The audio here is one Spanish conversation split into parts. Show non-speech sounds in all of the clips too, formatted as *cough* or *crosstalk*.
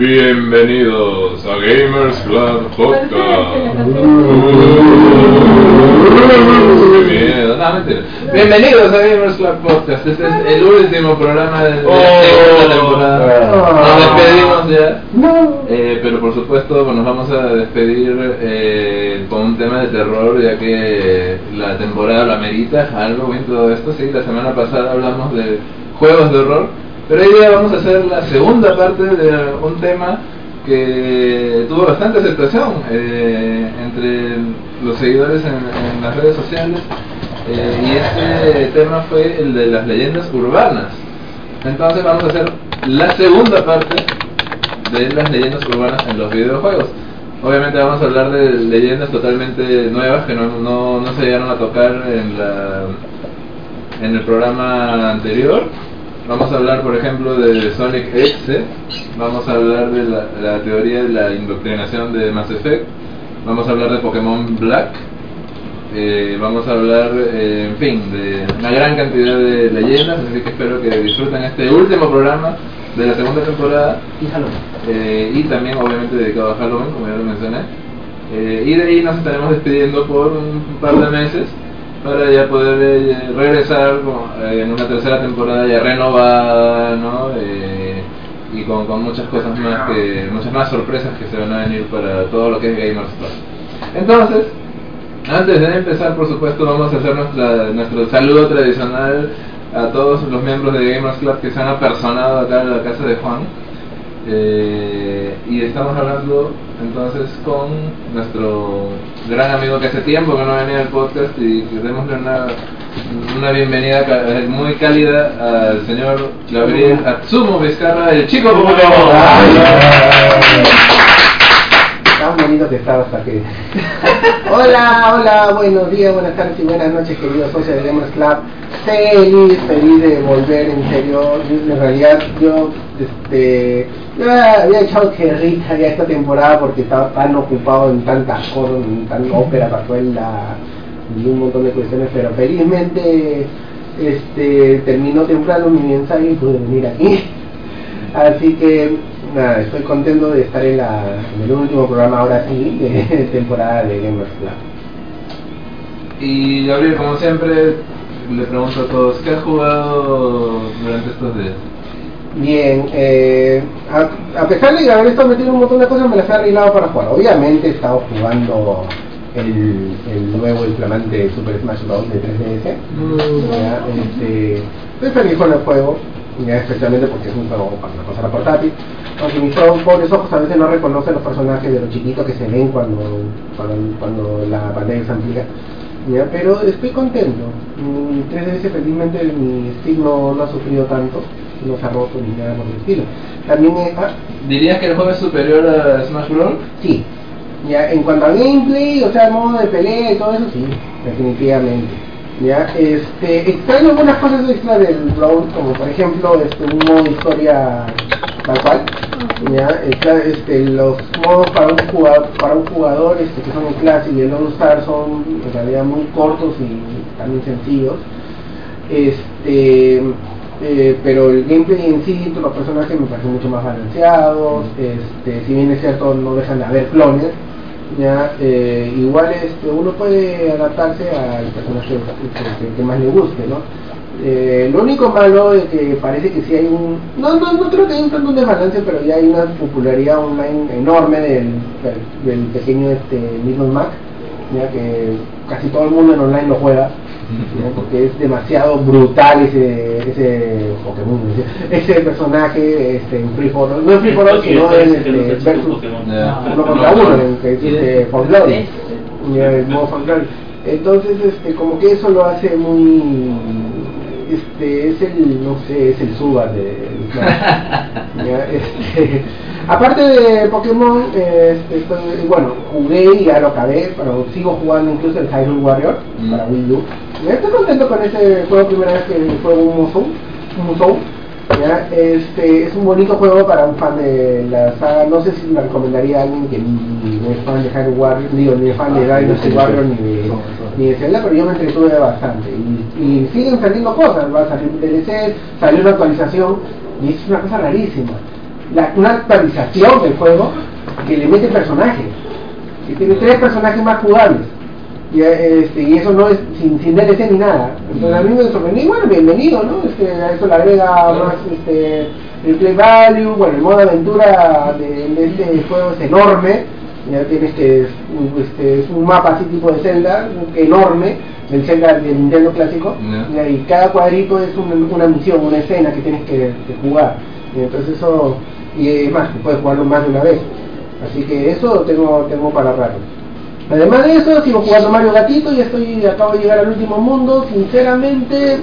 Bienvenidos a Gamers Club Podcast. Bienvenidos, no, mentira. Bienvenidos a Gamers Club Podcast. Este es el último programa de la segunda temporada. Nos despedimos ya. Eh, pero por supuesto nos vamos a despedir eh, con un tema de terror ya que la temporada lo amerita, Halloween, todo esto. Sí, la semana pasada hablamos de juegos de horror. Pero hoy día vamos a hacer la segunda parte de un tema que tuvo bastante aceptación eh, entre los seguidores en, las redes sociales eh, y este tema fue el de las leyendas urbanas. Entonces vamos a hacer la segunda parte de las leyendas urbanas en los videojuegos. Obviamente vamos a hablar de leyendas totalmente nuevas que no, no, no se llegaron a tocar en, la, en el programa anterior. Vamos a hablar, por ejemplo, de Sonic X, vamos a hablar de la, la teoría de la indoctrinación de Mass Effect, vamos a hablar de Pokémon Black, eh, vamos a hablar, eh, en fin, de una gran cantidad de leyendas, así que espero que disfruten este último programa de la segunda temporada. Y Halloween. eh, y también obviamente dedicado a Halloween, como ya lo mencioné. Eh, y de ahí nos estaremos despidiendo por un par de meses para ya poder eh, regresar eh, en una tercera temporada ya renovada, ¿no? Eh, y con, con muchas cosas más que muchas más sorpresas que se van a venir para todo lo que es Gamers Club. Entonces, antes de empezar, por supuesto, vamos a hacer nuestra, nuestro saludo tradicional a todos los miembros de Gamers Club que se han apersonado acá en la casa de Juan. Eh, y estamos hablando entonces con nuestro gran amigo que hace tiempo que no venía al podcast y que démosle una, una bienvenida eh, muy cálida al señor Gabriel Atsumo Vizcarra, el chico Pokémon. Tan bonito que estaba hasta que. *laughs* hola, hola, buenos días, buenas tardes y buenas noches, queridos socios de Gamers Club. Feliz, feliz de volver, en serio. En realidad, yo este, ya había echado rita ya esta temporada porque estaba tan ocupado en tantas cosas, en tan ópera, pazuela y un montón de cuestiones, pero felizmente este, terminó temprano mi ensayo y pude venir aquí. Así que nada, estoy contento de estar en, la, en el último programa ahora sí de *laughs* temporada de Gamers Club. Y Gabriel, como siempre, le pregunto a todos, ¿qué has jugado durante estos días? Bien, eh, a, a pesar de que haber estado metido en un montón de cosas, me las he arreglado para jugar. Obviamente he estado jugando el, el nuevo y flamante Super Smash Bros. de 3DS. Ya, este, estoy feliz con el juego, ya, especialmente porque es un juego para una consola portátil. Aunque mis pobres ojos a veces no reconocen los personajes de los chiquitos que se ven cuando, cuando, cuando la pantalla se amplía. Ya, pero estoy contento. Mi 3DS felizmente mi stick no, no ha sufrido tanto, no se ha roto ni nada por el estilo. También he- ah, ¿Dirías que el juego es superior a Smash Bros? Sí, ya en cuanto a gameplay, o sea, el modo de pelea y todo eso, sí, definitivamente. Ya, este, extraño algunas cosas extra del Brawl, como por ejemplo, este, un modo historia tal cual. Ya, está, este, los modos para un jugador, para un jugador este, que son el Classic y el All Star son en realidad muy cortos y también sencillos. Este, eh, pero el gameplay en sí, los personajes me parecen mucho más balanceados. Este, si bien es cierto, no dejan de haber clones. Ya, eh, igual este, uno puede adaptarse al personaje que, que- que más le guste, ¿no? Eh, lo único malo es que parece que sí hay un... No, no, no creo que haya un tanto desbalance, pero ya hay una popularidad online enorme del, del, del pequeño este, Little Mac, ya que casi todo el mundo en online lo juega, ¿no? porque es demasiado brutal ese, ese Pokémon, ese, ese personaje este, en Free for All, no en Free for All, sino en este, versus uno contra uno, en que es este, For Glory, ya, el modo For Glory. Entonces, este, como que eso lo hace muy, este, es el, no sé, es el suba de, este, aparte de Pokémon, este, estoy- bueno, jugué y ya lo acabé, pero sigo jugando incluso el Hyrule Warrior Mm. para Wii U. Ya Estoy contento con ese juego, primera vez que juego un Musou, un Musou. ¿ya? Este, es un bonito juego para un fan de la saga. No sé si me recomendaría a alguien que ni, es fan de Hyrule Warrior, digo, ni es fan de Dynasty Warrior ni de, ni de Zelda, pero yo me entretuve bastante. Y, y siguen saliendo cosas, va a salir un DLC, salió una actualización y es una cosa rarísima. una actualización del juego que le mete personajes. Y tiene tres personajes más jugables. Y, este, y eso no es sin, sin DLC ni nada. Entonces a mí me sorprendí, bueno, bienvenido, ¿no? Este, a eso le agrega más este, el play value, bueno, el modo aventura de, este juego es enorme. Ya tienes que, este, es un mapa así tipo de Zelda, enorme, del Zelda del Nintendo clásico. Y cada cuadrito es una, misión, una escena que tienes que, jugar. Y entonces eso, y es más, puedes jugarlo más de una vez. Así que eso tengo, tengo para rato. Además de eso, sigo jugando Mario Gatito y estoy, acabo de llegar al último mundo. Sinceramente,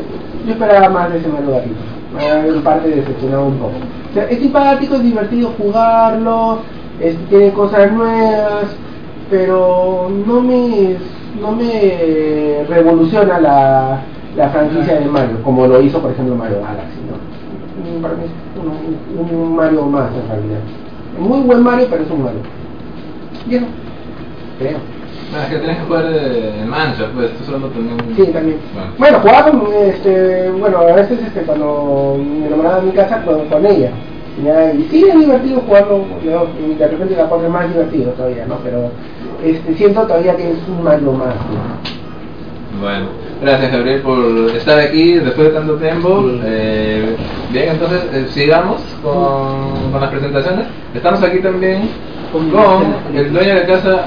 yo esperaba más de ese Mario Gatito. Me ha en parte decepcionado un poco. O sea, es simpático, es divertido jugarlo, tiene cosas nuevas, pero no me, no me revoluciona la, la franquicia de Mario, como lo hizo por ejemplo Mario Galaxy. ¿no? Para mí es un, un Mario más en realidad. Muy buen Mario, pero es un Mario. Y eso, creo. Bueno, es que tienes que jugar eh, en mancha, pues tú solo también. Sí, también. Bueno, jugaba con, este, bueno, a veces este, cuando me enamoraba de mi casa, con, con ella. ¿ya? Y sí, es divertido jugarlo, de repente la pone más divertido todavía, ¿no? Pero este, siento todavía que es un malo más. Bueno, gracias Gabriel por estar aquí después de tanto tiempo. Eh, bien, entonces eh, sigamos con, con las presentaciones. Estamos aquí también con el dueño de casa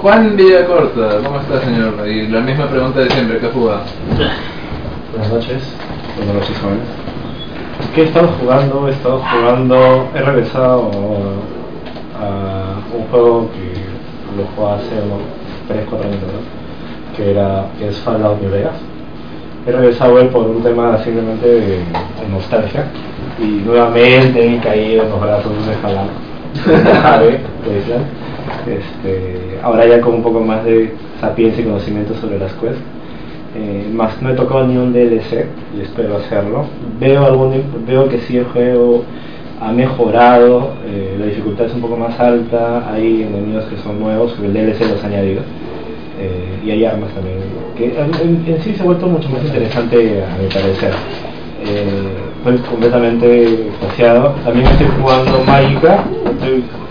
Juan Villacorta, ¿cómo está señor? Y la misma pregunta de siempre, ¿qué jugado? Buenas noches, buenas noches jóvenes. ¿Qué he estado jugando? He estado jugando, he regresado a un juego que lo jugué hace unos 3, 4 años, ¿no? que, era, que es Fallout New Vegas. He regresado él por un tema simplemente de, nostalgia y nuevamente he caído en los brazos de Fallout, *laughs* de este, ahora ya con un poco más de sapiencia y conocimiento sobre las quests. Eh, más no he tocado ni un DLC y espero hacerlo. Veo, que sí el juego ha mejorado, eh, la dificultad es un poco más alta, hay enemigos que son nuevos, que el DLC los ha añadido. Eh, y hay armas también, que en, sí se ha vuelto mucho más interesante a mi parecer. Estoy completamente extasiado. También estoy jugando Magica,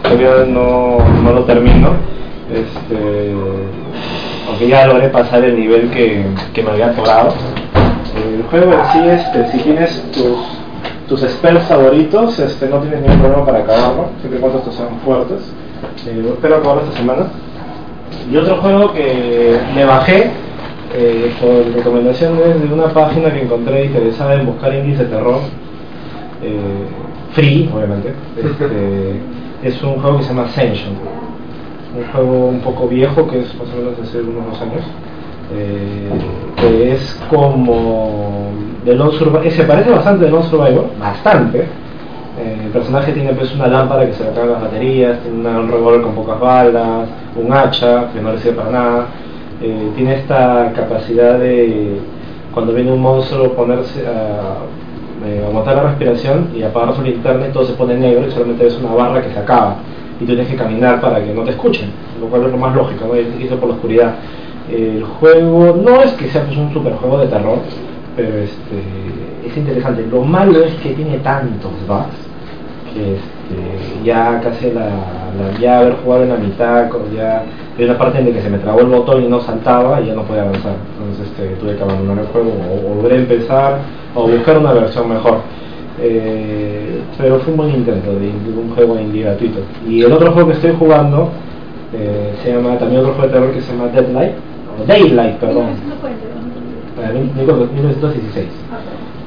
todavía no, no lo termino. Este, aunque ya logré pasar el nivel que, me había atorado. El juego en sí, este, si tienes tus, tus spells favoritos, este, no tienes ningún problema para acabarlo, siempre y cuando estos sean fuertes. Eh, espero acabarlo esta semana. Y otro juego que me bajé eh, por recomendaciones de una página que encontré interesada en buscar indies de terror, eh, free, obviamente. Este, *laughs* es un juego que se llama Ascension. Un juego un poco viejo, que es más o menos hace unos dos años. Eh, que es como de Lone Survivor, se parece bastante de Lone Survivor, bastante. Eh, el personaje tiene pues una lámpara que se le carga las baterías, tiene un revólver con pocas balas, un hacha que no le sirve para nada. Eh, tiene esta capacidad de cuando viene un monstruo ponerse a eh, la respiración y apagar su linterna y todo se pone negro y solamente es una barra que se acaba y tú tienes que caminar para que no te escuchen, lo cual es lo más lógico, ¿no? irse por la oscuridad. El juego no es que sea pues, un super juego de terror, pero este, es interesante. Lo malo es que tiene tantos bugs que este, ya casi la, ya haber jugado en la mitad, ya hay una parte en la que se me trabó el botón y no saltaba y ya no podía avanzar. Entonces este, tuve que abandonar el juego o volver a empezar o buscar una versión mejor. Eh, pero fue un buen intento de, un juego indie gratuito. Y el otro juego que estoy jugando eh, se llama también otro juego de terror que se llama Deadlight, o Daylight, perdón. 1916.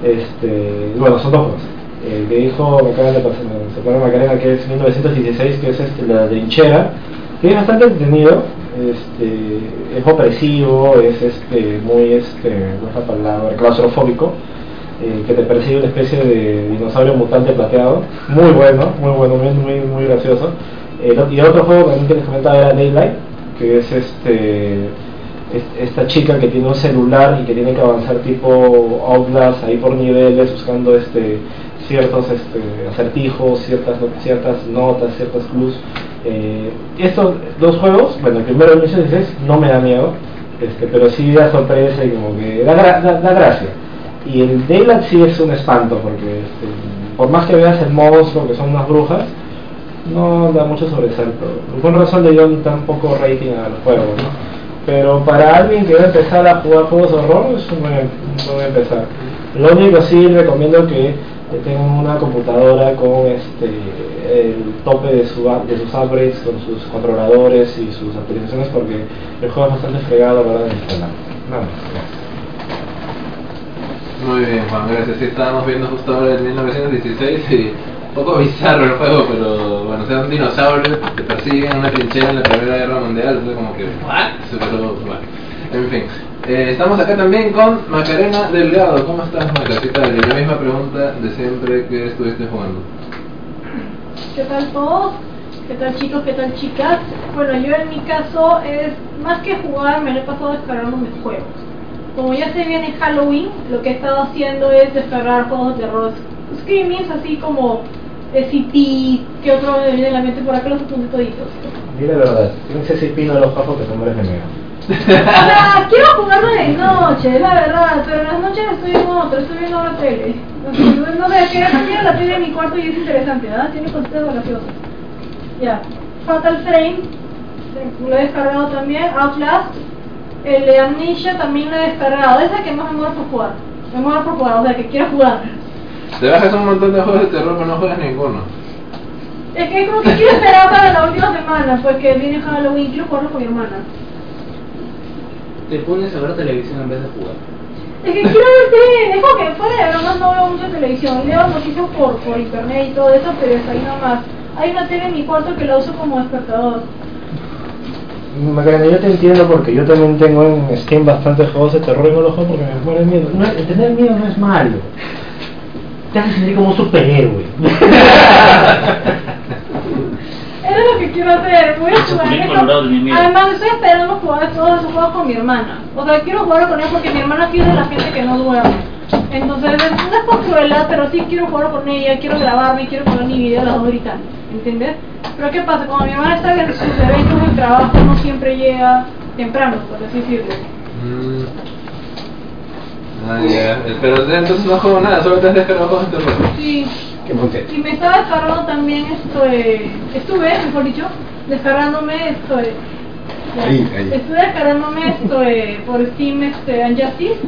Este, bueno, son dos juegos. El que dijo, de pasar, Macarena, que es 1916, que es este, la trinchera, que es bastante entretenido, este, es opresivo, es este, muy, este, no es la palabra, claustrofóbico eh, que te persigue una especie de dinosaurio mutante plateado, muy bueno, muy bueno, muy, muy, muy gracioso. y otro juego también que les comentaba era Daylight, que es este esta chica que tiene un celular y que tiene que avanzar tipo Outlast ahí por niveles buscando este ciertos este, acertijos, ciertas, ciertas notas, ciertos clues. Eh, estos dos juegos, bueno, el primero de 2016 no me da miedo, este, pero sí da sorpresa y como que da, da, da gracia. Y el Daylight sí es un espanto porque este, por más que veas el monstruo, que son unas brujas, no da mucho sobresalto. Con razón le dio tan poco rating al juego, ¿no? Pero para alguien que va a empezar a jugar juegos de horror es un buen, un buen empezar. Lo único sí recomiendo que tengan una computadora con este el tope de, su, de sus upgrades, con sus controladores y sus actualizaciones porque el juego es bastante fregado a la hora de instalar. Nada más, gracias. Muy bien, Juan, gracias. Sí, estábamos viendo justo ahora el 1916 y un poco bizarro el juego, pero bueno, o sea, un dinosaurio que persigue en una trinchera en la Primera Guerra Mundial, fue como que, ¿what? Se pasó, bueno. En fin, eh, estamos acá también con Macarena Delgado. ¿Cómo estás, Maca? ¿Qué tal? Y la misma pregunta de siempre que estuviste jugando. ¿Qué tal todos? ¿Qué tal chicos? ¿Qué tal chicas? Bueno, yo en mi caso es más que jugar, me lo he pasado descargando mis juegos. Como ya se viene Halloween, lo que he estado haciendo es descargar juegos de terror screamings, así como SCP, que otro me viene a la mente por acá los apunté toditos. Dile la verdad, tienes ese pino de los papos que te mueres de miedo. *laughs* O sea, quiero jugarlo de noche, la verdad, pero en las noches estoy en otro, estoy viendo la tele. No sé, no sé, que cambiar la tele en mi cuarto y es interesante, ¿verdad? Tiene cositas graciosas. Ya. Fatal Frame, lo he descargado también. Outlast, el de Amnesia también lo he descargado. Esa que más me muero por jugar. Me muero por jugar, o sea, que quiero jugar. Te bajas un montón de juegos de terror, pero no juegas ninguno. Es que como que quiero esperar para la última semana, pues que viene Halloween, quiero jugarlo con mi hermana. Te pones a ver televisión en vez de jugar. Es que quiero ver tele, es como que fuera de bromas no veo mucha televisión, leo noticias por, por internet y todo eso, pero es ahí nomás. Hay una tele en mi cuarto que la uso como despertador. Macarena, yo te entiendo porque yo también tengo en Steam bastantes juegos de terror y no los juego porque me muere miedo. No, el tener miedo no es malo. Te hace sentir como un superhéroe. *laughs* Eso es lo que quiero hacer, voy a jugar. Eso. Además, estoy esperando jugar todos esos juegos con mi hermana. O sea, quiero jugarlo con ella porque mi hermana sí es de la gente que no duerme. Entonces, es- no es por crueldad, pero sí quiero jugarlo con ella, quiero grabarme, quiero poner mi video a las dos gritando. ¿Entiendes? Pero ¿qué pasa? Como mi hermana está en sus eventos de trabajo, no siempre llega temprano, por así decirlo. Mm. Ah, ya. Eh, Pero entonces no juego nada, solo te has descargado juegos de terror. Sí. Y me estaba descargando también esto de... Estuve, mejor dicho, descargándome esto. Ahí, ahí. Estuve descargándome esto de, por Steam, este, Unjustice.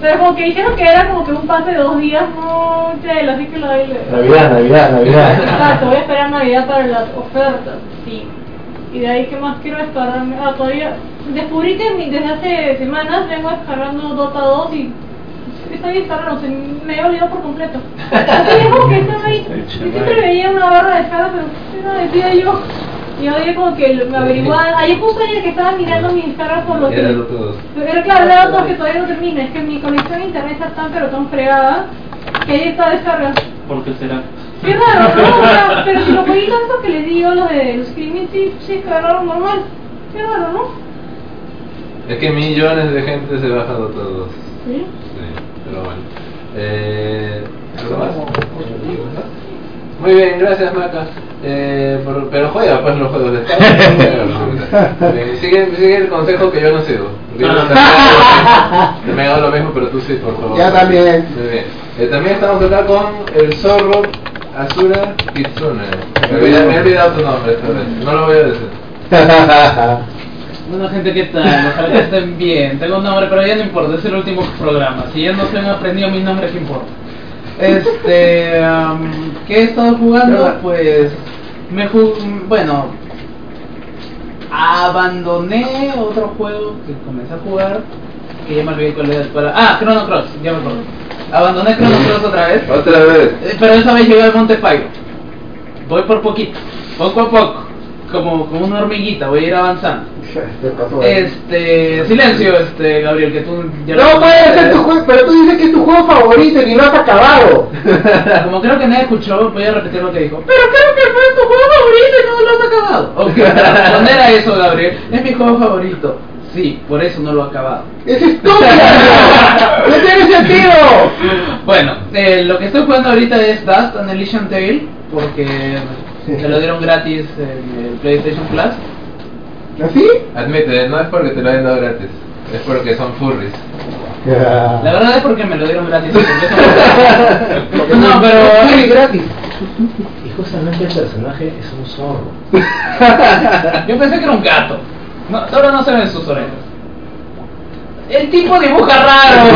Pero como que dijeron que era como que un pase de dos días, no, chela, así que lo doy. Navidad, Navidad, Navidad. Exacto, voy a esperar Navidad para las ofertas, sí. Y de ahí, ¿qué más quiero descargarme? Ah, todavía... Descubrí que mi- desde hace semanas vengo descargando Dota 2 y está descargado, se me había olvidado por completo. Así es como que estaba ahí. *laughs* Yo siempre veía una barra de descarga, pero ¿qué no decía yo? Y ahora como que me averiguaba, ayer justo ayer que estaba mirando mis descargas por los Era lo todo. pero claro, era otro que todavía no termina, es que mi conexión a internet está tan pero tan fregada que ahí está descarga. ¿Por qué será? Qué raro, ¿no? O sea, pero si los jueguitos esos que les digo, los de los streaming, sí, sí, cargaron normal. Qué raro, ¿no? Es que millones de gente se baja de todos. Sí. Pero bueno. Eh, ¿Algo más? Muy bien, gracias Maca. Eh, por- pero juega pues los juegos de. Bien, *laughs* sigue, sigue el consejo que yo no sigo. Yo no *laughs* Me ha dado lo mismo, pero tú sí, por favor. Ya también. Muy bien. Eh, también estamos acá con el zorro Asura Kitsune. Me, me he olvidado tu nombre esta vez. No lo voy a decir. *laughs* Bueno, gente, ¿qué tal? Ojalá que estén bien. Tengo un nombre, pero ya no importa, es el último programa. Si ya no se han aprendido mi nombre, ¿qué importa? Este. ¿Qué he estado jugando? Pues. Me Bueno. Abandoné otro juego que comencé a jugar. Que ya me olvidé cuál era. cuál era. Ah, Chrono Cross, ya me acuerdo. Abandoné Chrono Cross otra vez. Otra vez. Eh, Pero esa vez llegué al Monte Pyro. Voy por poquito, poco a poco. Como, como una hormiguita, voy a ir avanzando. Este, silencio, este, Gabriel, que tú ya lo No puede conoces. ser tu juego, pero tú dices que es tu juego favorito y no has acabado. *laughs* Como creo que nadie escuchó, voy a repetir lo que dijo. Pero creo que fue tu juego favorito y no lo has acabado. Ok, para responder a eso, Gabriel, es mi juego favorito. Sí, por eso no lo he acabado. Es estúpido. *laughs* no tiene sentido. Bueno, eh, lo que estoy jugando ahorita es Dust and Elysian Tale, porque me lo dieron gratis en el PlayStation Plus. ¿Así? Admite, no es porque te lo hayan dado gratis, es porque son furries. La verdad es porque me lo dieron gratis. *laughs* no, pero es gratis. Y justamente el personaje es un zorro. *laughs* Yo pensé que era un gato. No, ahora no se ven sus orejas. El tipo dibuja raro.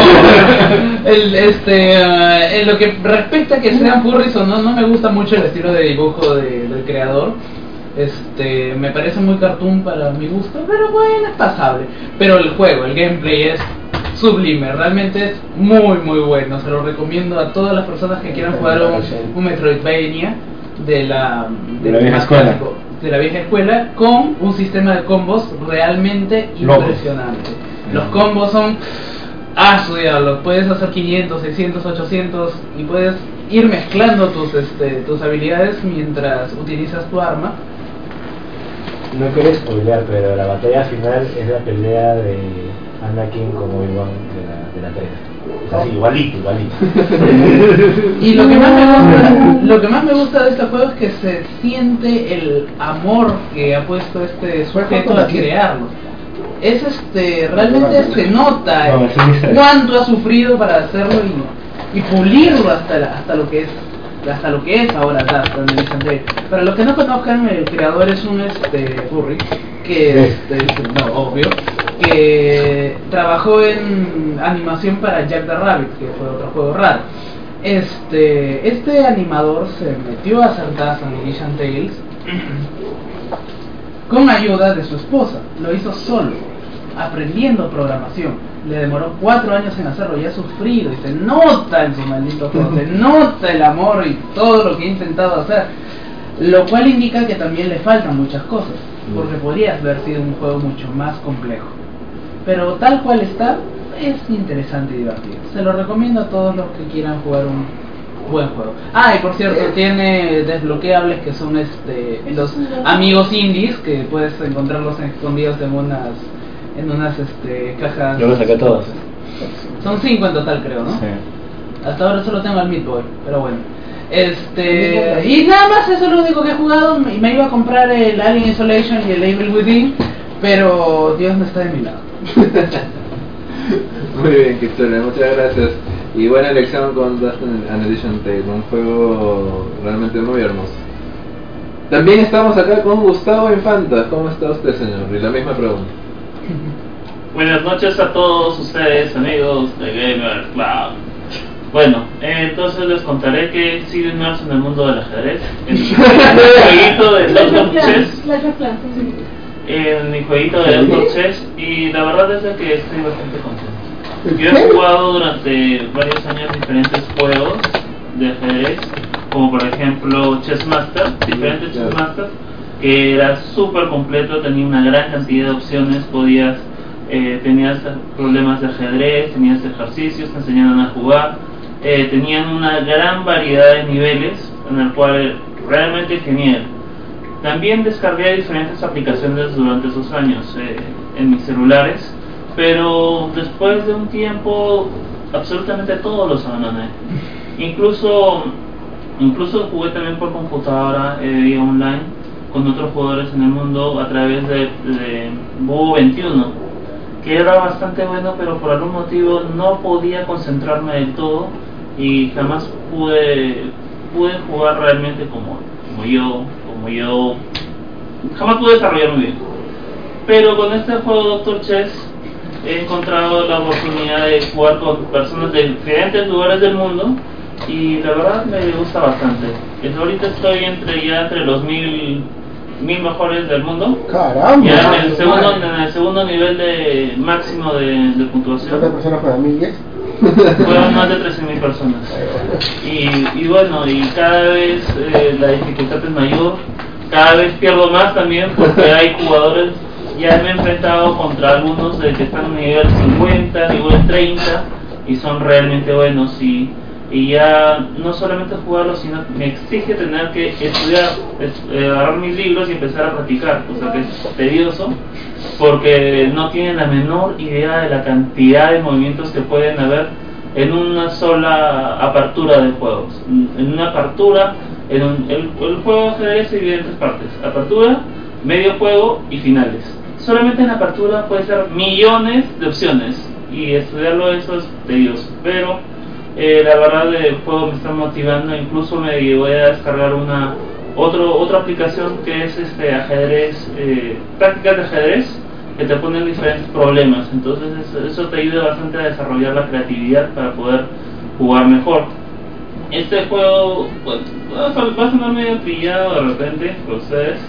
*laughs* el, este, eh, en lo que respecta a que sean furries o no, no me gusta mucho el estilo de dibujo de- del creador. Este, me parece muy cartoon para mi gusto, pero bueno, es pasable. Pero el juego, el gameplay es sublime, realmente es muy muy bueno. Se lo recomiendo a todas las personas que quieran jugar un, un Metroidvania de la, De la vieja escuela. clásico, de la vieja escuela con un sistema de combos realmente impresionante. Los combos son ah su diablo, puedes hacer 500, 600, 800 y puedes ir mezclando tus este, tus habilidades mientras utilizas tu arma. No quiero spoilear, pero la batalla final es la pelea de Anakin con Obi-Wan de la, de la 3. Es así, igualito, igualito. *laughs* Y lo que más me gusta, lo que más me gusta de este juego es que se siente el amor que ha puesto este sujeto a crearlo. Es este, realmente se nota No, egg. cuánto ha sufrido para hacerlo y, y pulirlo hasta la- hasta lo que es hasta lo que es ahora Dust Animation Day. Para los que no conozcan, el creador es un este furry que este, no, obvio, que trabajó en animación para Jack the Rabbit, que fue otro juego raro. Este, este animador se metió a hacer Dust Animation Tales *clears throat* con ayuda de su esposa. Lo hizo solo, aprendiendo programación. Le demoró cuatro años en hacerlo y ha sufrido y se nota en su maldito juego, se *laughs* nota el amor y todo lo que ha intentado hacer. Lo cual indica que también le faltan muchas cosas, porque podría haber sido un juego mucho más complejo. Pero tal cual está, es interesante y divertido. Se lo recomiendo a todos los que quieran jugar un buen juego. Ah, y por cierto, tiene desbloqueables que son este los amigos indies que puedes encontrarlos escondidos en unas en unas este cajas. Yo lo saqué todos. Son cinco en total, creo, ¿no? Sí. Hasta ahora solo tengo al Meat Boy, pero bueno. Este y nada más eso es lo único que he jugado y me iba a comprar el Alien Isolation y el Evil Within, pero Dios no está de mi lado. Muy bien, Kitsune, muchas gracias. Y buena elección con Dust and Edition Tale, un juego realmente muy hermoso. También estamos acá con Gustavo Infanta. ¿Cómo está usted, señor? Y la misma pregunta. *laughs* Buenas noches a todos ustedes, amigos de Gamer Club. Bueno, eh, entonces les contaré que sigo inmerso en el mundo del ajedrez, en mi jueguito de *laughs* Clans, Chess, en mi jueguito de of Chess, y la verdad es que estoy bastante contento. Yo he jugado durante varios años diferentes juegos de ajedrez, como por ejemplo Chessmaster, diferentes Claro. Chessmaster, que era súper completo, tenía una gran cantidad de opciones, podías, eh, tenías problemas de ajedrez, tenías ejercicios, te enseñaban a jugar, eh, tenían una gran variedad de niveles, en el cual realmente genial. También descargué diferentes aplicaciones durante esos años eh, en mis celulares, pero después de un tiempo absolutamente todos los abandoné. Incluso, incluso jugué también por computadora eh, vía online con otros jugadores en el mundo a través de, de Boo 21, que era bastante bueno, pero por algún motivo no podía concentrarme del todo y jamás pude, pude jugar realmente como, como yo, como yo, jamás pude desarrollarme bien. Pero con este juego Doctor Chess he encontrado la oportunidad de jugar con personas de diferentes lugares del mundo y la verdad me gusta bastante. Es- ahorita estoy entre ya entre los mil, mil mejores del mundo. Caramba. Ya en el segundo, en el segundo nivel de máximo de, de ¿Cuántas puntuación personas para mí? ¿Diez? fueron más de *laughs* 13.000 personas. Y, y bueno, y cada vez eh, la dificultad es mayor, cada vez pierdo más también porque *laughs* hay jugadores, ya me he enfrentado contra algunos de que están a nivel 50, nivel 30 y son realmente buenos y, y ya no solamente jugarlo, sino me exige tener que estudiar, es- eh, agarrar mis libros y empezar a practicar, o sea que es tedioso porque no tienen la menor idea de la cantidad de movimientos que pueden haber en una sola apertura de juegos. En una apertura, el, juego se divide en tres partes: apertura, medio juego y finales. Solamente en la apertura puede ser millones de opciones. y estudiarlo eso es tedioso. Pero eh, la verdad el juego me está motivando, incluso me voy a descargar una otro, otra aplicación que es este ajedrez, eh, prácticas de ajedrez que te ponen diferentes problemas, entonces eso, te ayuda bastante a desarrollar la creatividad para poder jugar mejor. Este juego pues, va a sonar medio trillado de repente ustedes,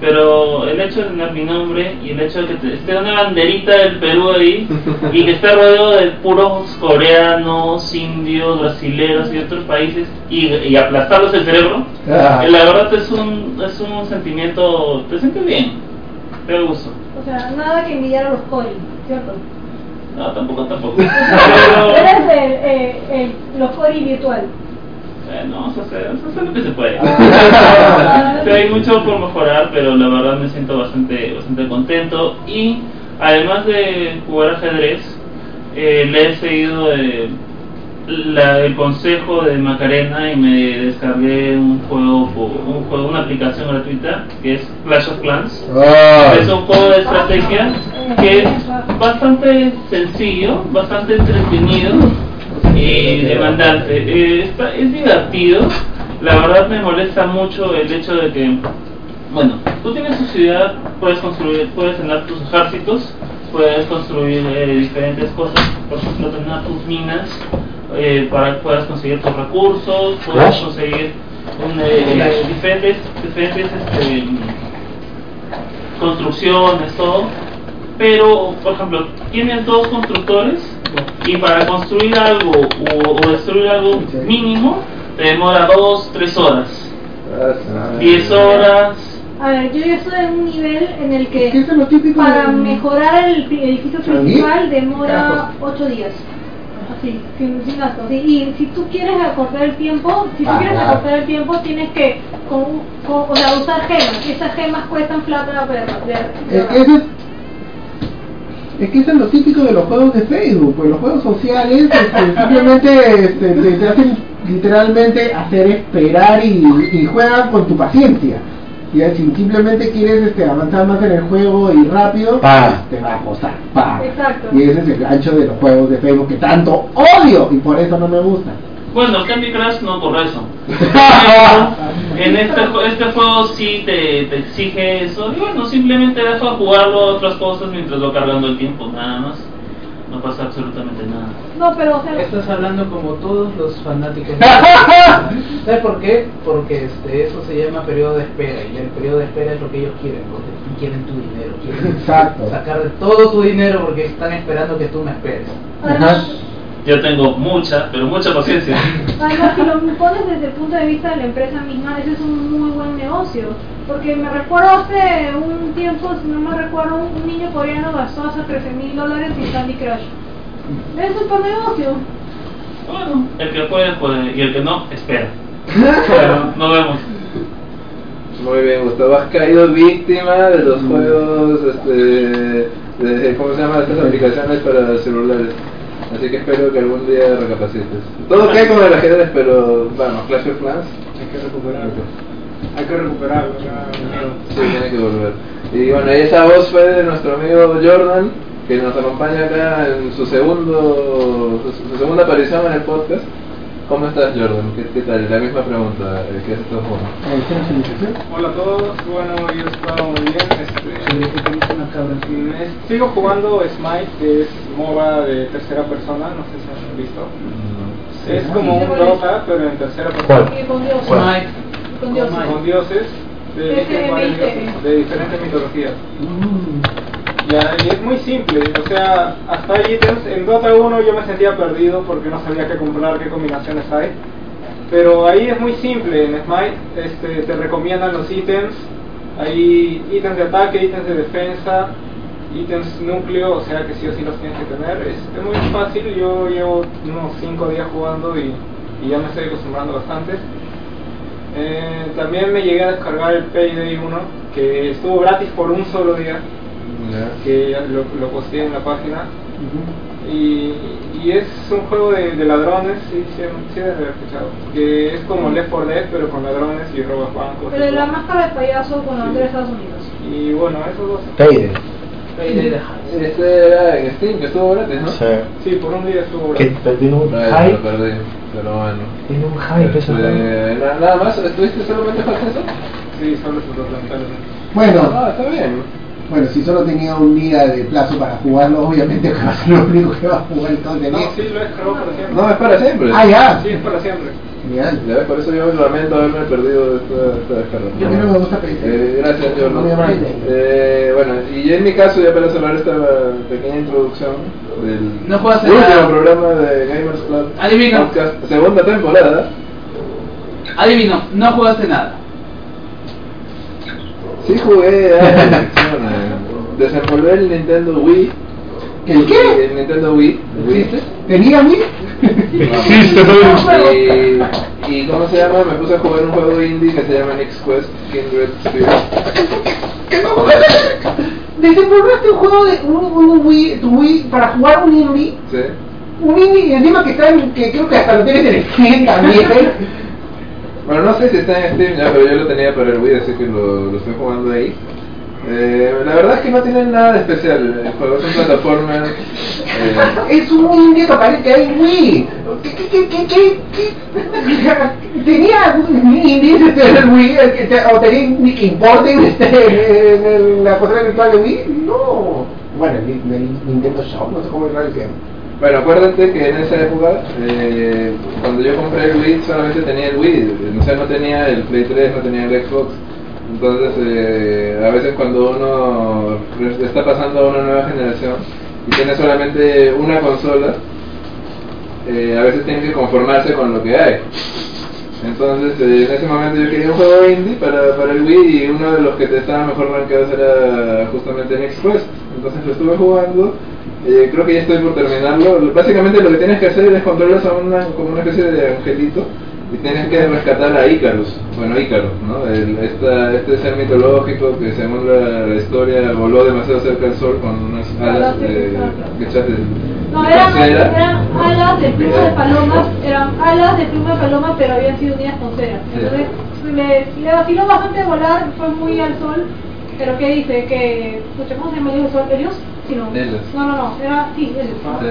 pero el hecho de tener mi nombre y el hecho de que esté una banderita del Perú ahí y que esté rodeado de puros coreanos, indios, brasileños y otros países y, aplastarlos el cerebro, ah. la verdad es un, es un sentimiento, te sientes bien, te gusto. O sea, nada que envidiar a los cori, ¿cierto? No, tampoco, tampoco. *laughs* Eres el, eh, el, los cori virtual. Eh, no, eso, es lo que se puede. *laughs* hay mucho por mejorar, pero la verdad me siento bastante, bastante contento. Y además de jugar ajedrez, eh, le he seguido eh, el consejo de Macarena y me descargué un juego, un juego, una aplicación gratuita que es Clash of Clans. Ah. Es un juego de estrategia que es bastante sencillo, bastante entretenido y demandante. Eh, es divertido, la verdad me molesta mucho el hecho de que, bueno, tú tienes tu ciudad, puedes construir, puedes tener tus ejércitos, puedes construir eh, diferentes cosas, por ejemplo, tener tus minas eh, para que puedas conseguir tus recursos, puedes conseguir diferentes, diferentes este, construcciones, todo. Pero, por ejemplo, tienes dos constructores y para construir algo o, destruir algo mínimo te demora 2, 3 horas. 10 horas. A ver, yo ya estoy en un nivel en el que para mejorar el edificio principal demora 8 días. Así, sin, sin gasto. Y si tú quieres acortar el tiempo, si tú ah, quieres acortar el tiempo, tienes que con, con, o sea, usar gemas. Esas gemas cuestan plata. Pero, es que eso es lo típico de los juegos de Facebook, pues los juegos sociales este, *laughs* simplemente este, te, hacen literalmente hacer esperar y, juegan con tu paciencia. Y si simplemente quieres este, avanzar más en el juego y rápido, te va a costar. Y ese es el gancho de los juegos de Facebook que tanto odio y por eso no me gustan. Bueno, Candy Crush no por eso. *laughs* en este, este juego sí te, te, exige eso. Y bueno, simplemente deja jugarlo a otras cosas mientras lo cargando el tiempo, nada más. No pasa absolutamente nada. No, pero Estás hablando como todos los fanáticos. *laughs* ¿Sabes por qué? Porque este, eso se llama periodo de espera. Y el periodo de espera es lo que ellos quieren. Porque quieren tu dinero. Quieren Exacto. sacar de todo tu dinero porque están esperando que tú me esperes. Yo tengo mucha, pero mucha paciencia. *laughs* Además, si lo pones desde el punto de vista de la empresa misma, ese es un muy buen negocio. Porque me recuerdo hace un tiempo, si no me recuerdo, un niño coreano gastó hasta 13 mil dólares en Candy Crush. Es un buen negocio. Bueno, el que puede, puede, y el que no, espera. *laughs* Bueno, nos vemos. Muy bien, Gustavo, has caído víctima de los juegos, este, de, ¿cómo se llama? Estas aplicaciones para celulares. Así que espero que algún día recapacites. Todo cae como el ajedrez, pero vamos, Clash of Clans. Hay que recuperarlo. Hay que recuperarlo. Sí, tiene que volver. Y bueno, esa voz fue de nuestro amigo Jordan, que nos acompaña acá en su segundo su segunda aparición en el podcast. ¿Cómo estás, Jordan? ¿Qué, tal? La misma pregunta. ¿Qué haces todo Hola a todos. Bueno, yo estado muy bien. Este, mm, sigo jugando Smite, que es MOBA de tercera persona. No sé si han visto. Es como un Dota, pero en tercera persona. Con dioses. Con dioses. Con dioses de, diferentes mitologías. Mm. Ya, y es muy simple, o sea, hasta ítems, en Dota 1 yo me sentía perdido porque no sabía qué comprar, qué combinaciones hay. Pero ahí es muy simple, en Smite este, te recomiendan los ítems, hay ítems de ataque, ítems de defensa, ítems núcleo, o sea que sí o sí los tienes que tener. Es, muy fácil, yo llevo unos 5 días jugando y, y, ya me estoy acostumbrando bastante. Eh, también me llegué a descargar el Payday 1, que estuvo gratis por un solo día que lo, lo posteé en la página. y, y, es un juego de, de ladrones, sí, sí, sí debe haber escuchado. Que es como Left 4 Dead, pero con ladrones y robas bancos. Pero la máscara de payaso con la de Estados Unidos. Y bueno, esos dos. Payday. Payday. Este era en Steam, que estuvo gratis, ¿no? Sí. Sí, por un día estuvo gratis. tiene un Ay, lo perdí, pero bueno. Tiene un hype. Este, na- nada más, ¿estuviste solamente jugando eso? Sí, solo se lo lamentablemente. Bueno, Ah, está bien. Bueno, si solo tenía un día de plazo para jugarlo, obviamente *laughs* que va a ser lo único que va a jugar entonces. No, sí, lo descargado para siempre. No, es para siempre. Ah, ya. Sí, es para siempre. Genial. Ya ves, por eso yo lamento haberme perdido esta, esta descarga. Yo no me gusta pedir. Eh, gracias, No me Jordan. llaman. Eh, bueno, y en mi caso, ya para cerrar esta pequeña introducción del No juegas último nada. programa de Gamers Club Adivina. Podcast, segunda temporada. Adivino, no jugaste nada. Sí jugué a *laughs* desenvolver el Nintendo Wii. ¿El qué? El Nintendo Wii. ¿Existe? ¿Tenía mí? Existe, Y, y ¿cómo se llama? Me puse a jugar un juego indie que se llama Next Quest Kindred Spirit. ¿Qué no jugaste? Desenvolviste un juego de un, un Wii, tu Wii para jugar un indie, ¿Sí? un indie y encima que está en, que creo que hasta lo tienes en Steam también. Bueno, no sé si está en Steam ya, pero yo lo tenía para el Wii, así que lo, estoy jugando ahí. Eh, la verdad es que no tiene nada de especial. El es un plataforma. eh, Es un indie que aparece que hay Wii. ¿Qué, qué, qué, qué, qué? *laughs* ¿Tenía indies este, en el Wii? que ¿O tenía que importen este, en el- la consola virtual de Wii? No. Bueno, en el, el Nintendo Shop, no sé cómo es se llama. Bueno, acuérdate que en esa época, eh, cuando yo compré el Wii, solamente tenía el Wii. O sea, no tenía el Play 3, no tenía el Xbox. Entonces, eh, a veces cuando uno está pasando a una nueva generación y tiene solamente una consola, eh, a veces tiene que conformarse con lo que hay. Entonces, eh, en ese momento yo quería un juego indie para, para el Wii y uno de los que te estaban mejor rankeados era justamente Next Quest. Entonces lo estuve jugando, eh, creo que ya estoy por terminarlo. Básicamente lo que tienes que hacer es controlar a una, como una especie de angelito y tienes que rescatar a Icarus, bueno Ícaro, ¿no? El- esta, este ser mitológico que según la, la historia voló demasiado cerca del sol con unas alas de, de, No, eran, alas de pluma de palomas, eran alas de pluma de paloma, pero habían sido unidas con cera. Entonces, le, le vaciló bastante volar, fue muy al sol, pero ¿qué dice? Que, escucha, ¿cómo se llama el dios del sol? ¿Helios? Sí, no. No, no, no, era, sí, Helios. Sí.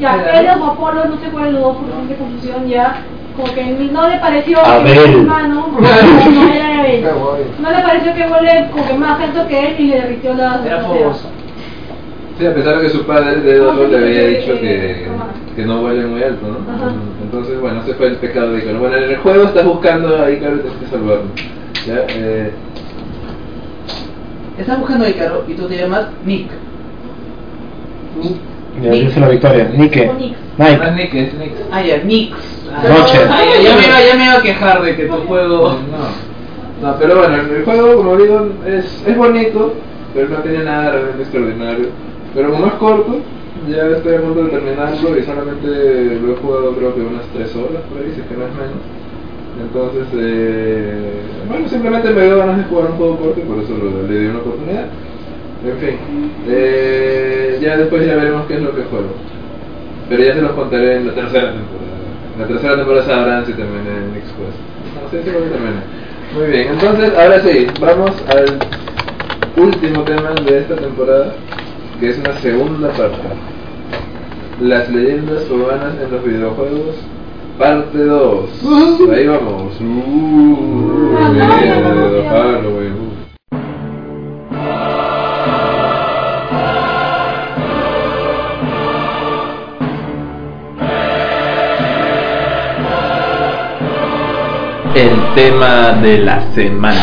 Ya, Era- Helios o Apolo, no sé cuál de los dos, porque de confusión ya, como que no le pareció que su hermano, no, no era Abel. *laughs* No le pareció que vuele como que más alto que él y le derritió la Era la fogoso. Sí, a pesar de que su padre de Dolor le había dicho que, que no vuele muy alto, ¿no? Ajá. Entonces, bueno, ese fue el pecado de Ícaro. Bueno, en el juego estás buscando a Ícaro y tienes que salvarlo. ¿Ya? Eh, Estás buscando a Icaro y tú te llamas Nick. Ya dice la victoria. Nike. Nix. no es Nike. Nick, es Nick. Ah, ya, Nix. Noche. ah, ya, ya me iba, ya me iba a quejar de que tu juego. No. no, pero bueno, el juego, como digo, es, es bonito, pero no tiene nada realmente extraordinario. Pero como es corto, ya estoy a punto de terminarlo y solamente lo he jugado creo que unas 3 horas por ahí, si es que no es menos. Entonces, eh, bueno, simplemente me dio ganas de jugar un juego corto y por eso lo- le di una oportunidad. En fin, eh, ya después ya veremos qué es lo que juego. Pero ya se los contaré en la tercera temporada. En la tercera temporada sabrán si terminé en Next Quest. No sé si. Muy bien, entonces ahora sí, vamos al último tema de esta temporada, que es una segunda parte. Las leyendas urbanas en los videojuegos, parte 2. Ahí vamos. Uh, El tema de la semana.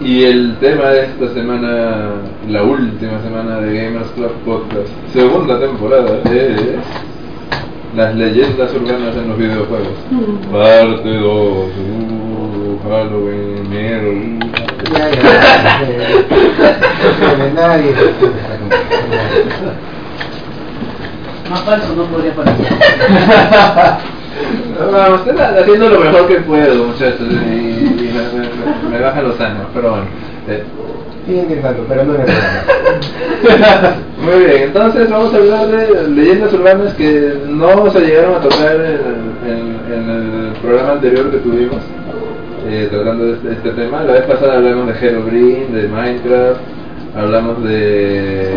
Y el tema de esta semana, la última semana de Gamers Club Podcast, segunda temporada, es las leyendas urbanas en los videojuegos. Parte 2. Halloween, uh. Ya, ya. Nadie. Más falso no podría parecer. Vamos, estoy haciendo lo mejor que puedo, muchachos, y, y me, me- bajan los años, pero bueno. eh, sí interesante, pero no en *laughs* Muy bien, entonces vamos a hablar de leyendas urbanas que no se llegaron a tocar en, en- en el programa anterior que tuvimos, eh, tratando de este, este tema. La vez pasada hablamos de Herobrine, de Minecraft, hablamos de,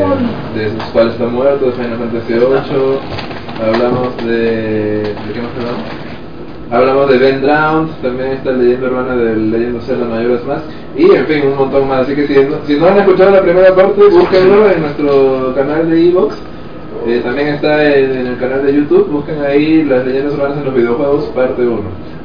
de cuales está muerto, de Final Fantasy VIII, hablamos de... ¿De qué más hablamos? Hablamos de Ben Drowned, también está leyenda urbana de Legend of Zelda Majora's Mask y en fin, un montón más. Así que si no, han escuchado la primera parte, búsquenlo en nuestro canal de Evox. Eh, también está en, en el canal de YouTube, busquen ahí las leyendas urbanas en los videojuegos, parte 1.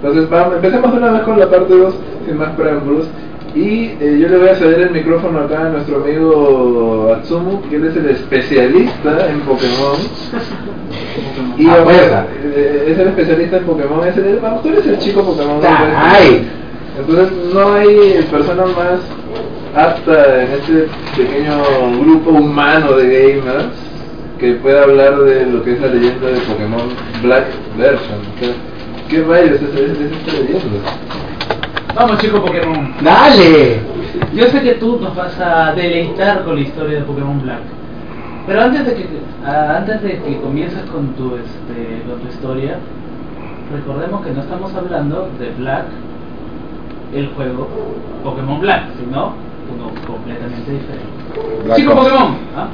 Entonces, vamos, empecemos de una vez con la parte 2, sin más preámbulos. Y eh, yo le voy a ceder el micrófono acá a nuestro amigo Atsumu, que él es el especialista en Pokémon. *laughs* Y Ah, fuerza. eh, es el especialista en Pokémon, es el, vamos, tú eres el chico Pokémon. ¡Ay! Entonces no hay persona más apta en este pequeño grupo humano de gamers que pueda hablar de lo que es la leyenda de Pokémon Black Version. ¿Qué rayos es, leyenda? Vamos chico Pokémon. ¡Dale! Yo sé que tú nos vas a deleitar con la historia de Pokémon Black. Pero antes de que ah, antes de que comiences con tu este con tu historia, recordemos que no estamos hablando de Black el juego Pokémon Black, sino uno completamente diferente. Black Chico Ops. Pokémon, ¿ah?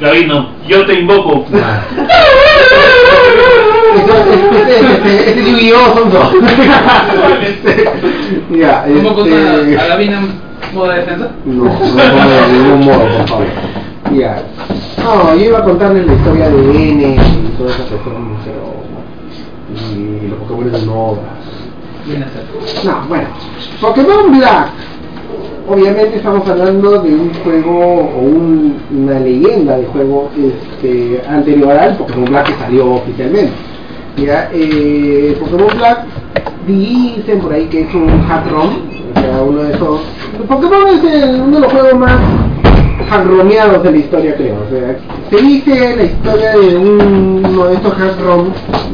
Gabino, yo te invoco. Este es Yu-Gi-Oh! son dos. Ya, ¿Cómo este- a, Gavina en modo de defensa? No, no de ningún modo, por favor. Ya. No, yo iba a contarles la historia de N y toda esa cuestión, pero. Y los Pokémon de Nova. No, bueno. Pokémon Black. Obviamente estamos hablando de un juego o un- una leyenda de juego este, anterior al Pokémon Black que salió oficialmente. Ya, eh, Pokémon Black dicen por ahí que es un hack o sea, uno de esos. Pokémon es uno de los juegos más hackromeados de la historia, creo. O sea, se dice la historia de un- uno de estos hack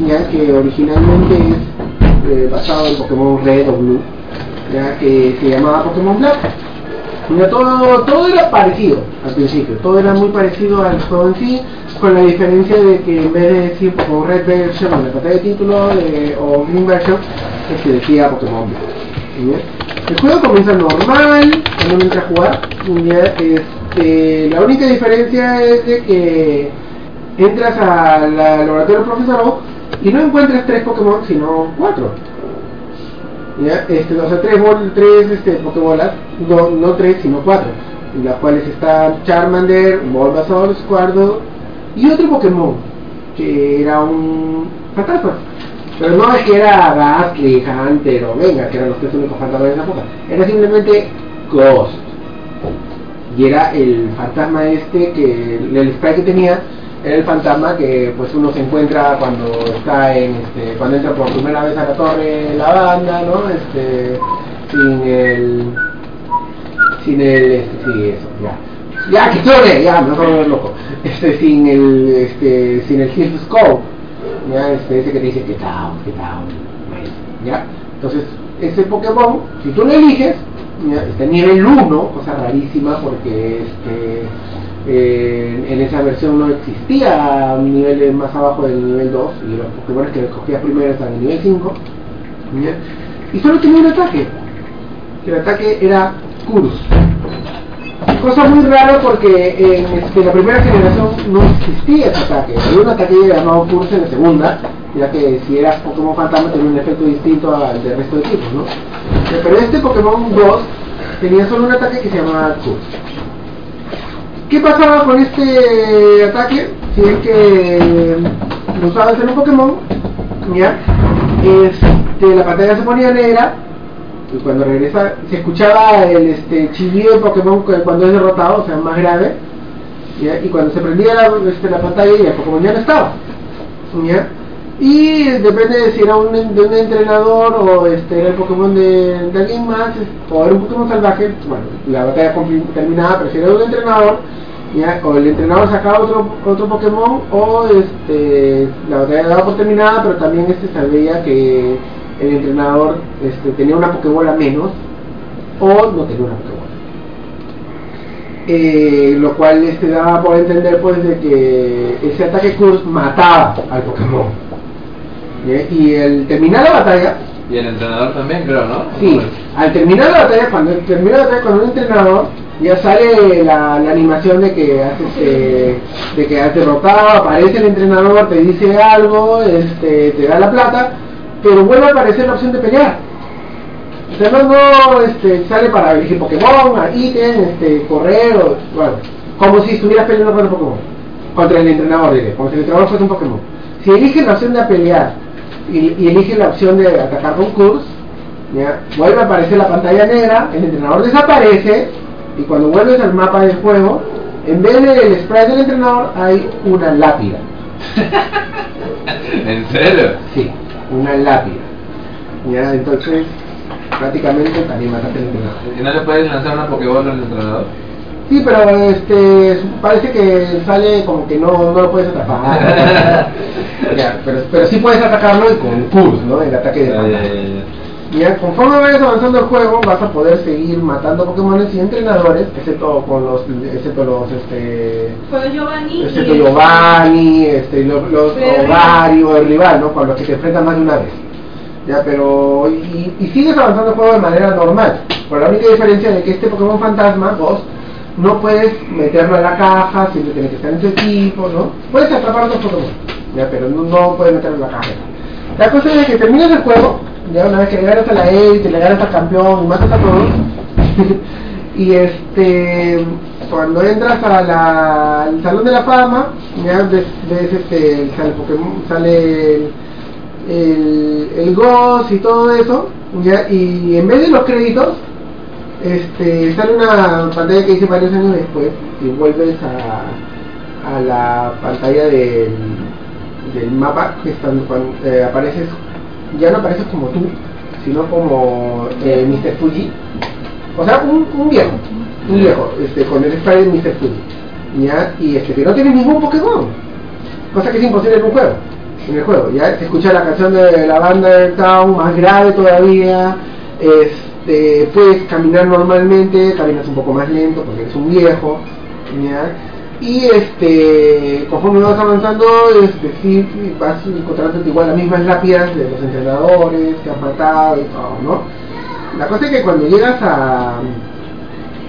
ya que originalmente es eh, basado en Pokémon Red o Blue, que se llamaba Pokémon Black. Ya, todo, todo era parecido al principio, todo era muy parecido al juego en sí, con la diferencia de que en vez de decir Pokémon Red Version en la pantalla de título de- o Green Version, es que decía Pokémon Black. El juego comienza normal cuando entra a jugar. Este, la única diferencia es de que entras al laboratorio del profesor Oak y no encuentras tres Pokémon, sino cuatro. ¿Ya? Este, o sea, tres, bol- tres este, Pokébolas, no, no tres, sino cuatro, en las cuales está Charmander, Bulbasaur, Squirtle y otro Pokémon, que era un fantasma. Pero no es que era Gastly, Hunter o Venga, que eran los tres únicos fantasmas de esa época, era simplemente Ghost. Y era el fantasma este que el spray que tenía el fantasma que pues uno se encuentra cuando está en este cuando entra por primera vez a la torre la banda no este sin el sin el este, sí eso ya. Ya que chole ya me a volver loco. Este sin el este sin el Scope ya este ese que te dice que down que down ya. Entonces ese Pokémon si tú lo eliges ya, está en nivel 1 cosa rarísima porque este eh, en esa versión no existía un nivel más abajo del nivel 2 y los Pokémon que escogías primero están en el nivel 5 ¿ya? y solo tenía un ataque que el ataque era Curus cosa muy rara porque en este, la primera generación no existía ese ataque había un ataque llamado Curus en la segunda ya que si eras Pokémon Fantasma tenía un efecto distinto al del resto de tipos ¿no? pero este Pokémon 2 tenía solo un ataque que se llamaba Curus ¿Qué pasaba con este ataque? Si es que lo usabas en un Pokémon, ¿ya? Este, la pantalla se ponía negra y cuando regresa se escuchaba el este, chillido del Pokémon cu- cuando es derrotado, o sea, más grave, ¿ya? y cuando se prendía la, este, la pantalla y el Pokémon ya no estaba. ¿ya? Y depende de si era un, de un entrenador o este, era el Pokémon de, alguien más, o era un Pokémon salvaje, bueno, la batalla terminaba, pero si era un entrenador, ¿ya? o el entrenador sacaba otro, otro Pokémon, o este, la batalla daba por terminada, pero también este se veía que el entrenador este, tenía una Pokébola menos, o no tenía una Pokébola. eh, lo cual este daba por entender pues de que ese ataque Curse mataba al Pokémon. Y el terminar la batalla, Y el entrenador también, creo, ¿no? sí, al terminar la batalla, cuando termina la batalla con un entrenador, ya sale la, la animación de que has este, de que has derrotado, aparece el entrenador, te dice algo, este, te da la plata, pero vuelve a aparecer la opción de pelear. O sea, no, no, este, sale para elegir Pokémon, a ítem, este, correr, o, bueno, como si estuvieras peleando contra Pokémon, contra el entrenador, diré, como si el entrenador fuese un Pokémon. Si eliges la opción de pelear y, y eliges la opción de atacar con Curse, ya, vuelve a aparecer la pantalla negra, el entrenador desaparece, y cuando vuelves al mapa del juego, en vez del spray del entrenador hay una lápida. *laughs* ¿En serio? Sí, una lápida. Ya, entonces, prácticamente también mataste al entrenador. ¿Y no le puedes lanzar una Pokéball al entrenador? Sí, pero este parece que sale como que no, no lo puedes atrapar. *laughs* *laughs* Ya, pero, pero sí puedes atacarlo y con Curse, ¿no? El ataque de Ya, ya, conforme vayas avanzando el juego, vas a poder seguir matando Pokémon y entrenadores, excepto con los, excepto los, este, Giovanni. excepto Giovanni, este, los, los Ovario, el rival, ¿no? Con los que te enfrentan más de una vez. Ya, pero, y, y sigues avanzando el juego de manera normal, por la única diferencia de que este Pokémon Fantasma, vos, no puedes meterlo en la caja, siempre tiene que estar en tu equipo, ¿no? Puedes atrapar a otros Pokémon, ya, pero no, no puedes meterlo en la caja. La cosa es que terminas el juego, ya una vez que le ganas a la élite, le ganas al campeón y matas a todos, *laughs* y este cuando entras a la- al salón de la fama, ya ves, ves, este, sale Pokémon, sale el, el, el Ghost y todo eso, ya, y en vez de los créditos, este, sale una pantalla que dice varios años después y vuelves a, a la pantalla del, del mapa que están, cuando eh, apareces, ya no apareces como tú, sino como eh, Mr. Fuji. O sea, un, un viejo, un viejo, este, con el spray de Mr. Fuji. ¿ya? Y este, que no tiene ningún Pokémon. Cosa que es imposible en un juego. En el juego, ya se escucha la canción de la banda del Town, más grave todavía. Puedes caminar normalmente, caminas un poco más lento porque eres un viejo. ¿ya? Y este, conforme vas avanzando, este, sí, vas encontrando igual las mismas lápidas de los entrenadores que has matado y todo, ¿no? La cosa es que cuando llegas a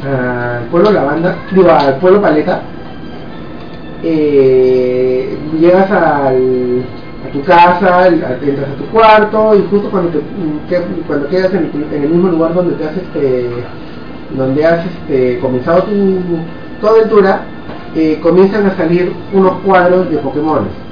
al pueblo Lavanda, digo al pueblo Paleta, eh, llegas al, a tu casa, entras a tu cuarto y justo cuando te, cuando quedas en, en el mismo lugar donde te has este, donde has este, comenzado tu, tu aventura, eh, comienzan a salir unos cuadros de Pokémon.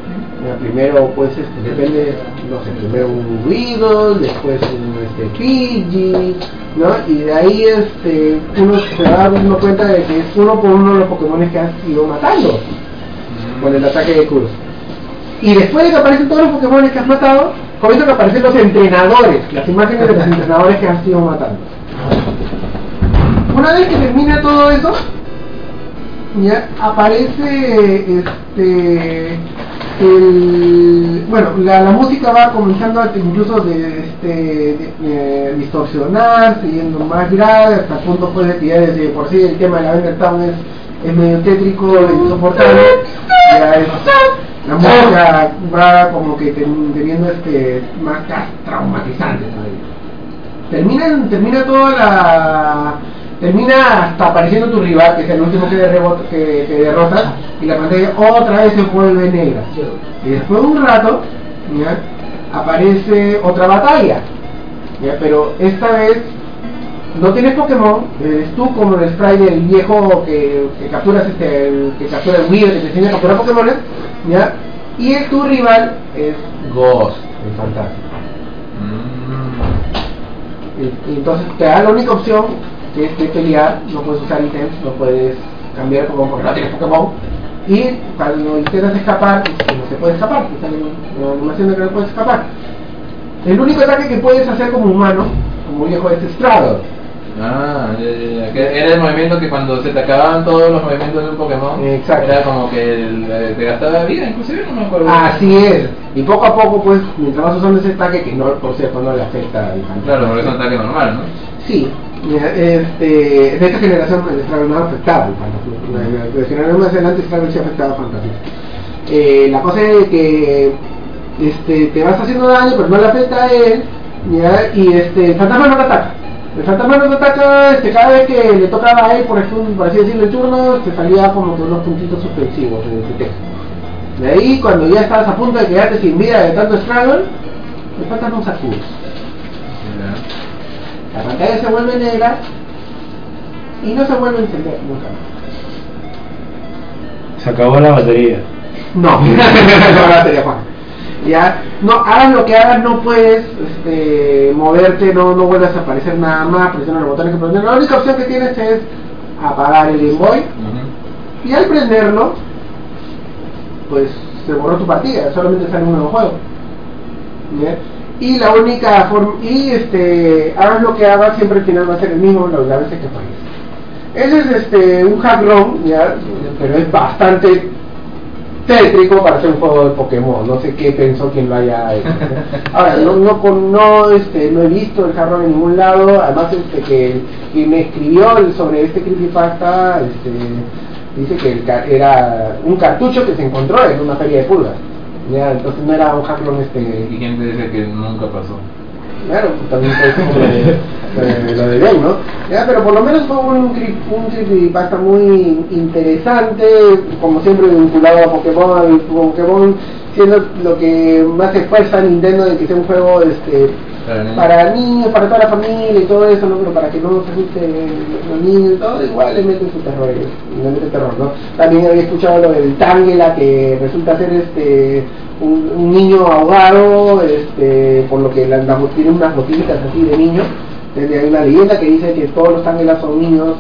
Primero, pues, este, depende, no sé, primero un Weedle, después un este, Pidgey, ¿no? Y de ahí este, uno se va dando cuenta de que es uno por uno los Pokémon que has ido matando con el ataque de Curse. Y después de que aparecen todos los Pokémon que has matado, comienzan a aparecer los entrenadores, las imágenes de los entrenadores que has ido matando. Una vez que termina todo eso, ya aparece este el, bueno la, música va comenzando a, incluso de, este, de- más grave hasta el punto pues de que ya desde por sí el tema de la Vender Town es, es medio tétrico insoportable la música va como que ten- teniendo este más ca- traumatizante todavía termina, termina toda la termina hasta apareciendo tu rival que es el último que, derribota- que, que derrotas y la pantalla otra vez se vuelve negra. Y después de un rato aparece otra batalla pero esta vez no tienes Pokémon, eres tú como el spray del viejo que, capturas este, que captura el Wii, que te enseña a capturar Pokémon, ¿ya? Y el, tu rival es Ghost, el fantasma. Mm. Y, y entonces te da la única opción que es de pelear, no puedes usar ítems, no puedes cambiar Pokémon porque no tienes Pokémon. Y cuando intentas escapar, pues, no se puede escapar, te sale una animación de que no puedes escapar. El único ataque que puedes hacer como humano, como viejo, es Straddle. Ah, era el movimiento que cuando se te acababan todos los movimientos de un Pokémon, Exacto. era como que el- eh, te gastaba vida, inclusive no me acuerdo. Así es. Y poco a poco, pues, mientras vas usando ese ataque, que no, por cierto, no le afecta al fantasma. Claro, porque es un ataque normal, ¿no? Sí, Este, de esta generación el Struggle no afectaba al Fantasy. De generación más adelante Struggle sí afectaba a Fantasy. Eh, la cosa es que este, te vas haciendo daño, pero no le afecta a él, ¿ya? y este, el fantasma no te ataca. El fantasma no te ataca, este, cada vez que le tocaba a él, por ejemplo, por así decirlo, el turno, te salía como que unos puntitos suspensivos en ese texto. De ahí, cuando ya estabas a punto de quedarte sin vida de tanto struggle, el fantasma sacude. La pantalla se vuelve negra y no se vuelve a encender nunca Se acabó la batería. No, no *laughs* la batería, Juan. Ya, no, hagas lo que hagas, no puedes este, moverte, no, no vuelves a aparecer nada más, presiona los botones que. La única opción que tienes es apagar el Game Boy y al prenderlo, pues se borró tu partida, solamente sale un nuevo juego. ¿Ya? Y la única forma, y este, hagas lo que hagas, siempre el final va a ser el mismo, las veces que falles. Ese es este, un hack ROM, ¿ya? pero es bastante tétrico para hacer un juego de Pokémon. No sé qué pensó quien lo haya hecho. Ahora, no, no, no, este, no he visto el jarrón en ningún lado. Además, este, que me escribió sobre este creepypasta este, dice que el era un cartucho que se encontró en una feria de pulgas. Ya, entonces no era un jarrón este, Y gente dice que nunca pasó. Claro, también fue como lo de, Ben, ¿no? Ya, pero por lo menos fue un, un creepypasta muy interesante, como siempre vinculado a Pokémon, Pokémon siendo lo que más esfuerza Nintendo de que sea un juego este Para niños. para niños, para toda la familia y todo eso, ¿no? Pero para que no se asusten los niños y todo, igual le meten su terror, le meten terror, ¿no? También había escuchado lo del Tangela, que resulta ser este un, un niño ahogado, este, por lo que la, la- tiene unas botellitas así de niño. Desde hay una leyenda que dice que todos los Tangelas son niños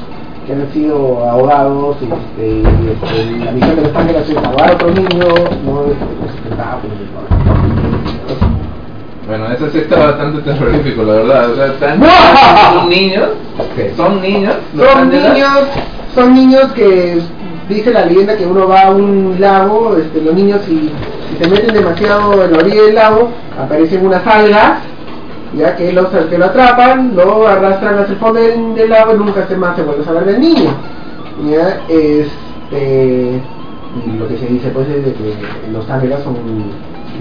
que han sido ahogados y, este, y, este, la misión de los Tangelas es ahogar a otro niño, no es Bueno, eso sí está bastante terrorífico, la verdad. O sea, están, *laughs* son niños, son niños, Son niños, son niños que dice la leyenda que uno va a un lago, este, los niños si, si se meten demasiado en la orilla del lago, aparecen unas algas, ya que los que lo atrapan, lo arrastran hacia el fondo del, del lago y nunca se más se vuelve a saber del niño. Ya, este, y lo que se dice pues es de que los tangelas son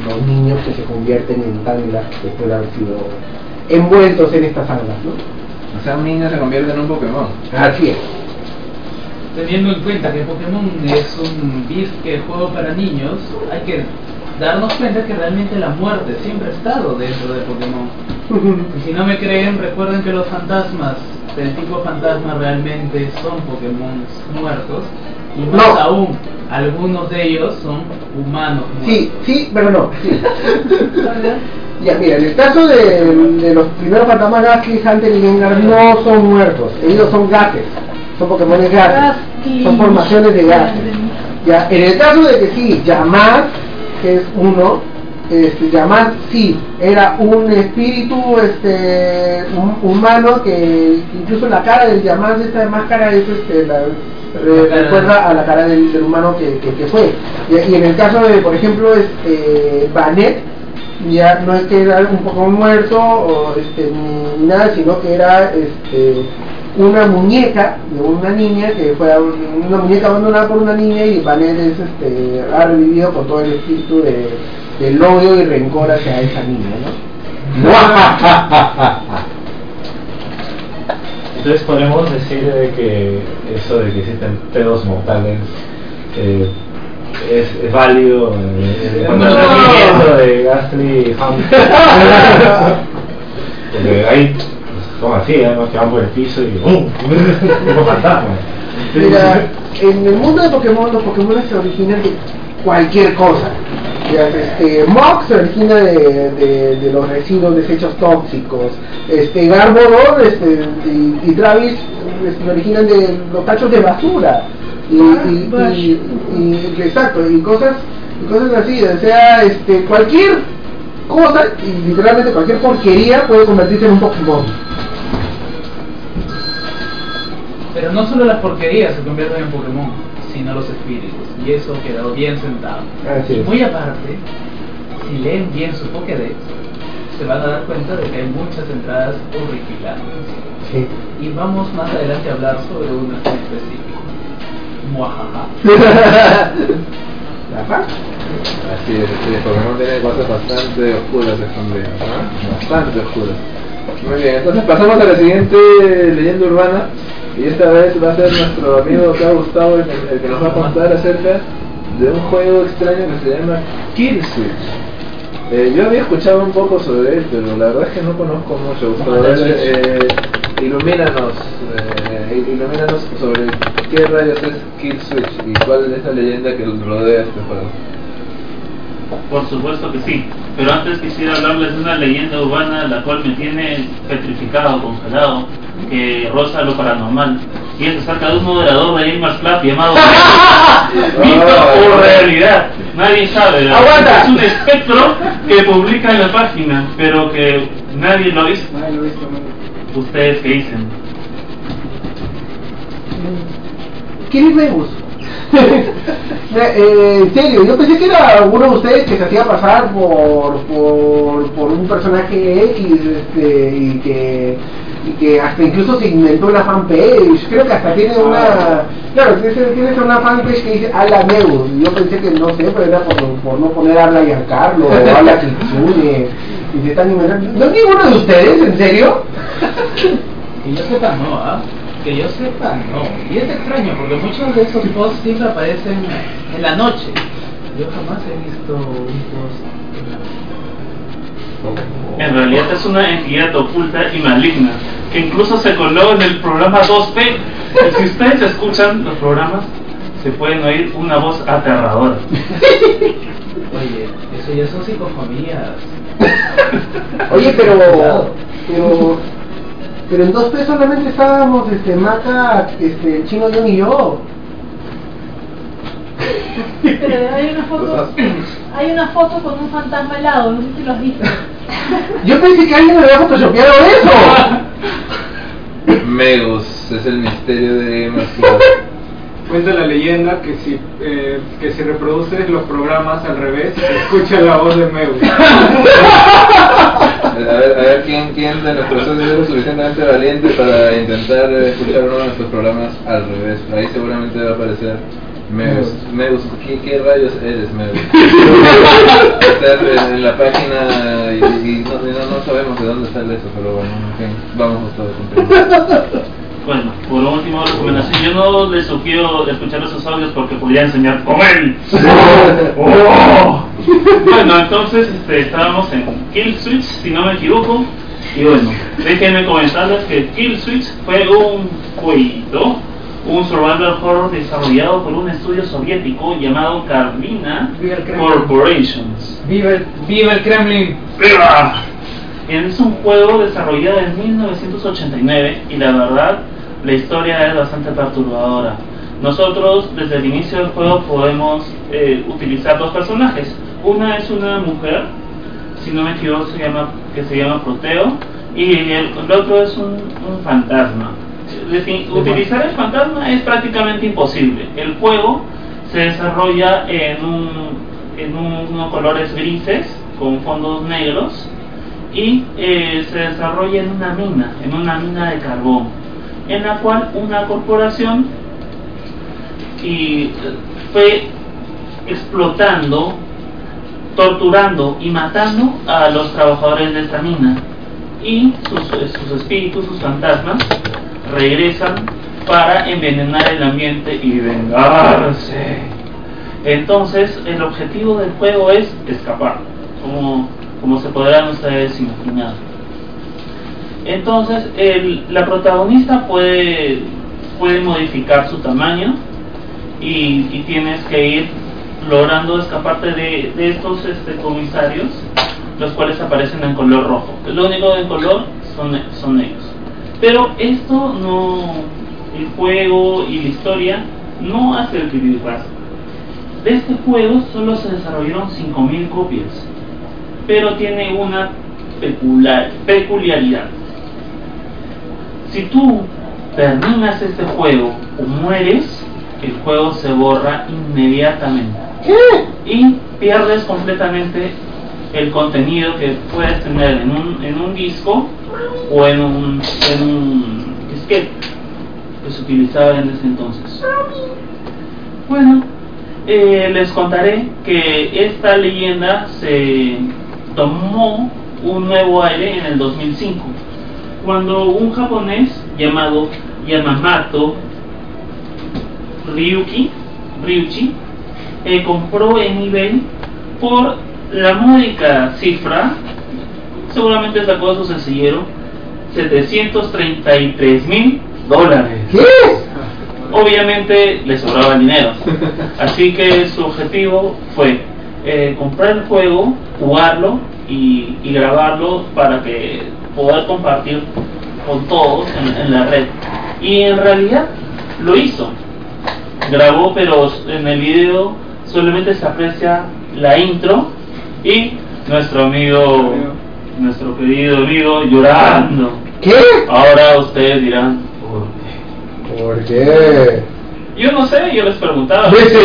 los niños que se convierten en tangelas después de haber sido envueltos en estas algas, ¿no? O sea, un niño se convierte en un Pokémon. Así es. Teniendo en cuenta que Pokémon es un disque juego para niños, hay que darnos cuenta que realmente la muerte siempre ha estado dentro de Pokémon. Y si no me creen, recuerden que los fantasmas del tipo fantasma realmente son Pokémon muertos. Y más No. aún, algunos de ellos son humanos muertos. Sí, sí, pero no. *laughs* Ya, mira, en el caso de, de los primeros fantasmas Gastly, Hunter y Gengar no son muertos, ellos son gases, son Pokémon gases, Gastly. son formaciones de gases. Ya, en el caso de que sí, Yamaz, que es uno, este, Yamaz sí, era un espíritu este, un- humano que incluso la cara del Yamaz, esta máscara es este, la, recuerda a la cara del, del humano que, que, que fue. Y, y en el caso de, por ejemplo, este, Banet, ya no es que era un poco muerto o este, ni nada, sino que era este, una muñeca de una niña que fue una muñeca abandonada por una niña y Banet es, este, ha revivido con todo el espíritu de, del odio y rencor hacia esa niña, *laughs* Entonces podemos decir de que eso de que existen pedos mortales eh, es, es válido eh, al No. de Gastly. *laughs* Porque hay, pues, son así, además que van por el piso y ¡bum! Tipo fantasma. ¿no? Mira, en el mundo de Pokémon, los Pokémon se originan de cualquier cosa. Este, Mok se origina de, de- de los residuos, desechos tóxicos. Este, Garbodor este, y, y Travis este, se originan de los tachos de basura. Y, y- y- y- exacto, y cosas, y cosas así. O sea, este, cualquier cosa, y literalmente cualquier porquería puede convertirse en un Pokémon. Pero no solo las porquerías se convierten en Pokémon, sino los espíritus. Y eso quedó bien sentado. Así y es. muy aparte, si leen bien su Pokédex, se van a dar cuenta de que hay muchas entradas horripilantes. Sí. Y vamos más adelante a hablar sobre una en específico. Muajaja. *laughs* ¿Ajá? Así es, así es, Pokémon tiene cosas bastante oscuras escondidas, ¿no? Bastante oscuras. Muy bien, entonces pasamos a la siguiente leyenda urbana. Y esta vez va a ser nuestro amigo acá Gustavo el, que- el que nos va a contar acerca de un juego extraño que se llama Kill Switch. Eh, yo había escuchado un poco sobre él, pero la verdad es que no conozco mucho. Gustavo, a ver, eh, ilumínanos, eh, ilumínanos sobre qué rayos es Kill Switch y cuál es la leyenda que rodea este juego. Por supuesto que sí, pero antes quisiera hablarles de una leyenda urbana la cual me tiene petrificado, congelado, que roza lo paranormal. Y es acerca *laughs* de un moderador de Gamers Club llamado Mito o realidad. Nadie sabe, es un espectro que publica en la página, pero que nadie lo ha visto. Nadie lo. ¿Ustedes qué dicen? ¿Quién es Megus? eh, en serio, yo pensé que era alguno de ustedes que se hacía pasar por, por, por un personaje X este, y, que, y que hasta incluso se inventó una fanpage. Creo que hasta tiene una. Claro, tienes, una fanpage que dice Ala Megus. y Yo pensé que no sé, pero era por, por no poner Habla Giancarlo o Habla Kitsune. Y se están inventando. ¿No es ninguno de ustedes? ¿En serio? *laughs* Que yo sepa no, ¿ah? Que yo sepa no. Y es extraño porque muchos de esos posts siempre aparecen en la noche. Yo jamás he visto un post en la En realidad es una entidad oculta y maligna, que incluso se coló en el programa 2P. Y si ustedes escuchan los programas, se pueden oír una voz aterradora. Oye, eso ya son psicofonías. Oye, pero. Pero. Pero en dos pesos solamente estábamos, este, Maca, este, el chino John y yo. Pero hay una foto, hay una foto con un fantasma al lado, no sé si lo has visto. Yo pensé que alguien me había photoshopeado eso. Megus es el misterio de Club. Cuenta la leyenda que si, eh, que si reproduces los programas al revés, se escucha la voz de Meu. A ver, a ver quién, quién de nuestros socios es lo suficientemente valiente para intentar escuchar uno de nuestros programas al revés. Ahí seguramente va a aparecer Meus. Meus, ¿qué, qué rayos eres, Meus? *laughs* Estar en, en la página y, y no, y no, no sabemos de dónde sale eso, pero bueno, en fin, vamos todos contigo. *laughs* Bueno, por último, recomendación: yo no les sugiero escuchar esos audios porque podría enseñar con él. *laughs* Oh. Bueno, entonces este, estábamos en Kill Switch, si no me equivoco. Y bueno, déjenme comentarles que Kill Switch fue un jueguito, un survival horror desarrollado por un estudio soviético llamado Kremlin. Corporations. ¡Viva el, viva el Kremlin! ¡Viva! Es un juego desarrollado en 1989 y la verdad la historia es bastante perturbadora. Nosotros desde el inicio del juego podemos eh, utilizar dos personajes. Una es una mujer, si no me equivoco se llama, que se llama Proteo, y el, el otro es un, un fantasma. Utilizar el fantasma es prácticamente imposible. El juego se desarrolla en, un, en un- unos colores grises con fondos negros y eh, se desarrolla en una mina, en una mina de carbón, en la cual una corporación y, fue explotando, torturando y matando a los trabajadores de esta mina. Y sus, sus espíritus, sus fantasmas, regresan para envenenar el ambiente y vengarse. Entonces, el objetivo del juego es escapar, como, como se podrán ustedes imaginar. Entonces, la protagonista puede, puede modificar su tamaño y, tienes que ir logrando escaparte de, estos este, comisarios, los cuales aparecen en color rojo. Lo único en color son, son negros. Pero esto no, el juego y la historia no hace el creepypasta. De este juego solo se desarrollaron 5.000 copias, pero tiene una peculiar- peculiaridad. Si tú terminas este juego o mueres, el juego se borra inmediatamente y pierdes completamente el contenido que puedes tener en un, en un disco o en un, en un disquete que se utilizaba en ese entonces. Bueno, eh, les contaré que esta leyenda se tomó un nuevo aire en el 2005, cuando un japonés llamado Yamamoto Ryuki, Ryuchi eh, compró en eBay por la módica cifra, seguramente sacó a su sencillero, 733 mil dólares. ¿Qué? Obviamente le sobraba dinero, así que su objetivo fue eh, comprar el juego, jugarlo y, y grabarlo para que poder compartir con todos en, en la red. Y en realidad lo hizo. Grabó, pero en el video solamente se aprecia la intro y nuestro amigo, nuestro querido amigo llorando. ¿Qué? Ahora ustedes dirán, ¿Por qué? yo no sé, yo les preguntaba. Sí, sí.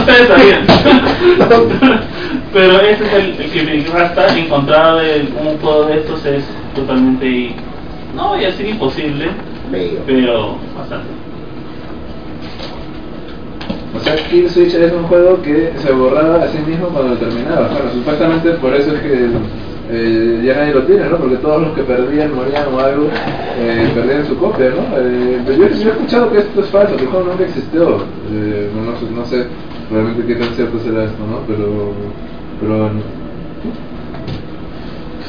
ustedes sabían. *laughs* Pero ese es el, el que rasta. Encontrar un juego de estos es totalmente, no voy a decir imposible, pero bastante. O sea, Kill Switch es un juego que se borraba a sí mismo cuando terminaba. Bueno, supuestamente por eso es que eh, ya nadie lo tiene, ¿no? Porque todos los que perdían, morían o algo, eh, perdían su copia, ¿no? Eh, yo, he escuchado que esto es falso, que el juego nunca existió. No sé realmente qué tan cierto será esto, ¿no? Pero... pero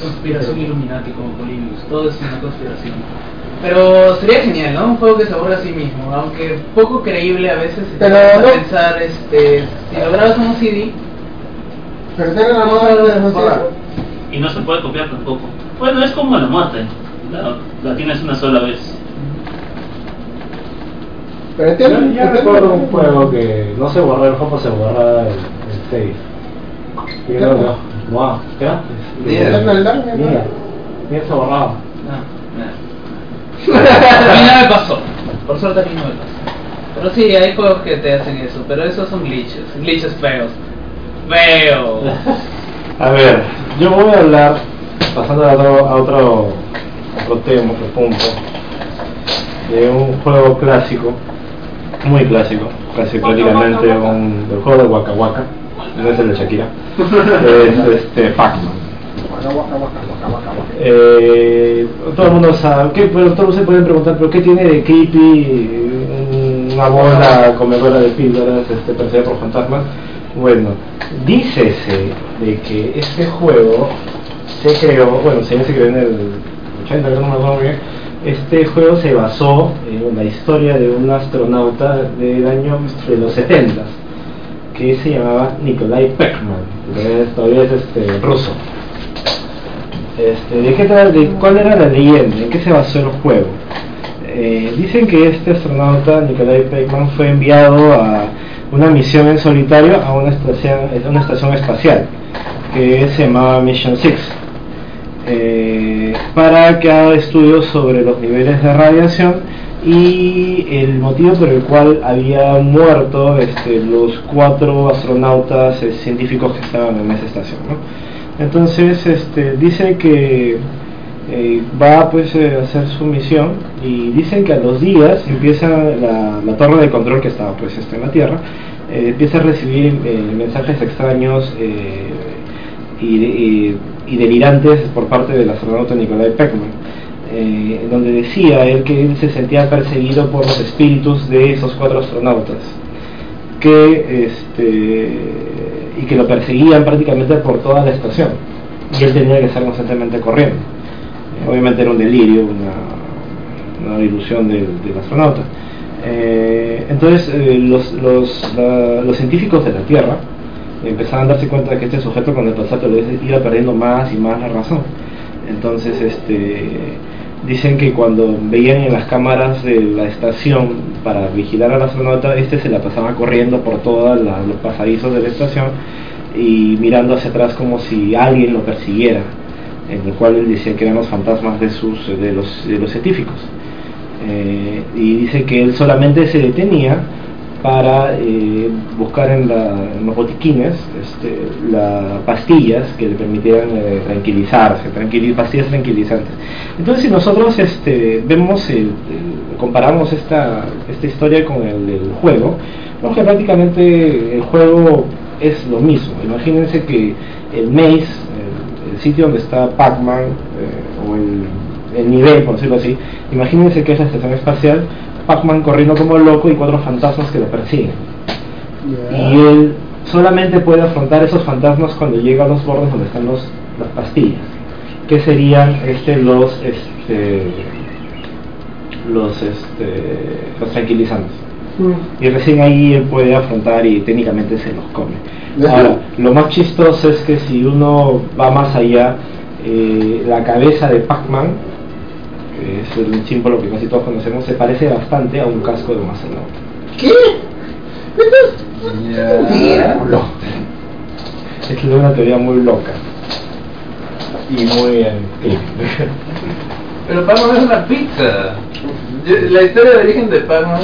Conspiración Illuminati como Polybius, todo es una conspiración. Pero sería genial, ¿no? Un juego que se aborda a sí mismo, aunque poco creíble a veces si te Pero a no- pensar, este, si lo grabas en un CD, Pero tiene la no moda de. Y no se puede copiar tampoco. Bueno, es como la muerte. La, la tienes una sola vez. Pero Yo, entiendo. yo recuerdo un juego que no se borra el juego, se borra el, el save. Y ¿Qué? no, no, ¿qué. Dark. Nier se borraba. Nada. A mí no me pasó. Por suerte a mí no me pasó. Pero sí, hay juegos que te hacen eso, pero esos son glitches, glitches feos. Feos. A ver, yo voy a hablar, pasando a otro, a otro, otro tema, otro punto, de un juego clásico, muy clásico, casi prácticamente un, del juego de Waka Waka, no es el de Shakira, es *laughs* este Pac-Man. Eh, todo el mundo sabe, ¿qué, pero todos se pueden preguntar, ¿pero qué tiene de creepy una bola comedora de píldoras este, perseguida por fantasmas? Bueno, dícese de que este juego se creó, bueno, se creó en el 80, creo, no me acuerdo bien. Este juego se basó en la historia de un astronauta del año de los 70 que se llamaba Nikolai que es- todavía es este, ruso. Este, ¿de qué de ¿Cuál era la leyenda? ¿En qué se basó el juego? Eh, dicen que este astronauta, Nikolai Pekman, fue enviado a una misión en solitario a una estación, una estación espacial que se llamaba Mission 6 eh, para que haga estudios sobre los niveles de radiación y el motivo por el cual había muerto este, los cuatro astronautas eh, científicos que estaban en esa estación. ¿no? Entonces este, dice que eh, va pues eh, a hacer su misión y dicen que a los días empieza la, torre de control que estaba pues este, en la Tierra eh, empieza a recibir mensajes extraños y, delirantes por parte del astronauta Nikolai Pekman en donde decía él que él se sentía perseguido por los espíritus de esos cuatro astronautas que este y que lo perseguían prácticamente por toda la estación. Y él tenía que estar constantemente corriendo. Obviamente era un delirio una, una ilusión del, del astronauta. Eh, entonces eh, los, los, la- los científicos de la Tierra empezaron a darse cuenta de que este sujeto con el pasar iba perdiendo más y más la razón. Entonces este dicen que cuando veían en las cámaras de la estación para vigilar al astronauta este se la pasaba corriendo por todos los pasadizos de la estación y mirando hacia atrás como si alguien lo persiguiera en el cual él decía que eran los fantasmas de sus de los, de los científicos. Eh, y dice que él solamente se detenía para eh, buscar en, los botiquines este, las pastillas que le permitieran eh, tranquilizarse, pastillas tranquilizantes. Entonces, si nosotros este, vemos, comparamos esta, esta historia con el, el juego, vemos que prácticamente el juego es lo mismo. Imagínense que el maze, el, sitio donde está Pac-Man, eh, o el, nivel, por decirlo así, imagínense que es la estación espacial, Pac-Man corriendo como loco y cuatro fantasmas que lo persiguen. Y él solamente puede afrontar esos fantasmas cuando llega a los bordes donde están los, las pastillas, que serían este, los, este, los, este, los tranquilizantes. Mm. Y recién ahí él puede afrontar y técnicamente se los come. Ahora, lo más chistoso es que si uno va más allá, eh, la cabeza de Pac-Man, que es el símbolo que casi todos conocemos, se parece bastante a un casco de un astronauta. ¿Qué? Es una teoría muy loca. Y muy... Pero Pac-Man es una pizza. La historia de origen de Pac-Man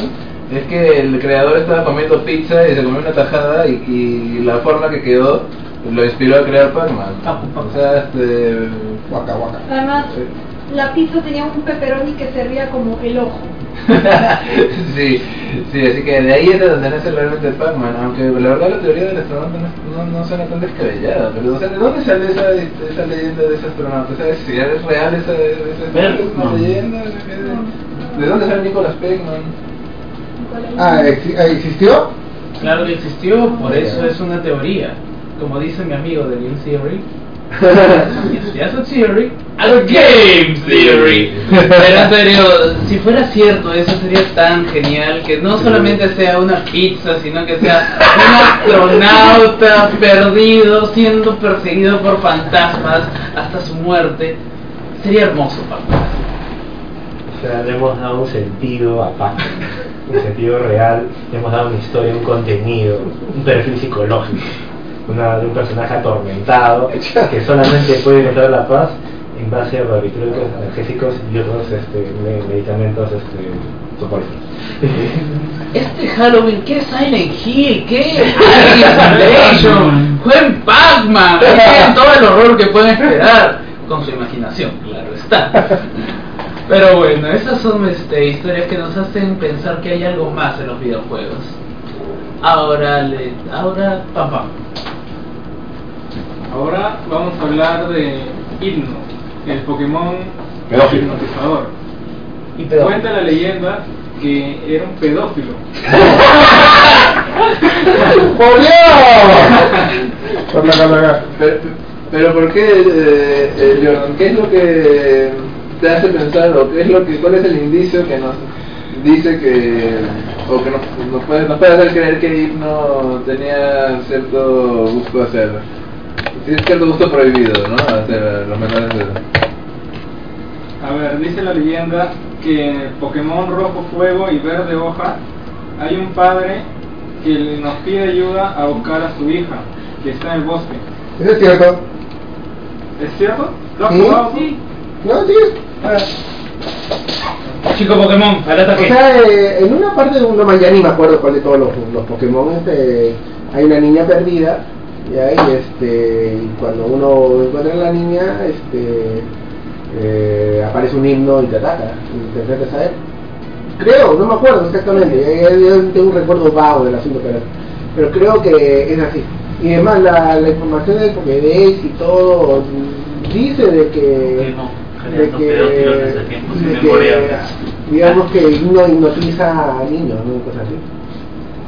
es que el creador estaba comiendo pizza y se comió una tajada y, la forma que quedó lo inspiró a crear Pac-Man. Ah, o sea, este... Guaca, guaca. Además, la pizza tenía un pepperoni que servía como el ojo. *laughs* sí, sí, así que de ahí es de donde nace realmente Pac-Man, aunque la verdad la teoría del astronauta no, no, no suena tan descabellada, pero o sea, ¿de dónde sale esa, esa leyenda de ese astronauta? ¿Sabes si es real esa, esa, esa leyenda? ¿De dónde sale Nicolas Pac-Man? Ah, ah, ¿existió? Claro que existió, por eso es una teoría. Como dice mi amigo de Game Theory, *laughs* a theory, a game theory. Pero en serio, si fuera cierto, eso sería tan genial que no solamente sea una pizza, sino que sea un astronauta perdido, siendo perseguido por fantasmas hasta su muerte. Sería hermoso, papá. O sea, le hemos dado un sentido a Pac un sentido real, le hemos dado una historia, un contenido, un perfil psicológico, una, de un personaje atormentado que *laughs* solamente puede encontrar la paz en base a barbitúricos analgésicos y otros este, medicamentos este, *laughs* Este Halloween, ¿qué es Silent Hill? ¿Qué es Isolation? Fue en Pac-Man. todo el horror que pueden esperar. Con su imaginación, claro está. *laughs* Pero bueno, esas son este, historias que nos hacen pensar que hay algo más en los videojuegos. Ahora, le, ahora, papá. Ahora vamos a hablar de Hipno, el Pokémon hipnotizador. Y Cuenta la leyenda que era un pedófilo. *laughs* *laughs* pero, pero ¿por qué, eh, eh, Jordan? ¿Qué es lo que te hace pensar o qué es lo que cuál es el indicio que nos dice que o que nos, nos, puede, nos puede hacer creer que Hipno tenía cierto gusto hacer cierto gusto prohibido ¿no? los menores de a ver dice la leyenda que en Pokémon rojo fuego y verde hoja hay un padre que nos pide ayuda a buscar a su hija que está en el bosque ¿Eso es cierto? ¿Es cierto? ¿Lo has jugado? Sí. No, sí. Chico Pokémon, al ataque. O sea, eh, en una parte de uno ya ni me acuerdo cuál de todos los, los Pokémon, este, hay una niña perdida, y ahí, este, cuando uno encuentra a la niña, este, eh, aparece un himno y te ataca, y te enfrentas a él. Creo, no me acuerdo exactamente, yo tengo un recuerdo vago del asunto, pero, pero creo que es así. Y además la, la información del Pokédex y todo dice de que de que, de que digamos que uno hipnotiza a niños, ¿no? Cosas así.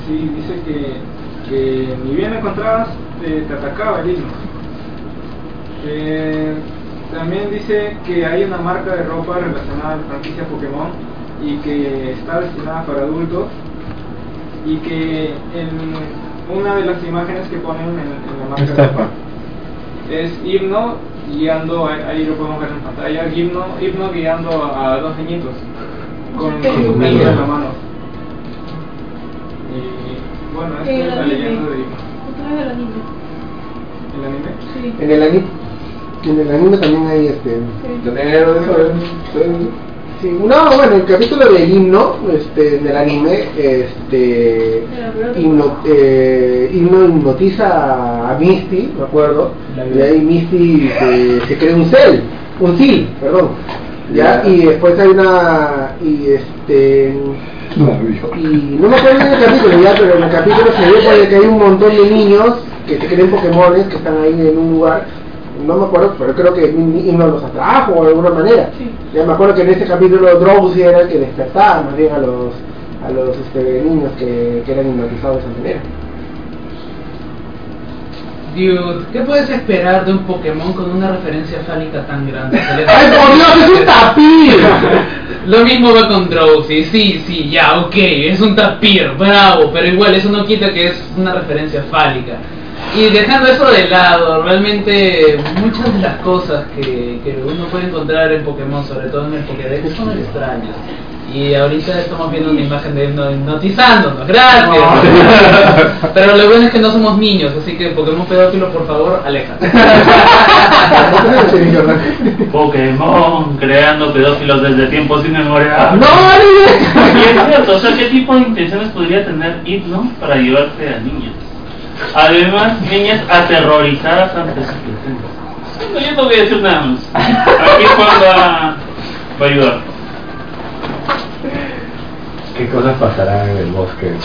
Sí, dice que, que ni bien encontrabas eh, te atacaba el himno. Eh, también dice que hay una marca de ropa relacionada a la franquicia Pokémon y que está destinada para adultos y que en una de las imágenes que ponen en, en la marca de ropa es himno guiando, ahí lo podemos ver en pantalla, himno, himno guiando a, dos niñitos con, su en la mano. Y bueno, esta es la leyenda de himno. ¿El anime? ¿El anime? Sí. En el anime, en el anime también hay este. No, bueno, el capítulo del himno este, del anime, este, himno, eh, himno hipnotiza a Misty, me acuerdo, y ahí Misty se, se crea un cel, un sil, perdón, ya, y después hay una, y este, y no me acuerdo en el capítulo ya, pero en el capítulo se ve que hay un montón de niños que se creen Pokémones que están ahí en un lugar no me acuerdo, pero creo que Himno los atrajo de alguna manera. Ya me acuerdo que en ese capítulo Drowsy era el que despertaba más bien a los, a los este, niños que, que eran hipnotizados de esa manera. Dude, ¿qué puedes esperar de un Pokémon con una referencia fálica tan grande? ¡Ay, por Dios, es un *laughs* tapir! Lo mismo va con Drowsy, sí, sí, ya, ok, es un tapir, bravo, pero igual eso no quita que es una referencia fálica. Y dejando eso de lado, realmente muchas de las cosas que, que uno puede encontrar en Pokémon, sobre todo en el Pokédex, son extrañas. Y ahorita estamos viendo una imagen de hipnotizándonos, gracias. *laughs* Pero lo bueno es que no somos niños, así que Pokémon pedófilo, por favor, aleja. *laughs* Pokémon creando pedófilos desde tiempos inmemoriales. ¡No! Y es cierto, o sea, ¿qué tipo de intenciones podría tener Hipno para llevarse a niños? Además, niñas aterrorizadas ante su presencia. No, yo no voy a decir nada más. Aquí Juan va, va a ayudar. ¿Qué cosas pasarán en el bosque? *laughs*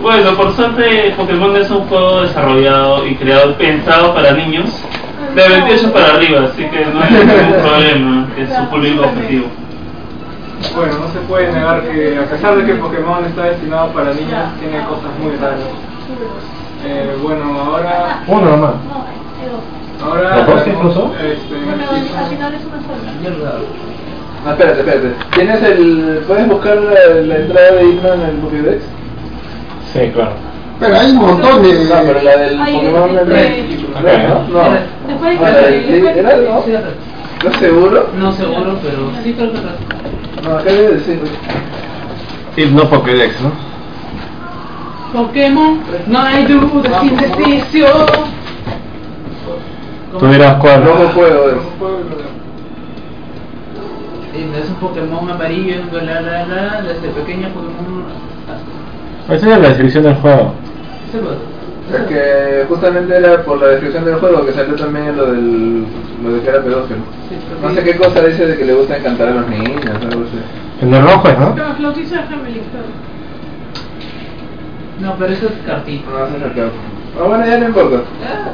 Bueno, por suerte Pokémon es un juego desarrollado y creado, pensado para niños de 28 para arriba, así que no hay ningún *laughs* problema, es su público objetivo. Bueno, no se puede negar que a pesar de que Pokémon está destinado para niños, tiene cosas muy raras. Eh, bueno, ahora... Uno nomás. Ahora... ¿Los dos incluso? Este, sola. Ah, espérate, espérate. ¿Tienes el. ¿Puedes buscar la, la entrada de himno en el Pokédex? Sí, claro. Pero hay un montón de... No, pero la del Ay, Pokémon este- del Ok, ¿no? No. Después Ah, la del literal, ¿no? Sí, ¿Estás seguro? No seguro, pero sí creo que No, acá debe decir. Hipno Pokédex, ¿no? Pokémon, no hay duda sin decisión. Tú dirás cuál. Rojo fuego es. Sí, Es un Pokémon amarillo, la la la, desde pequeño Pokémon. Esa es la descripción del juego. Puede. Es que justamente era por la descripción del juego que salió también lo del lo de que era pedófilo. Sí, No sé qué cosa dice de que le gusta encantar a los niños, algo así. El de rojo es, ¿no? Flautista claro. No, pero eso es cartita. No, eso es acá. Ah, bueno, ya no importa.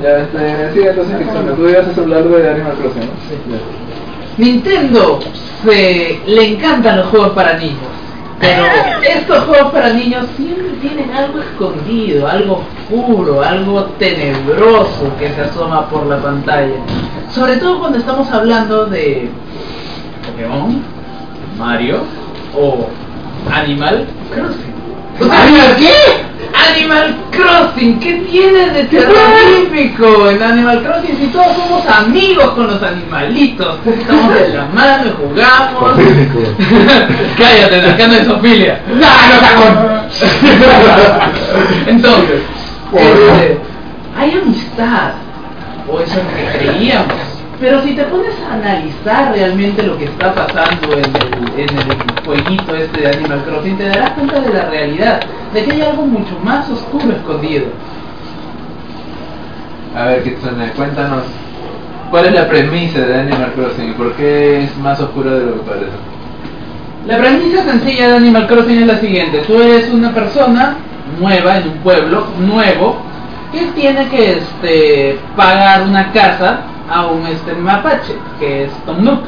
Ya, este, sigue entonces. Tú ibas a hablar de Animal Crossing, ¿no? Sí. Nintendo se le encantan los juegos para niños, pero *laughs* estos juegos para niños siempre tienen algo escondido, algo oscuro, algo tenebroso que se asoma por la pantalla. Sobre todo cuando estamos hablando de Pokémon, Mario o Animal Crossing. ¿Animal qué? Animal Crossing, ¿qué tiene de terrorífico en Animal Crossing si todos somos amigos con los animalitos? Estamos de la mano jugamos. *laughs* Cállate, cercano de Sofilia. ¡No, no, cagón! *laughs* Entonces, este, hay amistad, o eso es lo que creíamos. Pero si te pones a analizar realmente lo que está pasando en el, en el jueguito este de Animal Crossing, te darás cuenta de la realidad, de que hay algo mucho más oscuro escondido. A ver, Kitsune, cuéntanos. ¿Cuál es la premisa de Animal Crossing y por qué es más oscura de lo que parece? La premisa sencilla de Animal Crossing es la siguiente. Tú eres una persona nueva en un pueblo nuevo que tiene que este, pagar una casa a un este, mapache, que es Tom Nook.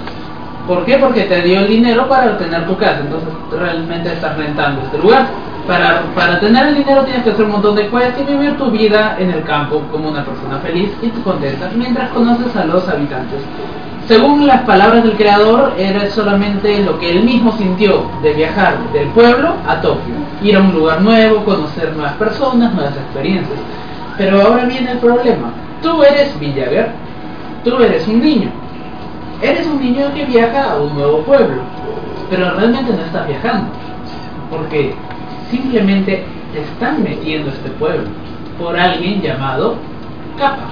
¿Por qué? Porque te dio el dinero para obtener tu casa. Entonces realmente estás rentando este lugar. Para, para tener el dinero tienes que hacer un montón de quests y vivir tu vida en el campo como una persona feliz y contenta mientras conoces a los habitantes. Según las palabras del creador, era solamente lo que él mismo sintió de viajar del pueblo a Tokio, ir a un lugar nuevo, conocer nuevas personas, nuevas experiencias. Pero ahora viene el problema. Tú eres Villager, tú eres un niño. Eres un niño que viaja a un nuevo pueblo, pero realmente no estás viajando, porque simplemente te están metiendo a este pueblo por alguien llamado Kappa.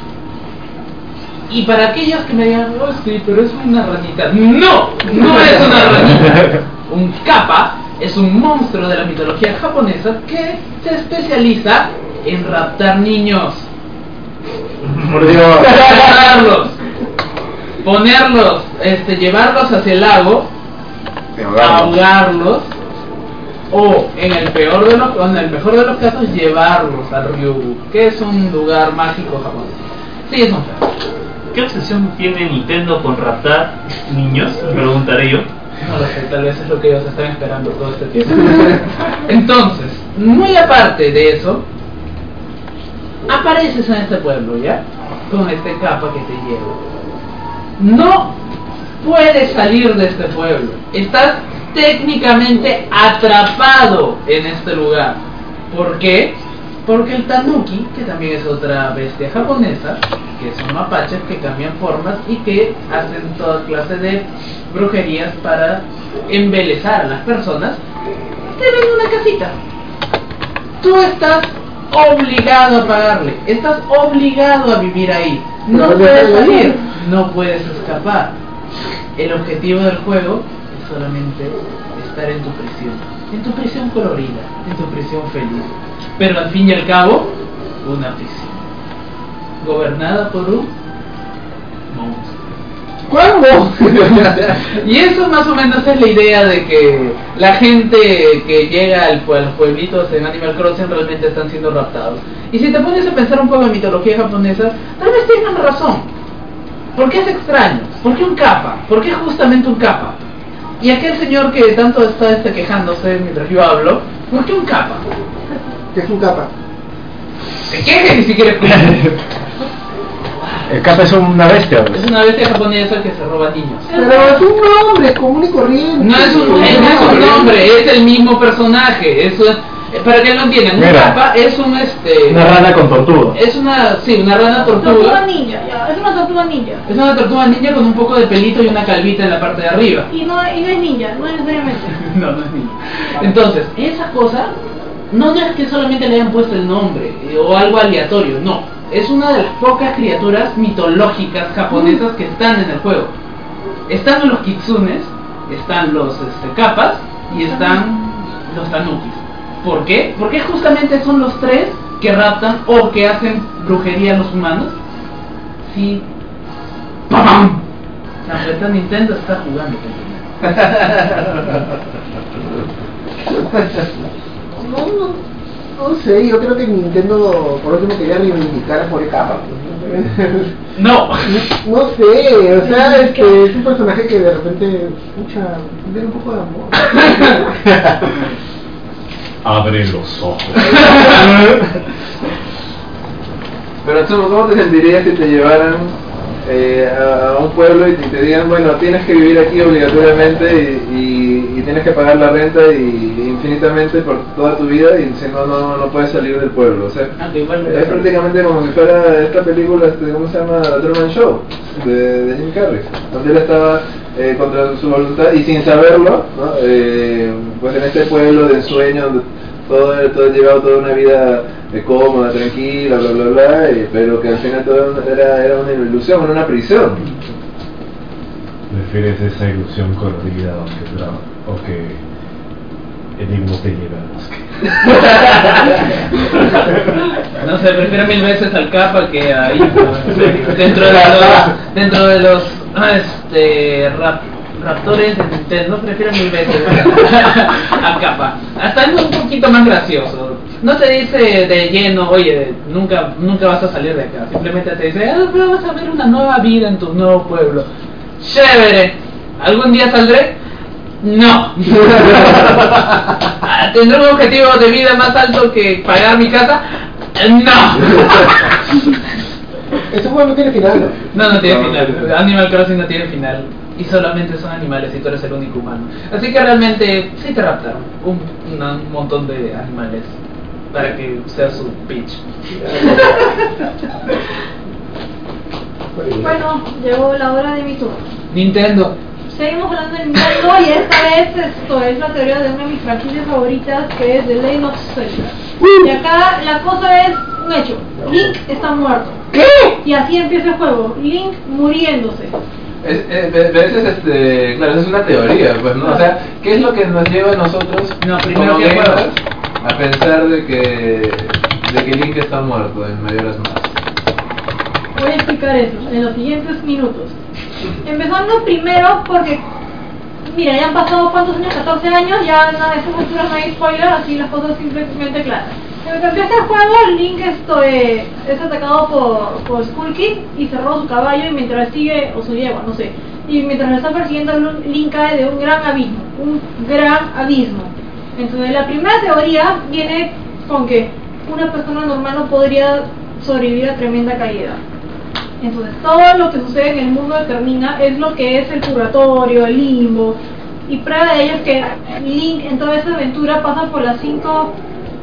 Y para aquellos que me digan, oh, sí, pero es una ranita. No, no es una ranita. *laughs* Un kappa es un monstruo de la mitología japonesa que se especializa en raptar niños. Por Dios. *laughs* Ponerlos, este, llevarlos hacia el lago, ahogarlos o en el peor de los, en el mejor de los casos llevarlos al Ryugu, que es un lugar mágico japonés. Sí, es un feo. ¿Qué obsesión tiene Nintendo con raptar niños? Me preguntaré yo. No lo sé, tal vez es lo que ellos están esperando todo este tiempo. *laughs* Entonces, muy aparte de eso, apareces en este pueblo, ¿ya? Con este capa que te lleva. No puedes salir de este pueblo. Estás técnicamente atrapado en este lugar. ¿Por qué? Porque el tanuki, que también es otra bestia japonesa, que son mapaches que cambian formas y que hacen toda clase de brujerías para embelezar a las personas, te ven una casita. Tú estás obligado a pagarle, estás obligado a vivir ahí. No puedes salir, ir. no puedes escapar. El objetivo del juego es solamente estar en tu prisión, en tu prisión colorida, en tu prisión feliz. Pero al fin y al cabo, una prisión. Gobernada por un monstruo. ¿Cuándo? *laughs* Y eso más o menos es la idea de que la gente que llega al, pue- a los pueblitos en Animal Crossing realmente están siendo raptados. Y si te pones a pensar un poco en mitología japonesa, tal vez tengan razón. ¿Por qué es extraño? ¿Por qué un capa? ¿Por qué justamente un capa? Y aquel señor que tanto está este, quejándose mientras yo hablo, ¿por qué un capa? que es un capa. ¿Se queje ni siquiera? *laughs* El capa es una bestia. Es una bestia japonesa que se roba niños. Pero es un nombre común y corriente. No es un, eh, no es un nombre, es el mismo personaje. Es un- eh, para que lo entiendan, un capa es un este. Una rana con tortuga. Es una, sí, una rana Tortuga tortuga. ninja, ya, es una tortuga ninja. Es una tortuga ninja con un poco de pelito y una calvita en la parte de arriba. Y no, y no es ninja, no necesariamente. *laughs* No, no es niño. Entonces, esa cosa no es que solamente le hayan puesto el nombre eh, o algo aleatorio, no. Es una de las pocas criaturas mitológicas japonesas que están en el juego. Están los kitsunes, están los este, capas y están los tanukis. ¿Por qué? Porque justamente son los tres que raptan o que hacen brujería a los humanos. Sí. ¡Pam! La neta Nintendo está jugando *laughs* No, no, no sé, yo creo que Nintendo por último quería reivindicar a por capa. pues. No. No sé, o sea, es que es un personaje que de repente, escucha, tiene un poco de amor. *laughs* Abre los ojos. *laughs* Pero Tsumo, ¿cómo te sentirías si te llevaran eh, a, a un pueblo y te, te digan, bueno, tienes que vivir aquí obligatoriamente y, y- y tienes que pagar la renta y, infinitamente por toda tu vida y si no, no, no puedes salir del pueblo? O sea, Aunque igual me es prácticamente como si fuera esta película, este, ¿cómo se llama? The Truman Show, de, de Jim Carrey, donde él estaba eh, contra su voluntad y sin saberlo, ¿no? Eh, pues en este pueblo de ensueño, donde todo, todo llevaba toda una vida eh, cómoda, tranquila, bla, bla, bla, eh, pero que al final todo era, era una ilusión, era una prisión. ¿Prefieres esa ilusión colorida o que, tra- o que el mismo te lleva al bosque? *laughs* No sé, prefiero mil veces al capa que a Ico. Dentro de los, dentro de los ah, este, rap- raptores de Nintendo, prefiero mil veces *laughs* al capa. Hasta es un poquito más gracioso. No te dice de lleno, oye, nunca, nunca vas a salir de acá. Simplemente te dice, ah, pero vas a ver una nueva vida en tu nuevo pueblo. Chévere. ¿Algún día saldré? No. *laughs* ¿Tendré un objetivo de vida más alto que pagar mi casa? No. *laughs* Ese juego no tiene final, ¿no? No, no tiene final. Animal Crossing no tiene final. Y solamente son animales y tú eres el único humano. Así que realmente sí te raptaron un, un montón de animales para que sea su pitch. *laughs* Bueno, llegó la hora de mi turno. Nintendo. Seguimos hablando de Nintendo y esta vez esto es la teoría de una de mis franquicias favoritas que es The Legend of Zelda. Y acá la cosa es un hecho. Link está muerto. ¿Qué? Y así empieza el juego. Link muriéndose. Es, eh, es este, claro, esa es una teoría, pues, ¿no? O sea, ¿qué es lo que nos lleva a nosotros No, primero como gamers a pensar de que, de que Link está muerto en Majora's Mask? Voy a explicar eso en los siguientes minutos. Empezando primero porque, mira, ya han pasado cuántos años, 14 años, ya de esas alturas no hay spoiler, así las cosas simplemente claras. Desde que empieza el juego, Link eh, es atacado por, por y se roba su caballo y mientras sigue, o su yegua, no sé, y mientras lo está persiguiendo, Link cae de un gran abismo, un gran abismo. Entonces la primera teoría viene con que una persona normal no podría sobrevivir a tremenda caída. Entonces, todo lo que sucede en el mundo de Termina es lo que es el purgatorio, el limbo. Y prueba de ello es que Link en toda esa aventura pasa por las cinco,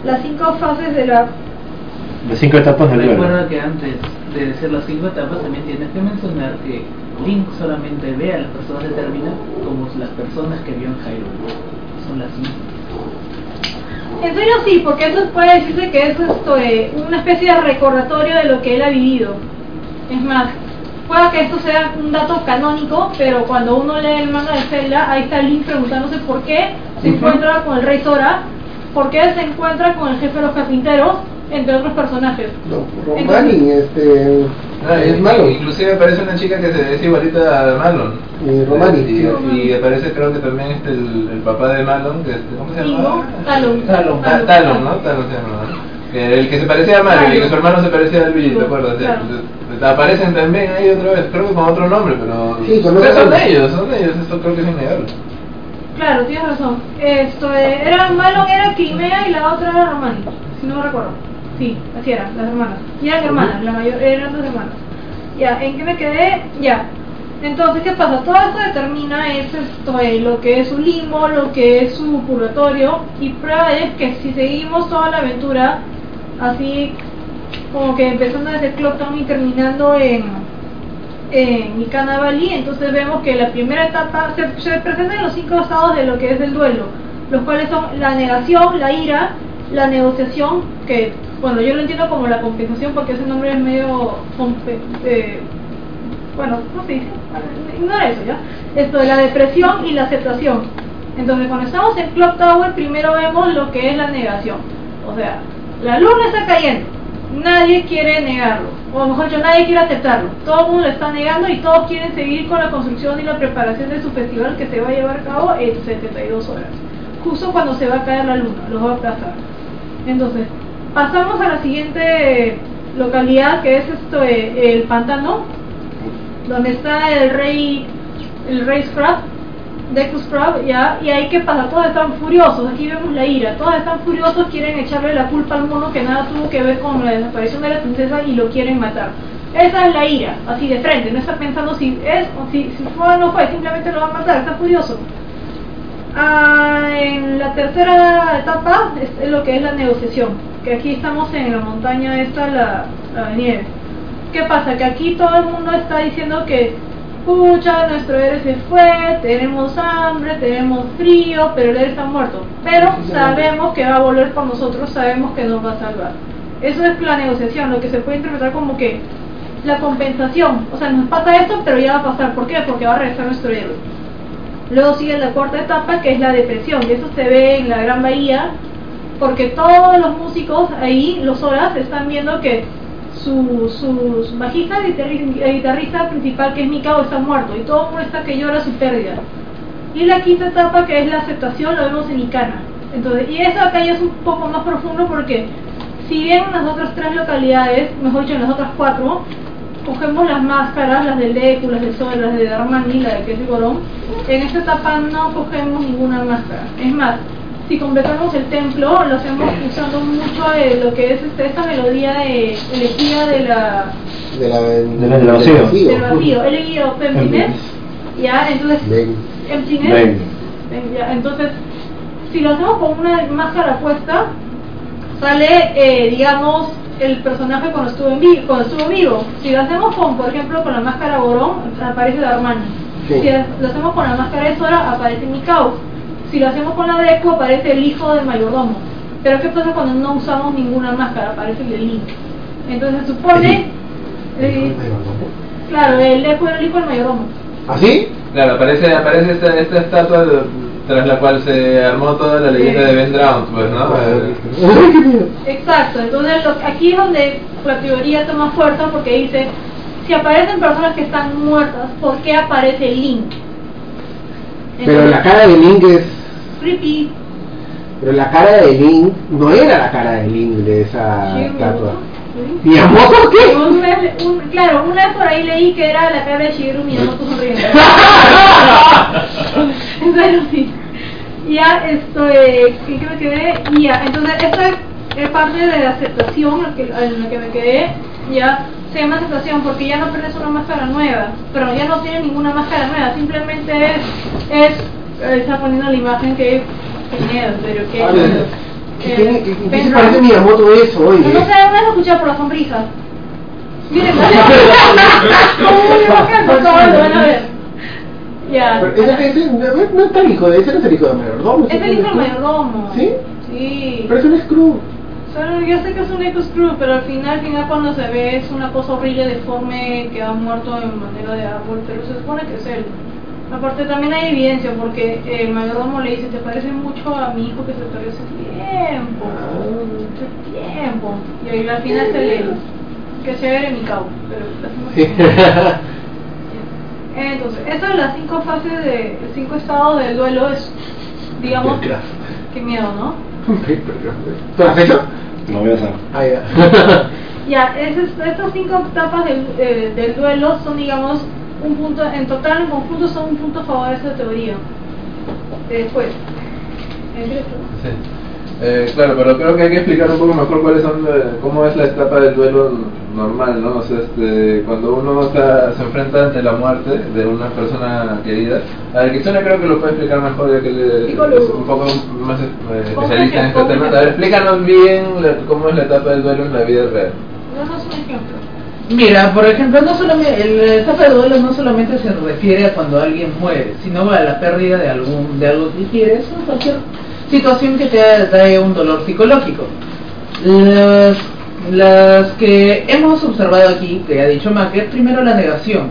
las cinco fases de la... De cinco etapas del. Recuerda que antes de decir las cinco etapas también tienes que mencionar que Link solamente ve a las personas de Termina como las personas que vio en Hyrule. Son las mismas. En serio sí, porque eso puede decirse que es esto, eh, una especie de recordatorio de lo que él ha vivido. Es más, pueda que esto sea un dato canónico, pero cuando uno lee el manga de Zelda, ahí está Link preguntándose por qué se encuentra con el rey Sora, por qué se encuentra con el jefe de los carpinteros, entre otros personajes. No, Romani, este. Ah, es malo. Inclusive aparece una chica que se es igualita a Malon. Y Romani, Y, sí. y aparece creo que también este, el, el papá de Malon, que este, ¿cómo se llama? Talon. Talon. Ta- Talon, ¿no? Talon se llama, el que se parecía a Mario y que su hermano se parecía al Billy, ¿te acuerdas? Claro. Entonces, Aparecen también ahí otra vez, creo que con otro nombre, pero... Sí, con pero son ellos, son ellos, eso creo que es innegable. Claro, tienes razón. Esto eh, era Malon era Crimea y la otra era Romani, si no me recuerdo. Sí, así eran, las hermanas. Y eran hermanas, la mayor, eran dos hermanas. Ya, ¿en qué me quedé? Ya. Entonces, ¿qué pasa? Todo esto determina es esto, lo que es su limbo, lo que es su purgatorio, y prueba es que si seguimos toda la aventura, así como que empezando desde Clocktown y terminando en, en Valley, entonces vemos que la primera etapa se, se presentan los cinco estados de lo que es el duelo, los cuales son la negación, la ira, la negociación, que bueno, yo lo entiendo como la compensación porque ese nombre es medio eh, bueno, ¿cómo se dice? Bueno, Ignora eso, ¿ya? Esto de la depresión y la aceptación. Entonces, cuando estamos en Clock Tower, primero vemos lo que es la negación. O sea, la luna está cayendo, nadie quiere negarlo, o mejor dicho, nadie quiere aceptarlo. Todo el mundo lo está negando y todos quieren seguir con la construcción y la preparación de su festival que se va a llevar a cabo en 72 horas. Justo cuando se va a caer la luna, los va a aplazar. Entonces, pasamos a la siguiente localidad que es esto, eh, el pantano, donde está el rey, el rey Scrap, Deku Scrap, ya, y ahí que pasa, todos están furiosos, aquí vemos la ira, todos están furiosos, quieren echarle la culpa al mono que nada tuvo que ver con la desaparición de la princesa y lo quieren matar. Esa es la ira, así de frente, no está pensando si es o si, si fue o no fue, simplemente lo va a matar, está furioso. Ah, en la tercera etapa es lo que es la negociación, que aquí estamos en la montaña esta, la, la nieve. ¿Qué pasa? Que aquí todo el mundo está diciendo que, pucha, nuestro héroe se fue, tenemos hambre, tenemos frío, pero el héroe está muerto. Pero sabemos que va a volver por nosotros, sabemos que nos va a salvar. Eso es la negociación, lo que se puede interpretar como que la compensación. O sea, nos pasa esto, pero ya va a pasar. ¿Por qué? Porque va a regresar nuestro héroe. Luego sigue la cuarta etapa, que es la depresión, y eso se ve en la Gran Bahía, porque todos los músicos ahí, los horas, están viendo que su, su, su bajista, el guitarri- el guitarrista principal, que es Mikao, está muerto, y todo el mundo que llora su pérdida. Y la quinta etapa, que es la aceptación, lo vemos en Icana. Entonces, y eso acá ya es un poco más profundo porque si bien en las otras tres localidades, mejor dicho en las otras cuatro, cogemos las máscaras, las del Deku, las del Sol, las de Darmani, la de Gorón, en esta etapa no cogemos ninguna máscara. Es más, si completamos el templo, lo hacemos usando mucho eh, lo que es este, esta melodía de elegía de la De la, De la- del vacío. del vacío, elegía Emptiness, ya, entonces ya, entonces si lo hacemos con una máscara puesta, sale, eh, digamos, el personaje cuando estuvo, en vi- cuando estuvo vivo. Si lo hacemos con, por ejemplo, con la máscara Gorón, aparece Darmani. Sí. Si lo hacemos con la máscara de Sora, aparece Mikao. Si lo hacemos con la de Echo, aparece el hijo del mayordomo. Pero ¿qué pasa cuando no usamos ninguna máscara? Aparece el de Link. Entonces se supone... eh, claro, él fue el hijo del mayordomo. ¿Así? Claro, aparece, aparece esta, esta estatua de- tras la cual se armó toda la leyenda de Ben Drown, pues, ¿no? *laughs* Exacto, entonces lo- aquí es donde la teoría toma fuerza porque dice, si aparecen personas que están muertas, ¿por qué aparece Link? Pero la cara de Link es. Creepy. Pero la cara de Link no era la cara de Link de esa estatua. sí. ¿Miyamoto qué? Un mes- un- claro, una vez por ahí leí que era la cara de Shigeru Miyamoto *laughs* sonriendo. *laughs* en serio, sí. Ya, esto, eh, ¿qué me quedé? Ya, entonces esta es parte de la aceptación en la que, en la que me quedé. Ya, se llama aceptación porque ya no pones una máscara nueva, pero ya no tiene ninguna máscara nueva, simplemente es, es, eh, está poniendo la imagen que miedo, pero que... A ver, ¿Qué, eh, tiene- qué- qué se parece. Miyamoto eso, oye? No sé, una vez escuché por la sonrisa. Miren, favor, lo van a ver. Ya. No, no está el hijo de ese, no es el hijo de mayordomo. Es el hijo del mayordomo. ¿Sí? Sí. Pero es un screw. Solo yo sé que es un eco screw, pero al final, al final cuando se ve es una cosa horrible, deforme, que ha muerto en manera de árbol, pero se supone que es él. Aparte también hay evidencia porque el mayordomo le dice, te parece mucho a mi hijo que se perdió hace tiempo, hace tiempo. Y ahí al final se lee, que se ve mi cabo, pero Entonces, estas son las cinco fases de, cinco estados del duelo es, digamos, qué miedo, ¿no? ¿Tú has hecho? No voy a hacer. Ah, ya. *laughs* Ya, esas- estas cinco etapas del, eh, del duelo son, digamos, un punto, en total, en conjunto, son un punto a favor de esta teoría. Después. Sí. Eh, claro, pero creo que hay que explicar un poco mejor cuáles son, eh, cómo es la etapa del duelo normal, ¿no? O sea, este, cuando uno está, se enfrenta ante la muerte de una persona querida. A ver, Kitsune creo que lo puede explicar mejor, ya que le, es un poco más eh, ¿Cómo especialista en es? este ¿Cómo tema. A ver, explícanos bien la- cómo es la etapa del duelo en la vida real. Danos un ejemplo. Mira, por ejemplo, no solamente, el etapa de duelo no solamente se refiere a cuando alguien muere, sino a la pérdida de algún de algo que quieres o cualquier situación que te trae un dolor psicológico. Las, las que hemos observado aquí, que ha dicho Macker, primero la negación.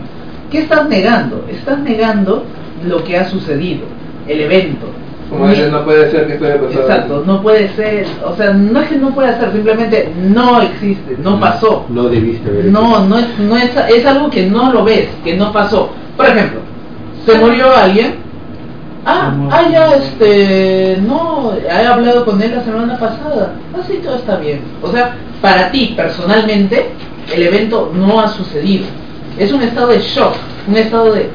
¿Qué estás negando? Estás negando lo que ha sucedido, el evento. Como dices, no puede ser que esto haya pasado. Exacto, no puede ser, o sea, no es que no pueda ser, simplemente no existe, no pasó. No debiste ver No, no es, no es, es algo que no lo ves, que no pasó. Por ejemplo, se murió alguien. Ah, ah, ya, este, no, he hablado con él la semana pasada. Así todo está bien. O sea, para ti personalmente, el evento no ha sucedido. Es un estado de shock, un estado de...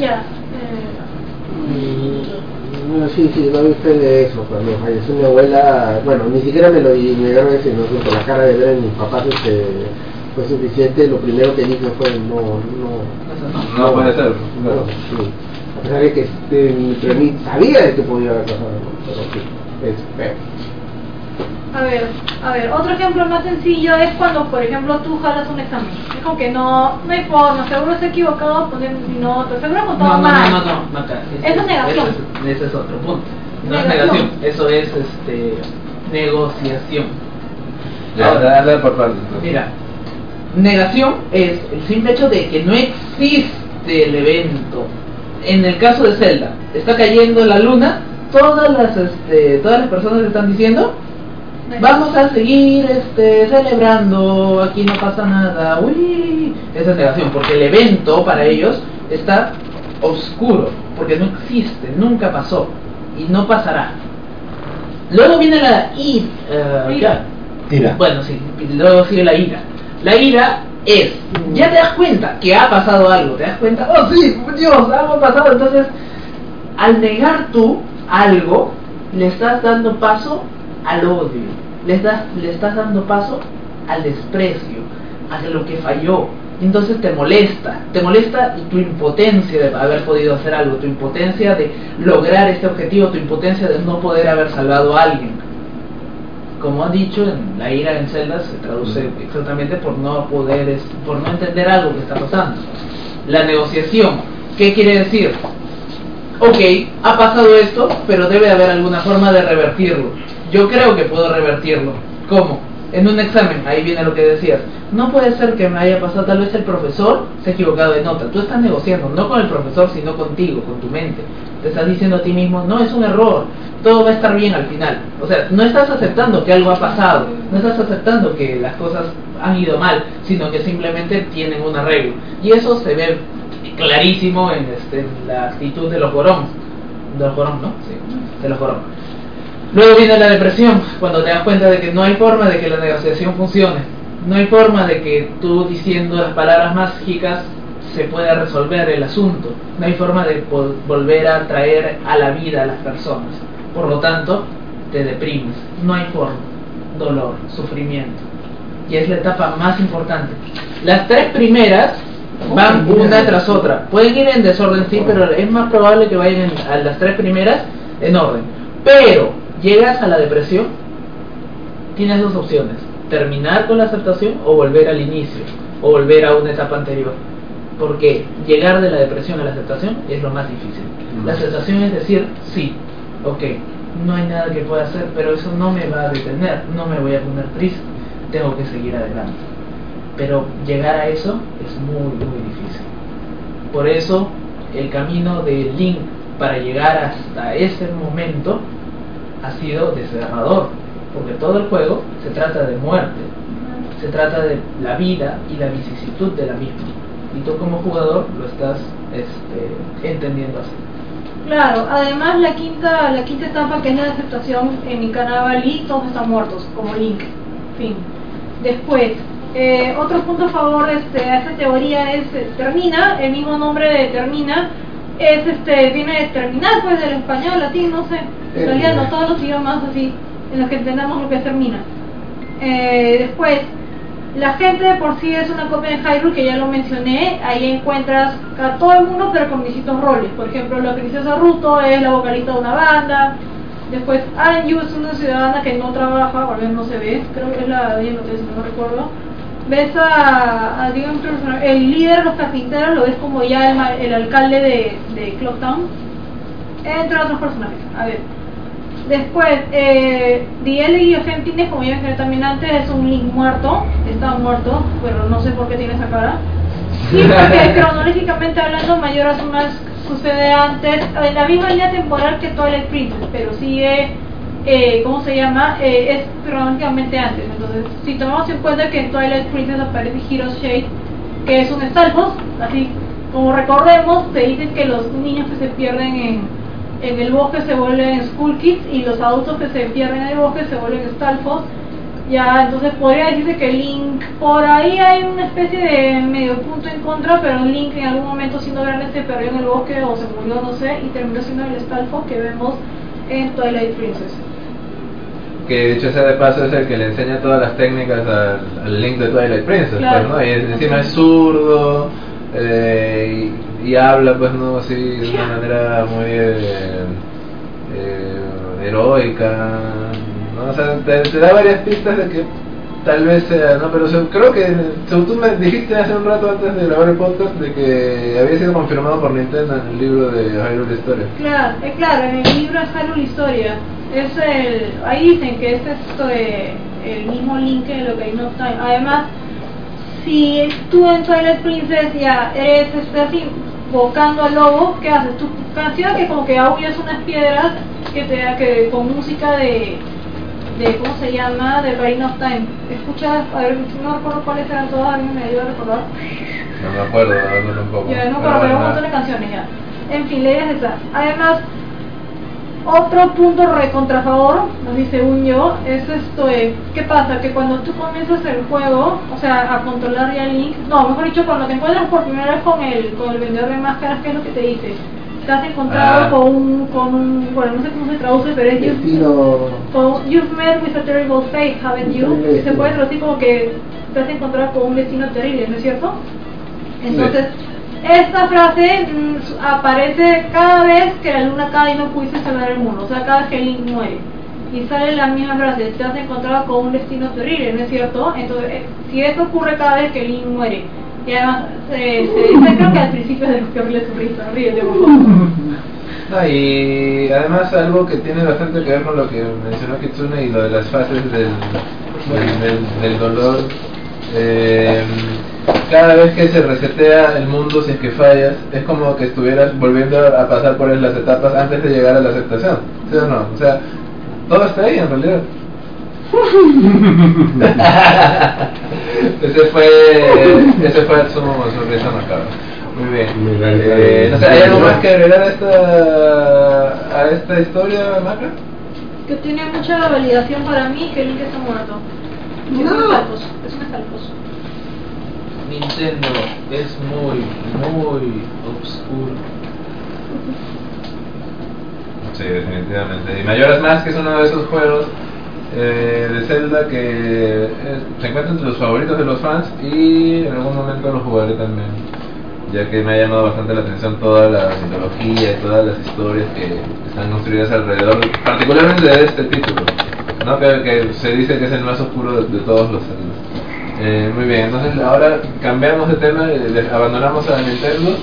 Ya. Mm, Bueno, sí, sí, no viste de eso, cuando falleció mi abuela, bueno, ni siquiera me lo negaron ese, no, con la cara de ver a mis papás este, fue suficiente, lo primero que dije fue no, no, No puede ser. no, sí. A pesar de que este, pero ni sabía de que podía haber pasado, ¿no? pero sí, es feo. A ver, a ver, otro ejemplo más sencillo es cuando, por ejemplo, tú jalas un examen. Es como que no, no hay forma, seguro se ha equivocado poner mi nota, seguro contado No, no, mal. no, no, no, Maca, ese- Eso es negación. Ese es, ese es otro punto. No es Negación. negación, eso es este negociación. Ya, Ahora, dale por partes. Mira, negación es el simple hecho de que no existe el evento. En el caso de Zelda, está cayendo la luna, todas las este, todas las personas están diciendo Vamos a seguir este, celebrando, aquí no pasa nada, uy, esa es negación, porque el evento para ellos está oscuro, porque no existe, nunca pasó y no pasará. Luego viene la ira, Ira. Ira. bueno, sí, luego sigue la ira. La ira es, ya te das cuenta que ha pasado algo, te das cuenta, oh sí, Dios, algo ha pasado, entonces, al negar tú algo, le estás dando paso al odio, le estás, le estás dando paso al desprecio, a lo que falló. Entonces te molesta, te molesta tu impotencia de haber podido hacer algo, tu impotencia de lograr este objetivo, tu impotencia de no poder haber salvado a alguien. Como han dicho, en la ira en Zelda se traduce exactamente por no poder, por no entender algo que está pasando. La negociación, ¿qué quiere decir? ok, ha pasado esto, pero debe haber alguna forma de revertirlo. Yo creo que puedo revertirlo. ¿Cómo? en un examen, ahí viene lo que decías, no puede ser que me haya pasado, tal vez el profesor se ha equivocado de nota, tú estás negociando, no con el profesor, sino contigo, con tu mente, te estás diciendo a ti mismo, no es un error, todo va a estar bien al final, o sea, no estás aceptando que algo ha pasado, no estás aceptando que las cosas han ido mal, sino que simplemente tienen un arreglo, y eso se ve clarísimo en, este, la actitud de los gorón, de los gorón, ¿no? Sí, de los gorón Luego viene la depresión, cuando te das cuenta de que no hay forma de que la negociación funcione. No hay forma de que tú diciendo las palabras mágicas se pueda resolver el asunto. No hay forma de volver a traer a la vida a las personas. Por lo tanto, te deprimes. No hay forma. Dolor, sufrimiento. Y es la etapa más importante. Las tres primeras van una tras otra. Pueden ir en desorden, sí, pero es más probable que vayan a las tres primeras en orden. Pero llegas a la depresión, tienes dos opciones, terminar con la aceptación o volver al inicio, o volver a una etapa anterior. Porque llegar de la depresión a la aceptación es lo más difícil. La aceptación es decir, sí, ok, no hay nada que pueda hacer, pero eso no me va a detener, no me voy a poner triste, tengo que seguir adelante. Pero llegar a eso es muy, muy difícil. Por eso el camino de Link para llegar hasta ese momento ha sido desgarrador, porque todo el juego se trata de muerte, se trata de la vida y la vicisitud de la misma. Y tú como jugador lo estás este, entendiendo así. Claro, además la quinta, la quinta etapa que es la aceptación en y todos están muertos, como Link. Fin. Después, eh, otro punto a favor este, esta teoría es eh, termina, el mismo nombre de termina es este, viene de terminar pues del español, latín, no sé, italiano, todos los idiomas así, en los que entendamos lo que termina. Eh, después, la gente de por sí es una copia de Hyrule, que ya lo mencioné, ahí encuentras a todo el mundo pero con distintos roles. Por ejemplo, la princesa Ruto es la vocalista de una banda, después Anju es una ciudadana que no trabaja, o no se ve, creo que es la de no recuerdo ves a, digamos, el líder de los carpinteros, lo ves como ya el, el alcalde de, de Clocktown, entre otros personajes. A ver. Después, eh, y Gentines, como ya mencioné también antes, es un Link muerto, está muerto, pero no sé por qué tiene esa cara. Y *laughs* porque cronológicamente hablando, Mayoras Mask sucede antes, en la misma línea temporal que Twilight Princess, pero sigue eh, ¿cómo se llama? Eh, es cronológicamente antes. Entonces, si tomamos en cuenta que en Twilight Princess aparece Hero's Shade, que es un Stalfos, así como recordemos, se dice que los niños que se pierden en, en el bosque se vuelven School Kids y los adultos que se pierden en el bosque se vuelven Stalfos. Ya, entonces podría decirse que Link, por ahí hay una especie de medio punto en contra, pero Link en algún momento siendo grande se perdió en el bosque o se murió, no sé, y terminó siendo el Stalfos que vemos en Twilight Princess que dicho sea de paso es el que le enseña todas las técnicas al, Link de Twilight Princess, pues, ¿no? Y encima es zurdo eh, y, habla, pues, ¿no? Así, de una manera muy eh, eh, heroica, ¿no? O sea, te, da varias pistas de que tal vez sea, ¿no? Pero creo que, según tú me dijiste hace un rato antes de grabar el podcast, de que había sido confirmado por Nintendo en el libro de Hyrule Historia. Claro, claro, en el libro es Hyrule Historia es el, ahí dicen que es esto de, el mismo link de lo que hay no Time. Además, si tú en Twilight Princess ya eres este, así, invocando al lobo, ¿qué haces? Tu canción que como que aullas unas piedras que te que con música de, de ¿cómo se llama? de Rain of Time. Escuchas, a ver, no recuerdo cuáles eran todas, alguien me ayuda a recordar. No me acuerdo, un poco. Ya, no, pero, pero un montón de canciones ya. En fin, la esa. Además, otro punto recontra favor, así según yo, es esto de, ¿qué pasa? Que cuando tú comienzas el juego, o sea, a controlar ya Link, no, mejor dicho, cuando te encuentras por primera vez con el, con el vendedor de máscaras, ¿qué es lo que te dice? Te has encontrado ah. con, un, con un, bueno, no sé cómo se traduce, pero es you've, you've met with a terrible fate, haven't you? Se puede traducir como que te has encontrado con un destino terrible, ¿no es cierto? Entonces... Esta frase mm, aparece cada vez que la luna cae y no pudiste salvar el mundo, o sea, cada vez que Link muere. Y sale la misma frase, te has encontrado con un destino terrible, ¿no es cierto? Entonces, eh, si esto ocurre cada vez que Link muere, y además se dice, creo que al principio de los que le sufriste, ríete y además algo que tiene bastante que ver con lo que mencionó Kitsune y lo de las fases del del, del dolor. Eh, cada vez que se resetea el mundo, si es que fallas, es como que estuvieras volviendo a pasar por las etapas antes de llegar a la aceptación. ¿Sí o no? O sea, todo está ahí en realidad. *laughs* ese fue ese fue el sumo sorpresa macabra. Muy bien. Eh, no sé, ¿Hay algo más que agregar a esta, a esta historia, Macra? Que tiene mucha validación para mí que Link está muerto. Es No. un escalposo, es un escalposo. Nintendo es muy, muy oscuro. Sí, definitivamente. Y Majora's Mask es uno de esos juegos eh, de Zelda que eh, se encuentra entre los favoritos de los fans y en algún momento lo jugaré también, ya que me ha llamado bastante la atención toda la mitología y todas las historias que están construidas alrededor, particularmente de este título, ¿no? que, que se dice que es el más oscuro de, de todos los. Eh, muy bien, entonces ahora cambiamos de tema, eh, abandonamos a Nintendo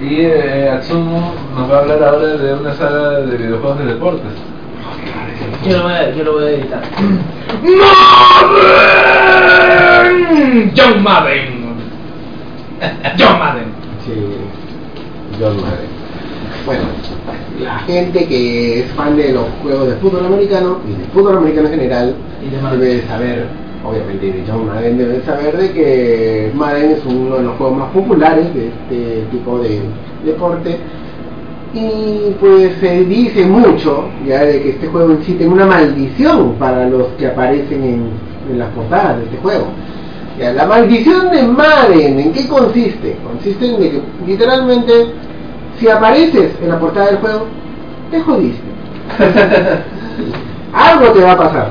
y eh, Atsumo nos va a hablar ahora de una saga de videojuegos de deportes. Yo lo voy a, yo lo voy a editar. John Madden. John Madden. Sí, John Madden. Bueno, la gente que es fan de los juegos de fútbol americano y de fútbol americano en general Y de debe saber, obviamente de John Madden, debe saber de que Madden es uno de los juegos más populares de este tipo de deporte. Y pues se dice mucho ya de que este juego en sí tiene una maldición para los que aparecen en, en las portadas de este juego. Ya, la maldición de Madden, ¿en qué consiste? Consiste en que literalmente si apareces en la portada del juego, te jodiste. *laughs* Algo te va a pasar.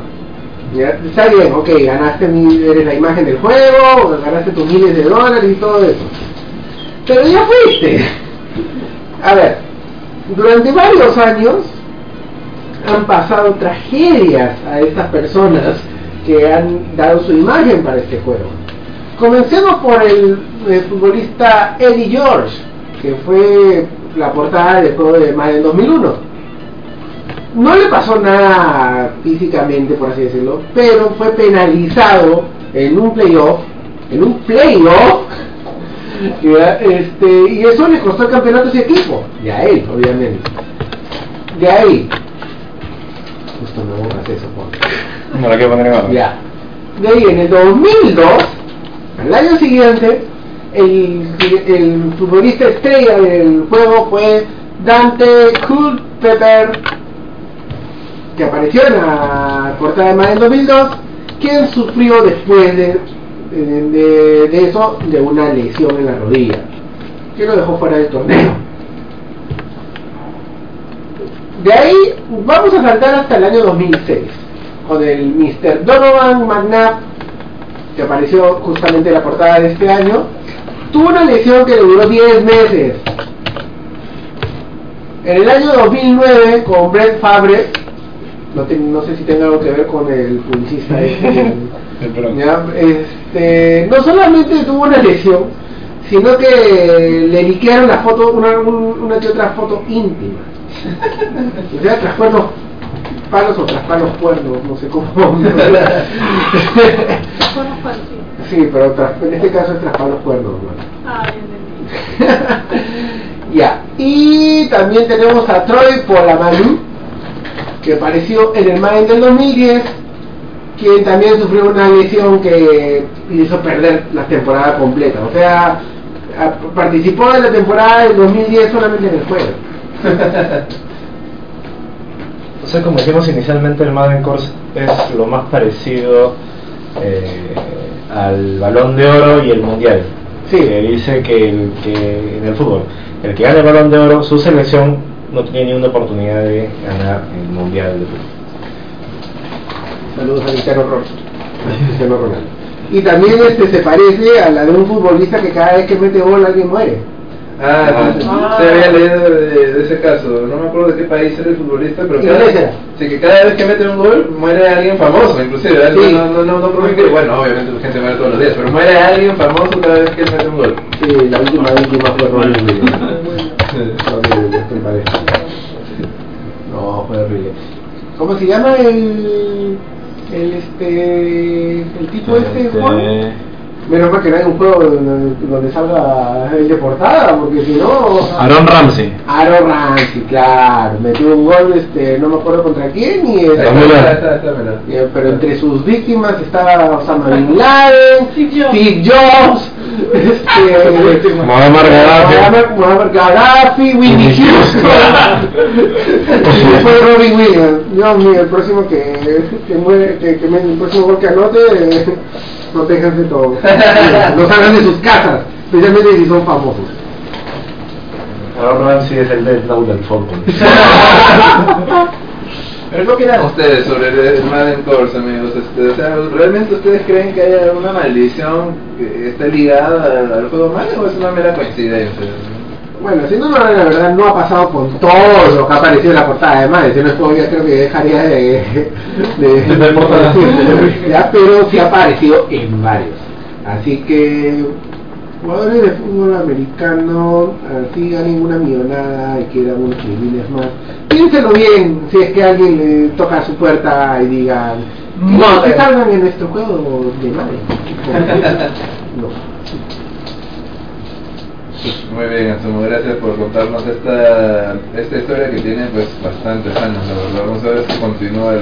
Ya, Está bien, ok, ganaste mil, eres la imagen del juego, ganaste tus miles de dólares y todo eso. Pero ya fuiste. A ver, durante varios años han pasado tragedias a estas personas que han dado su imagen para este juego. Comencemos por el, el futbolista Eddie George, que fue la portada del juego de Madden 2001. No le pasó nada físicamente, por así decirlo, pero fue penalizado en un playoff, en un playoff, *laughs* este, y eso le costó el campeonato a ese equipo, y a él, obviamente. De ahí, justo me borras eso, por. No la quiero poner en. Ya. De ahí, en el 2002, al año siguiente, el, futbolista estrella del juego fue Dante Culpepper, que apareció en la portada de Madden 2002, quien sufrió después de, de, de- de eso de una lesión en la rodilla, que lo dejó fuera del torneo. De ahí vamos a saltar hasta el año 2006, con el Mr. Donovan McNabb, que apareció justamente en la portada de este año. Tuvo una lesión que le duró 10 meses. En el año 2009, con Brett Favre, no, te- no sé si tenga algo que ver con el publicista este, *laughs* este, no solamente tuvo una lesión, sino que le liquearon la foto, una, un- una que otra foto íntima. *laughs* O sea, trascuernos palos o traspalos cuernos, no sé cómo. Sí, pero tras- en este caso es traspalos cuernos. ¿no? Ah, *laughs* ya y también tenemos a Troy Polamalu, que apareció en el Madden del 2010, quien también sufrió una lesión que hizo perder la temporada completa. O sea, participó en la temporada del 2010 solamente en el juego. *laughs* Sea, como dijimos inicialmente, el Madden Course es lo más parecido eh, al Balón de Oro y el Mundial. Sí. Que dice que, el, que en el fútbol, el que gane el Balón de Oro, su selección no tiene ni una oportunidad de ganar el Mundial de fútbol. Saludos a. Cristiano Ronaldo. Y también este se parece a la de un futbolista que cada vez que mete gol alguien muere. Ah, Ah. se había leído de, de ese caso. No me acuerdo de qué país era el futbolista, pero cada, sí, que cada vez que mete un gol muere alguien famoso, inclusive. ¿verdad? Sí. No, no, no, no que, bueno, obviamente la gente muere todos los días, pero muere alguien famoso cada vez que él mete un gol. Sí, la última víctima fue Ronald Williams. *laughs* Horrible. No, fue horrible. ¿Cómo se llama el El este. El tipo este, Este, Juan. Menos mal que no hay un juego donde, donde salga el de portada, porque si no. Aaron Ramsey. Aaron Ramsey, claro. Metió un gol, este, no me acuerdo contra quién, y este, está, está, mira. eh, pero entre sus víctimas estaba Osama Bin Laden, Steve Jobs. Este, *laughs* Muammar Gaddafi. Muammar- Gaddafi, Whitney Houston. Fue *laughs* Robin Williams. Dios mío, el próximo que, que muere, que, que me- el próximo gol que anote, eh, protéjanse todos. *laughs* No salgan de sus casas, especialmente si son famosos. Aaron Ramsey es el del Down del Fútbol. Pero ¿qué opinan ustedes sobre el Madden Course, amigos? Este, o sea, ¿realmente ustedes creen que haya una maldición que esté ligada al, al juego Madden o es una mera coincidencia? Bueno, siendo la verdad, no ha pasado con todo lo que ha aparecido en la portada de Madden. Si no es creo que dejaría de. de, De portada. ya, pero sí ha aparecido en varios. Así que. Jugadores de fútbol americano, así ganen una millonada y quieran unos miles más. Piénselo bien si es que alguien le toca a su puerta y digan. No, que salgan en nuestro juego de Madden. *laughs* No. Muy bien, Asumo, gracias por contarnos esta, esta historia que tiene pues bastantes años, la verdad. Vamos a ver si continúa el,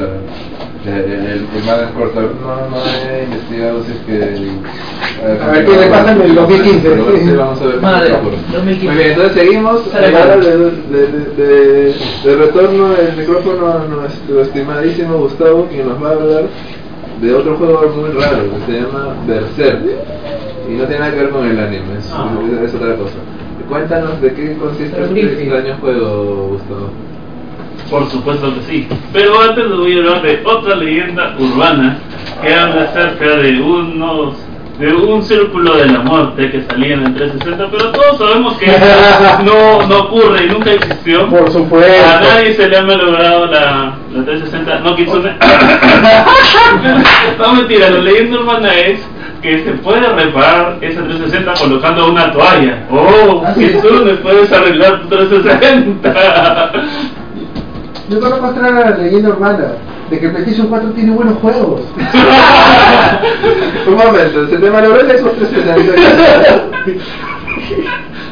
el, el, el Madden Course. No, no he investigado si es que... A ver qué le pasa en el 2015. Pero sí, vamos a ver Madre, ocurre. 2015. Muy bien, entonces seguimos. Sale Ahora mal. de, de, de, de- de retorno el micrófono a nuestro estimadísimo Gustavo, quien nos va a hablar de otro juego muy raro que se llama Berserk. Y no tiene nada que ver con el anime, es, Ah. es- es otra cosa. Cuéntanos de qué consiste este extraño juego, Gustavo. Por supuesto que sí. Pero antes les voy a hablar de otra leyenda urbana que habla acerca de unos de un círculo de la muerte que salía en el 360, pero todos sabemos que *laughs* no, no ocurre y nunca existió. Por supuesto. A nadie se le ha malogrado la, la 360. No, Kitsune. *coughs* no, mentira, la leyenda urbana es que se puede reparar esa 360 colocando una toalla. Oh, Kitsune, puedes arreglar tu 360. Yo solo mostrar a la leyenda urbana de que el PlayStation 4 tiene buenos juegos. *laughs* Un momento, se te malogró el Xbox 360.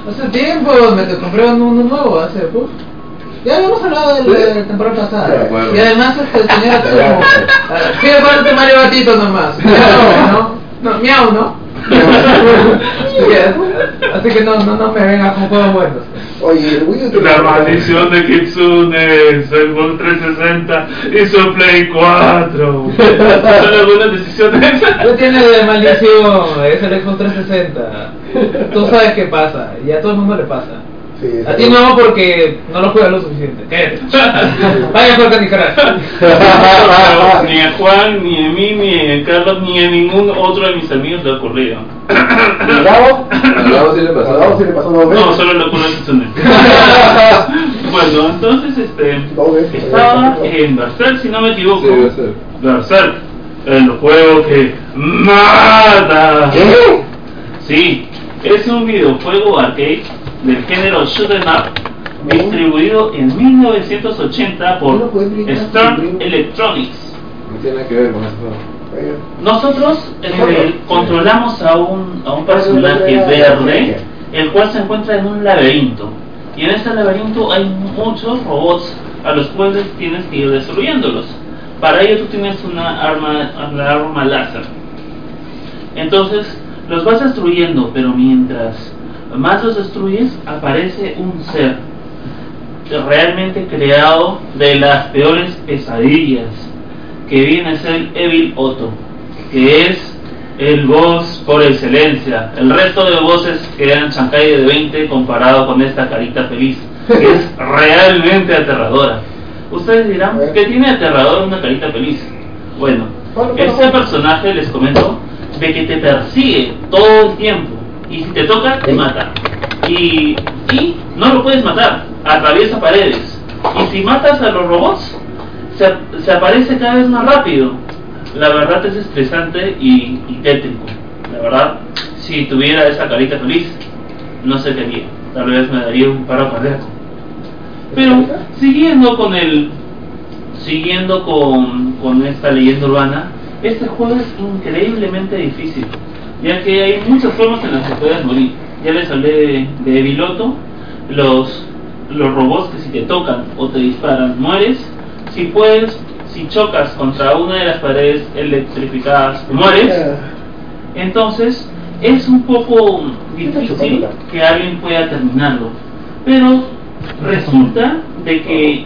Hace tiempo me te compré uno, nuevo, hace poco. Ya habíamos hablado de la la temporada pasada. Y además este señor Atsumo. Quiero ponerte Mario Gatito nomás. *laughs* ¿no? No, miau, *laughs* ¿no? Así que no, no, no me vengas con juegos buenos. Oye, el Wii U La maldición de Kitsune, su Xbox 360 y su Play 4. Son algunas decisiones. No tiene de maldición, es el Xbox 360. Tú sabes qué pasa, y a todo el mundo le pasa. Sí. A ti no porque no lo juegas lo suficiente. *laughs* Vaya a jugar Candy Crush. ni a Juan, ni a mí, ni a Carlos, ni a ningún otro de mis amigos le ha ocurrido. ¿Y Gabo? A Gabo sí le pasó. A Gabo sí le pasó dos veces. No, solo le ocurrió a bueno, entonces este estaba en Berserk, si no me equivoco. Sí. Berserk, el juego que mata. ¿Qué? Sí, es un videojuego arcade del género shoot'em up distribuido en 1980 por Stern Electronics. No tiene nada que ver con eso. Oye, Nosotros eh, controlamos a un, a un personaje verde, el cual se encuentra en un laberinto. Y en ese laberinto hay muchos robots a los cuales tienes que ir destruyéndolos. Para ello tú tienes una arma, una arma láser. Entonces los vas destruyendo, pero mientras más los destruyes, aparece un ser realmente creado de las peores pesadillas, que viene a ser Evil Otto, que es el boss por excelencia. El resto de bosses quedan chancalle de 20 comparado con esta carita feliz, que es *laughs* realmente aterradora. Ustedes dirán, ¿qué tiene aterrador una carita feliz? Bueno, ese personaje, les comento, de que te persigue todo el tiempo y si te toca, te mata. Y, y no lo puedes matar, atraviesa paredes. Y si matas a los robots, se, se aparece cada vez más rápido. La verdad es estresante y, y tétrico. La verdad, si tuviera esa carita feliz, no sé qué haría. Tal vez me daría un paro cardíaco. Pero siguiendo con el siguiendo con, con esta leyenda urbana, este juego es increíblemente difícil, ya que hay muchas formas en las que puedes morir. Ya les hablé de, de Biloto, los, los robots que si te tocan o te disparan mueres, si puedes, si chocas contra una de las paredes electrificadas mueres, entonces es un poco difícil que alguien pueda terminarlo. Pero resulta de que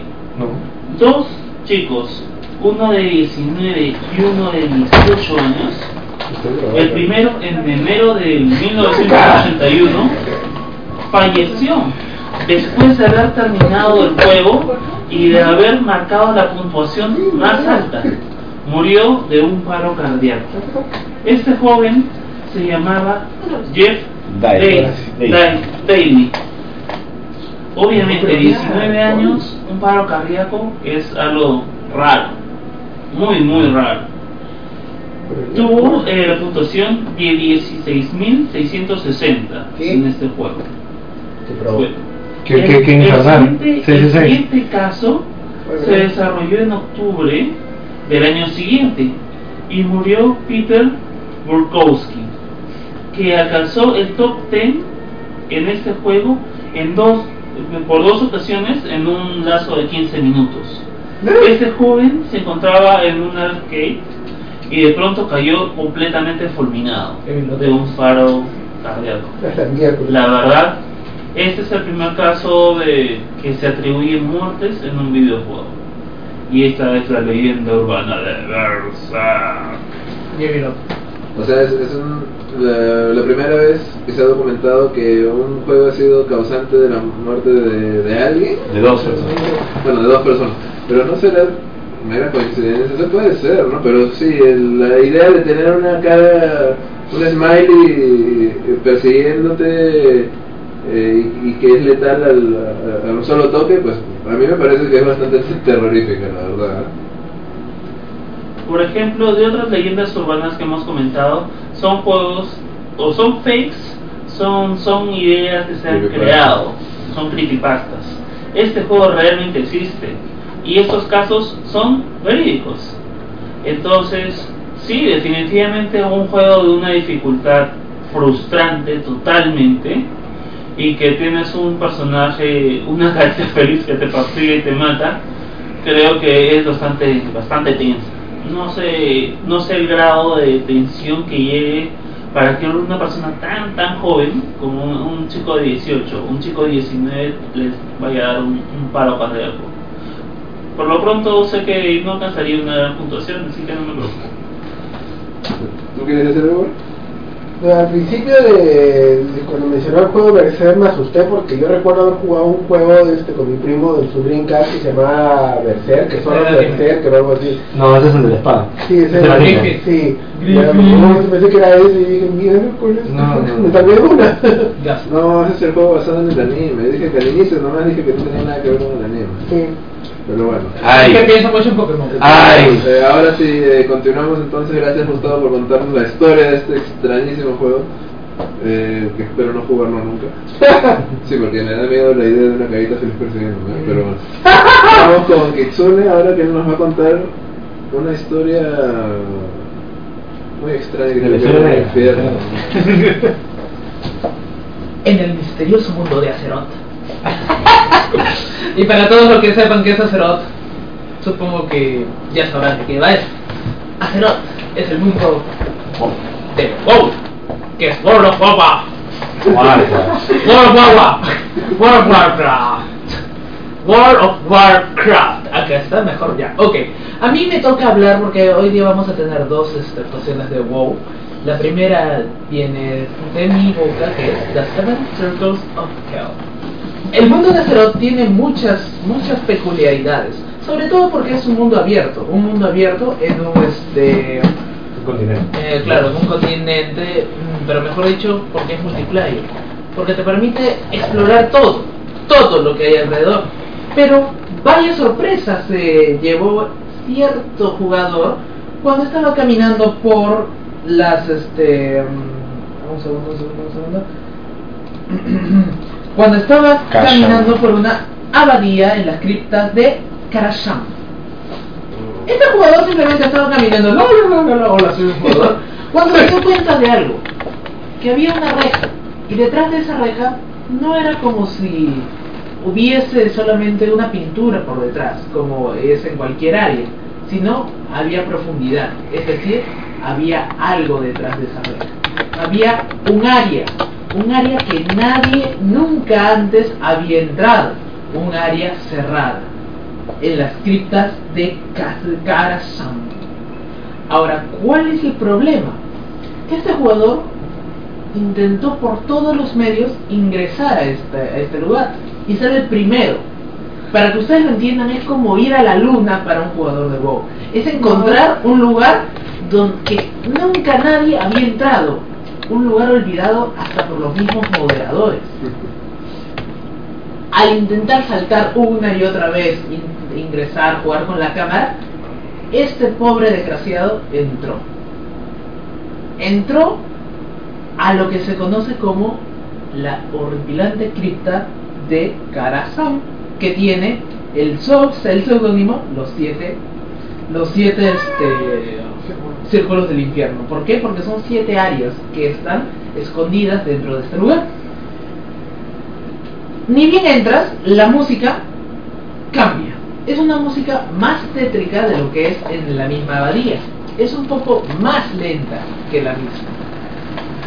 dos chicos, uno de 19 y uno de 18 años, el primero en enero de 1981 falleció después de haber terminado el juego y de haber marcado la puntuación más alta. Murió de un paro cardíaco. Este joven se llamaba Jeff Daly. Obviamente, 19 años, un paro cardíaco es algo raro, muy, muy raro. Tuvo eh, la puntuación de 16.660 en este juego. ¿Qué, qué, qué infernal? El siguiente caso se desarrolló en octubre del año siguiente y murió Peter Burkowski, que alcanzó el top 10 en este juego en dos, por dos ocasiones en un lazo de 15 minutos. Este joven se encontraba en un arcade y de pronto cayó completamente fulminado de un faro cardíaco. La verdad, este es el primer caso de que se atribuyen muertes en un videojuego. Y esta es la leyenda urbana de Versa. O sea, es, es un, la, la, primera vez que se ha documentado que un juego ha sido causante de la muerte de, de alguien. De dos personas. Bueno, de dos personas. Pero no será mera coincidencia, eso puede ser, ¿no? Pero sí, el, la idea de tener una cara, un smiley persiguiéndote eh, y, y, que es letal al, a, a, un solo toque, pues a mí me parece que es bastante *laughs* terrorífica, la verdad. Por ejemplo, de otras leyendas urbanas que hemos comentado, son juegos o son fakes, son, son ideas que se han creado, son creepypastas. Este juego realmente existe y estos casos son verídicos. Entonces, sí, definitivamente un juego de una dificultad frustrante totalmente y que tienes un personaje, una *laughs* carita feliz que te persigue y te mata, creo que es bastante, bastante tensa. No sé, no sé el grado de tensión que llegue para que una persona tan tan joven como un, un chico de 18, un chico de 19 les vaya a dar un, un paro cardíaco. Por lo pronto sé que no alcanzaría una puntuación, así que no me preocupo. ¿Tú quieres hacer algo? Al principio de, de, cuando mencionó el juego Berserk me asusté porque yo recuerdo haber jugado un juego de este con mi primo de su Dreamcast que se llamaba Berserk, que solo Berserk, que algo así. No, ese es el de la espada. Sí, ese es el de Sí. Bueno, pensé que era ese y dije, mira, ¿cuál es? No, no. Me también una. no, ese es el juego basado en el anime. Dije que al inicio nomás dije que no tenía nada que ver con el anime. Sí. Pero bueno. Ay. que pienso mucho en Pokémon. Ay. Eh, ahora sí, eh, continuamos entonces. Gracias Gustavo por contarnos la historia de este extrañísimo juego. Eh, que espero no jugarlo nunca. *laughs* sí, porque me da miedo la idea de una carita feliz persiguiéndome. ¿eh? Pero bueno. *laughs* Vamos con Kitsune ahora que nos va a contar una historia muy extraña que ver con el infierno. en el misterioso mundo de Azeroth. *laughs* y para todos los que sepan que es Azeroth, supongo que ya sabrán de qué va esto. Azeroth es el mundo de WoW, que es World of Warcraft. World of Warcraft. World of Warcraft. World of Warcraft. Acá está mejor ya. Ok. A mí me toca hablar porque hoy día vamos a tener dos actuaciones de WoW. La primera viene de mi boca, que es The Seven Circles of Hell. El mundo de Azeroth tiene muchas, muchas peculiaridades, sobre todo porque es un mundo abierto, un mundo abierto en un este continente. Eh, claro, en un continente, pero mejor dicho, porque es multiplayer, porque te permite explorar todo, todo lo que hay alrededor. Pero varias sorpresas se llevó cierto jugador cuando estaba caminando por las este un segundo, un segundo, un segundo. *clears throat* cuando estaba Kasham. caminando por una abadía en las criptas de Karasham. Este jugador simplemente estaba caminando, no, no, no, no, hola, soy un jugador, *laughs* cuando se dio cuenta de algo, que había una reja, y detrás de esa reja no era como si hubiese solamente una pintura por detrás, como es en cualquier área, sino había profundidad, es decir, había algo detrás de esa reja. Había un área, un área que nadie nunca antes había entrado, un área cerrada, en las criptas de Kazkarazam. Ahora, ¿cuál es el problema? Que este jugador intentó por todos los medios ingresar a este, a este lugar y ser el primero. Para que ustedes lo entiendan, es como ir a la luna para un jugador de WoW. Es encontrar un lugar donde nunca nadie había entrado. Un lugar olvidado hasta por los mismos moderadores. Al intentar saltar una y otra vez, in- ingresar, jugar con la cámara, este pobre desgraciado entró. Entró a lo que se conoce como la horripilante cripta de Karazhan, que tiene el, el seudónimo Los Siete, los siete este, círculos del infierno. ¿Por qué? Porque son siete áreas que están escondidas dentro de este lugar. Ni bien entras, la música cambia. Es una música más tétrica de lo que es en la misma abadía. Es un poco más lenta que la misma.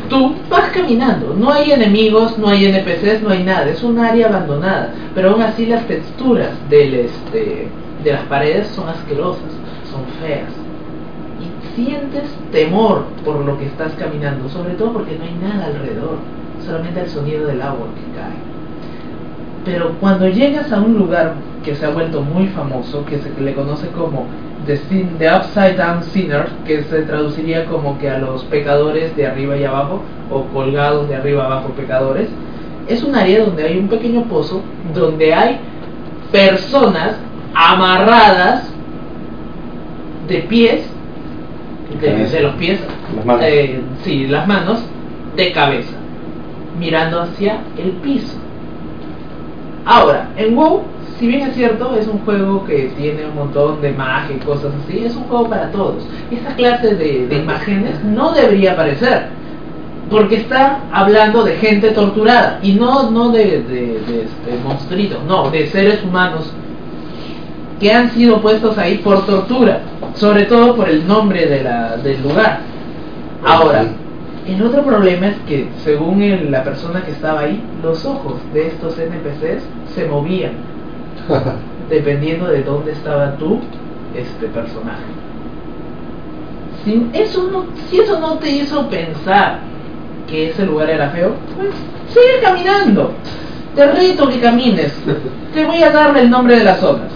Tú vas caminando, no hay enemigos, no hay NPCs, no hay nada, es un área abandonada, pero aún así las texturas del, este, de las paredes son asquerosas, son feas. Sientes temor por lo que estás caminando, sobre todo porque no hay nada alrededor, solamente el sonido del agua que cae. Pero cuando llegas a un lugar que se ha vuelto muy famoso, que se le conoce como The Upside Down Sinners, que se traduciría como que a los pecadores de arriba y abajo, o colgados de arriba abajo pecadores, es un área donde hay un pequeño pozo, donde hay personas amarradas de pies, de, los pies, Las manos. eh, sí, las manos, de cabeza, mirando hacia el piso. Ahora, en WoW, si bien es cierto, es un juego que tiene un montón de magia y cosas así, es un juego para todos. Esta clase de, de imágenes no debería aparecer, porque está hablando de gente torturada, y no, no de, de, de, este, monstruitos, no, de seres humanos que han sido puestos ahí por tortura, sobre todo por el nombre de la, del lugar. Ahora, el otro problema es que, según el- la persona que estaba ahí, los ojos de estos NPCs se movían, *laughs* dependiendo de dónde estaba tú, este personaje. Si eso no, si eso no te hizo pensar que ese lugar era feo, pues sigue caminando. Te reto que camines. *laughs* Te voy a darle el nombre de las zonas.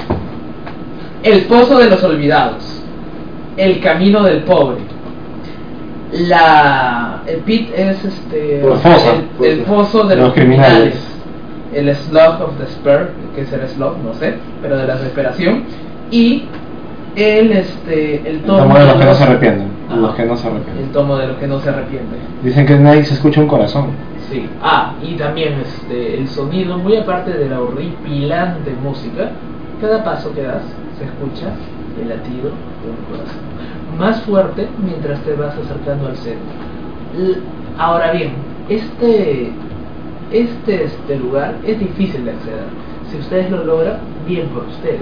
El pozo de los olvidados. El camino del pobre. La el pit es este La fosa. el, el pozo de los, Los criminales. criminales. El slug of despair, que es el slug, no sé, pero de la desesperación y el este el El tomo, tomo de los que no se arrepienten. Ajá. Los que no se el arrepienten. tomo de los que no se arrepienten. Dicen que nadie se escucha un corazón. Sí. Ah, y también este, el sonido, muy aparte de la horripilante música, cada paso que das se escucha el latido de un corazón. Más fuerte mientras te vas acercando al centro. L- Ahora bien, este, este, este lugar es difícil de acceder. Si ustedes lo logran, bien por ustedes.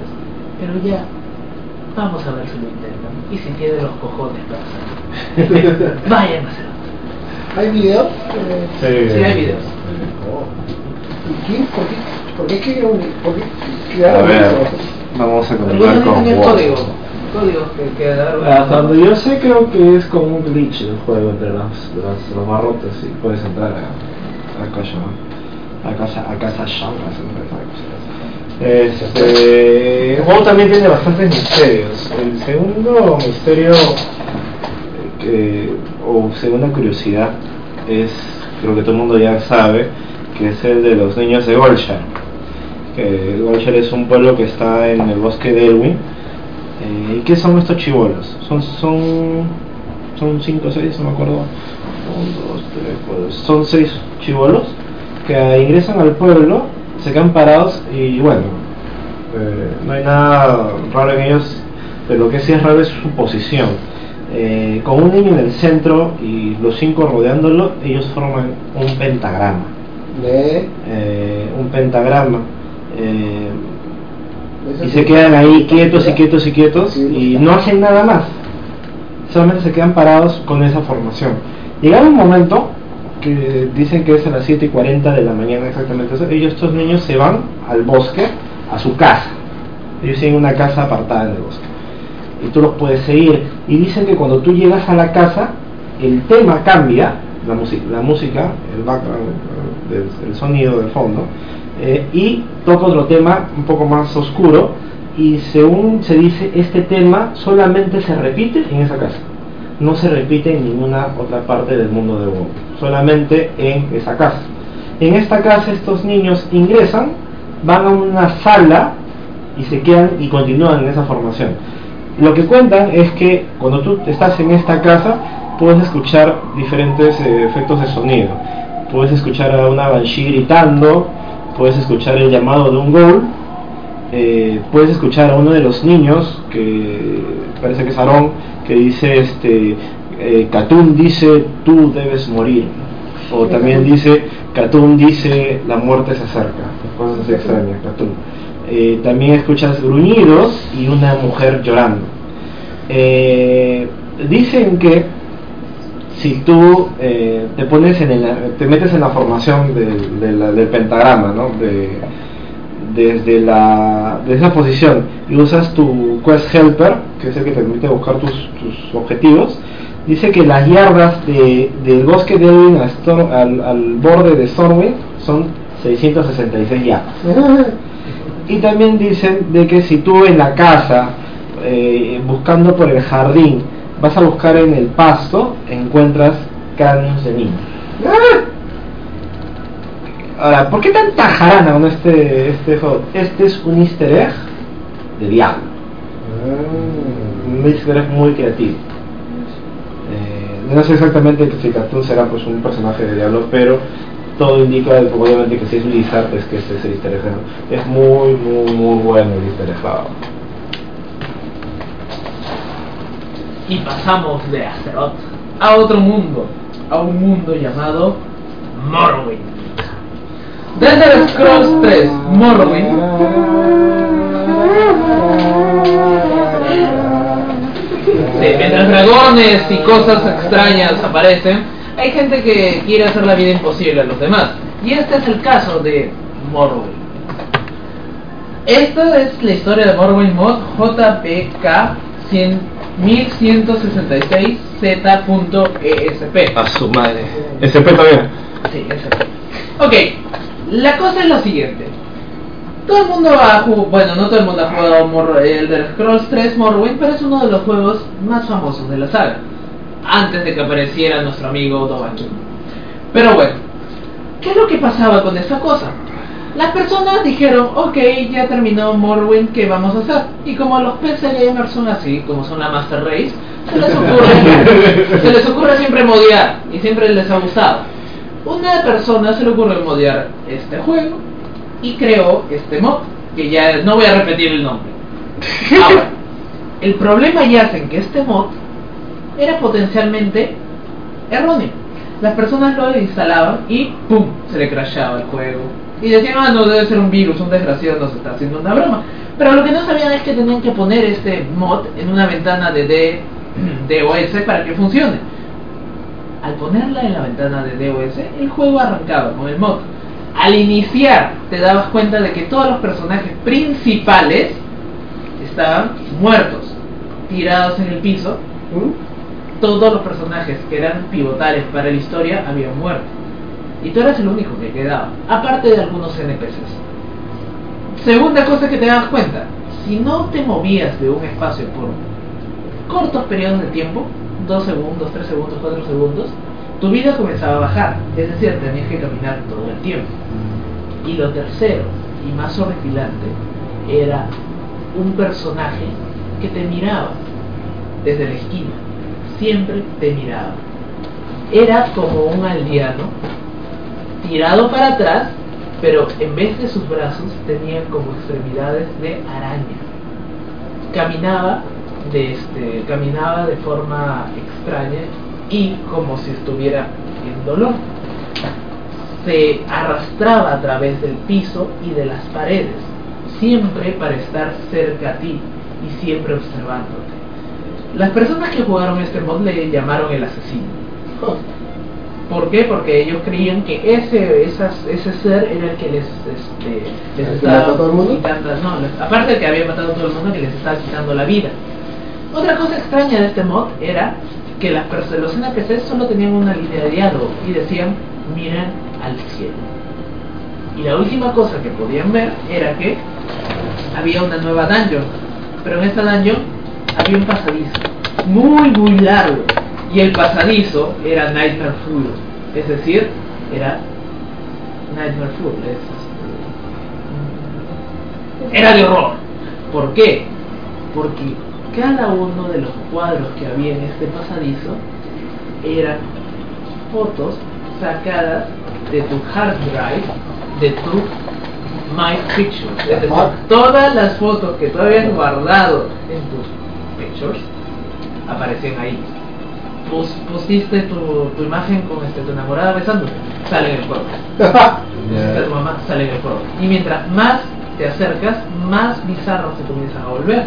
Pero ya, vamos a ver si lo intentan. Y si tienen los cojones para hacerlo. *laughs* Vayan a hacerlo. ¿Hay video? Sí, Sí, hay videos. ¿Y quién? ¿Por qué? ¿Por qué quieren por qué A ver, eso? Vamos a continuar con el código. Códigos que, que. Hasta donde yo sé creo que es como un glitch el juego entre las, las, los barrotes y puedes entrar a, a casa a casa a casa. Este, el juego también tiene bastantes misterios. El segundo misterio que, o segunda curiosidad es, creo que todo el mundo ya sabe, que es el de los niños de Golshire. Que Golshire es un pueblo que está en el bosque de Elwyn. Eh, ¿Y qué son estos chivolos? Son, son, son cinco o seis, no me acuerdo. Un, dos, tres, cuatro. Son seis chivolos que ingresan al pueblo, se quedan parados y bueno, eh, no hay nada raro en ellos, pero lo que sí es raro es su posición. Eh, con un niño en el centro y los cinco rodeándolo, ellos forman un pentagrama. Eh, un pentagrama. Eh, y se quedan ahí quietos y quietos y quietos y no hacen nada más. Solamente se quedan parados con esa formación. Llega un momento que dicen que es a las 7 y 40 de la mañana exactamente. Ellos, estos niños se van al bosque, a su casa. Ellos tienen una casa apartada en el bosque. Y tú los puedes seguir. Y dicen que cuando tú llegas a la casa, el tema cambia, la, música, la música el background, el, sonido del fondo, eh, y toca otro tema un poco más oscuro. Y según se dice, este tema solamente se repite en esa casa no se repite en ninguna otra parte del mundo de WoW, solamente en esa casa. En esta casa estos niños ingresan, van a una sala y se quedan y continúan en esa formación. Lo que cuentan es que cuando tú estás en esta casa puedes escuchar diferentes eh, efectos de sonido. Puedes escuchar a una banshee gritando, puedes escuchar el llamado de un ghoul, eh, puedes escuchar a uno de los niños que parece que es Aarón que dice este eh, dice tú debes morir o también dice Katun dice la muerte se acerca cosas así extrañas eh, también escuchas gruñidos y una mujer llorando. Eh, dicen que si tú eh, te pones en el, te metes en la formación del, del pentagrama ¿no? de, desde, la, desde esa posición y usas tu Quest Helper, que es el que te permite buscar tus, tus objetivos, dice que las yardas de, del bosque de Elwin al, al, borde de Stormwind son 666 yardas. y también dicen de que si tú en la casa, eh, buscando por el jardín, vas a buscar en el pasto, encuentras cráneos de niños. Ahora, ¿por qué tanta jarana con este, este juego? Este es un easter egg de diablo. Un easter egg muy creativo. Eh, no sé exactamente si Catún será pues un personaje de diablo, pero todo indica obviamente que si es Blizzard es que este es el easter egg. Es muy, muy, muy bueno el easter egg. y pasamos de Azeroth a otro mundo, a un mundo llamado Morrowind. The Elder Scrolls 3 Morrowind sí, mientras dragones y cosas extrañas aparecen, hay gente que quiere hacer la vida imposible a los demás. Y este es el caso de Morrowind. Esta es la historia de Morrowind Mod JPK 100 1166z.esp. A su madre. SP también. Sí, SP. Ok, la cosa es lo siguiente. Todo el mundo ha jugado, bueno, no todo el mundo ha jugado Mor Elder Scrolls 3 Morrowind, pero es uno de los juegos más famosos de la saga. Antes de que apareciera nuestro amigo Dovahkiin. Pero bueno, ¿qué es lo que pasaba con esta cosa? Las personas dijeron, ok, ya terminó Morrowind, ¿qué vamos a hacer? Y como los PC gamers son así, como son la Master Race, se les ocurre, se les ocurre siempre modiar y siempre les ha gustado una persona se le ocurrió modiar este juego y creó este mod, que ya no voy a repetir el nombre. Ahora, el problema ya es en que este mod era potencialmente erróneo. Las personas lo instalaban y ¡pum! se le crashaba el juego. Y decían, ah, no, debe ser un virus, un desgraciado nos está haciendo una broma. Pero lo que no sabían es que tenían que poner este mod en una ventana de DOS *clears throat* para que funcione al ponerla en la ventana de DOS, el juego arrancaba con el mod. Al iniciar, te dabas cuenta de que todos los personajes principales estaban muertos, tirados en el piso. Todos los personajes que eran pivotales para la historia habían muerto. Y tú eras el único que quedaba, aparte de algunos NPCs. Segunda cosa que te das cuenta, si no te movías de un espacio por cortos periodos de tiempo, 2 segundos, 3 segundos, 4 segundos, tu vida comenzaba a bajar. Es decir, tenías que caminar todo el tiempo. Y lo tercero, y más horripilante, era un personaje que te miraba desde la esquina. Siempre te miraba. Era como un aldeano tirado para atrás, pero en vez de sus brazos tenían como extremidades de araña. Caminaba de este, caminaba de forma extraña y como si estuviera en dolor. Se arrastraba a través del piso y de las paredes, siempre para estar cerca a ti y siempre observándote. Las personas que jugaron este mod le llamaron el asesino. ¿Por qué? Porque ellos creían que ese, esas, ese ser era el que les, este, les estaba mató a todo el mundo? quitando, no, les- aparte de que había matado a todo el mundo, que les estaba quitando la vida. Otra cosa extraña de este mod era que las los NPCs solo tenían una línea de diálogo y decían, miren al cielo. Y la última cosa que podían ver era que había una nueva dungeon, pero en esta dungeon había un pasadizo muy muy largo y el pasadizo era Nightmare Fuel, es decir, era Nightmare Fuel, es, este, era de horror. ¿Por qué? Porque cada uno de los cuadros que había en este pasadizo eran fotos sacadas de tu hard drive, de tu My Pictures. Es decir, todas las fotos que tú habías guardado en tus pictures aparecían ahí. Pus- pusiste tu, tu imagen con este, tu enamorada besándote, sale en el. Pusiste *laughs* a tu mamá, sale en el. Y mientras más te acercas, más bizarros se comienzan a volver.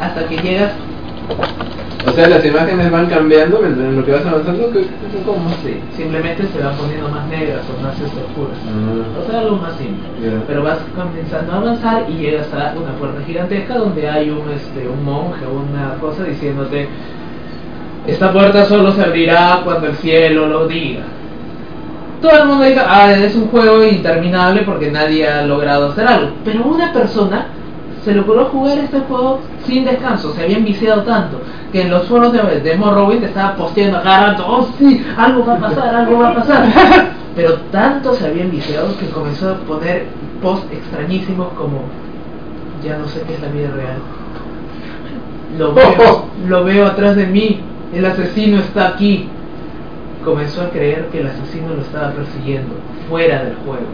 Hasta que llegas O sea, las imágenes van cambiando mientras en lo que vas avanzando. ¿qué- qué- ¿Cómo? Sí, simplemente se van poniendo más negras o más oscuras. Ah. O sea, algo más simple. Ya. Pero vas comenzando a avanzar y llegas a una puerta gigantesca donde hay un, este, un monje o una cosa diciéndote, esta puerta solo se abrirá cuando el cielo lo diga. Todo el mundo dice, ah, es un juego interminable porque nadie ha logrado hacer algo. Pero una persona se le ocurrió jugar este juego sin descanso, se habían viciado tanto que en los foros de, de Morrowind estaba posteando a cada rato, oh sí, algo va a pasar, algo va a pasar. *laughs* Pero tanto se habían viciado que comenzó a poner posts extrañísimos como, ya no sé qué es la vida real. Lo *laughs* veo, lo veo atrás de mí, el asesino está aquí. Comenzó a creer que el asesino lo estaba persiguiendo, fuera del juego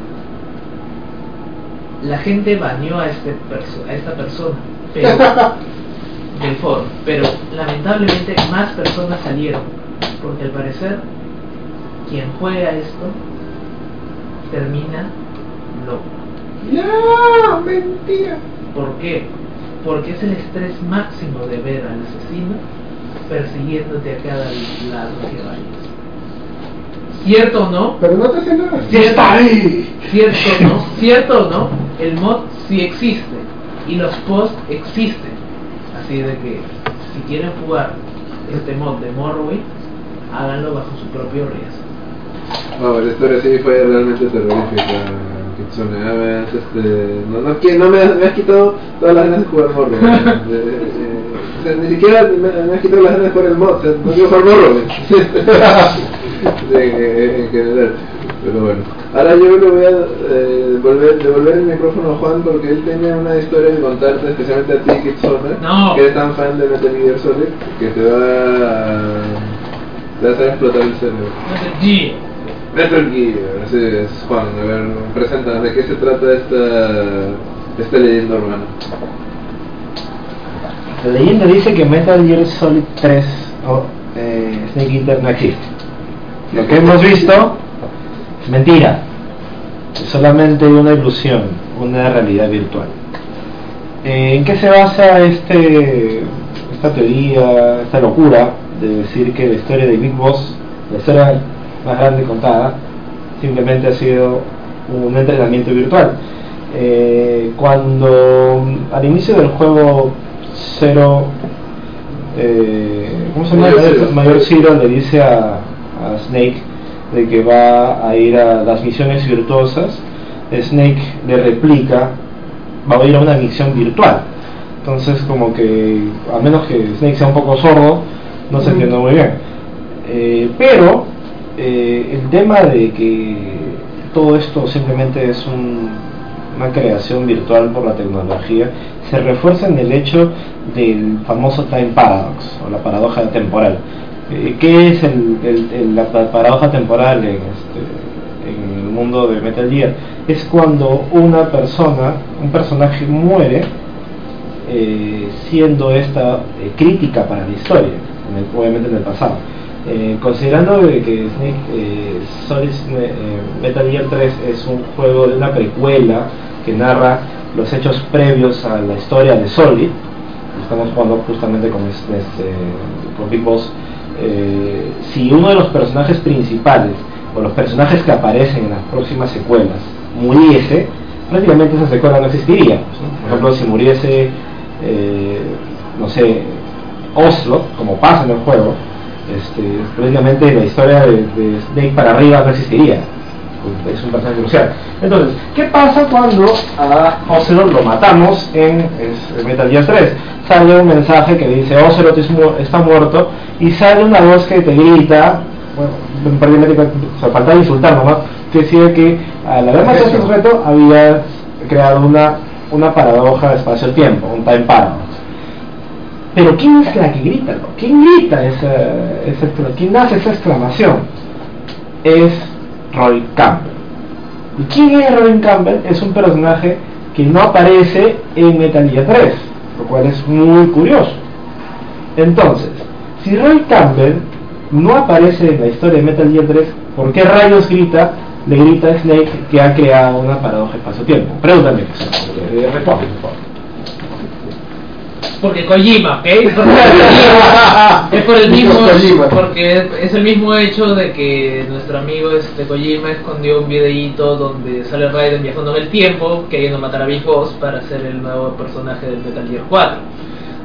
la gente baneó a, este perso- a esta persona pero, *laughs* del foro, pero lamentablemente más personas salieron, porque al parecer quien juega esto termina loco. ¡Ya! ¡Mentira! ¿Por qué? Porque es el estrés máximo de ver al asesino persiguiéndote a cada lado que vayas. ¿Cierto o no? Pero no te hace nada. ¡Sí está ahí! ¿Cierto o no? ¿Cierto o no? El mod sí existe y los posts existen. Así de que si quieren jugar este mod de Morrowind, háganlo bajo su propio riesgo. No, la historia sí fue realmente terrorífica, Kitsune. Me has, este, no, no, que- no me, has, me has quitado todas las ganas de jugar Morro. *laughs* o sea, ni siquiera me, me has quitado las ganas *laughs* de jugar el mod, o sea, no quiero jugar Morro. en general. Pero bueno, ahora yo le voy a eh, volver, devolver el micrófono a Juan porque él tenía una historia que contarte, especialmente a ti, Kitsune, No. que eres tan fan de Metal Gear Solid, que te va a, te va a hacer explotar el cerebro. G. Metal Gear, así es, Juan, a ver, preséntanos, ¿de qué se trata esta, esta leyenda urbana? La leyenda dice que Metal Gear Solid 3 o eh, Snake Eater no existe. Lo que hemos visto es mentira. Es solamente una ilusión, una realidad virtual. Eh, ¿En qué se basa este, esta teoría, esta locura de decir que la historia de Big Boss, la historia más grande contada, simplemente ha sido un entrenamiento virtual? Eh, cuando al inicio del juego Zero, eh, ¿cómo se llama? Mayor Zero. Mayor le dice a, a Snake de que va a ir a las misiones virtuosas, Snake le replica, va a ir a una misión virtual. Entonces como que, a menos que Snake sea un poco sordo, no se entiende muy bien. Eh, pero eh, el tema de que todo esto simplemente es un- una creación virtual por la tecnología se refuerza en el hecho del famoso time paradox o la paradoja temporal. Eh, ¿Qué es el- el- el- la pa- paradoja temporal en, este, en el mundo de Metal Gear? Es cuando una persona, un personaje muere eh, siendo esta eh, crítica para la historia, obviamente en el pasado. Eh, considerando que Snake, Metal Gear 3 es un juego de una precuela que narra los hechos previos a la historia de Solid, estamos jugando justamente con, este, con Big Boss, si uno de los personajes principales o los personajes que aparecen en las próximas secuelas muriese, prácticamente esa secuela no existiría. Por ejemplo, si muriese, eh, no sé, Oslo, como pasa en el juego, este, prácticamente la historia de, Snake para arriba no existiría. Es un personaje crucial. Entonces, ¿qué pasa cuando a Ocelot lo matamos en, Metal Gear 3? Sale un mensaje que dice Ocelot está muerto y sale una voz que te grita, bueno, prácticamente falta insultar nomás, que decía que al haber matado a este sujeto había creado una, una paradoja de espacio-tiempo, un time paradox. Pero ¿quién es la que grita? ¿Quién grita esa, esa, quién hace esa exclamación? Es Roy Campbell. ¿Y quién es Roy Campbell? Es un personaje que no aparece en Metal Gear 3, lo cual es muy curioso. Entonces, si Roy Campbell no aparece en la historia de Metal Gear 3, ¿por qué rayos grita le grita a Snake que ha creado una paradoja espacio-tiempo. Pregúntame, responde, por favor. Porque Kojima, ¿ok? es por el *laughs* mismo, porque es, el mismo hecho de que nuestro amigo este Kojima escondió un videíto donde sale Raiden viajando en el tiempo, queriendo matar a Big Boss para ser el nuevo personaje del Metal Gear 4.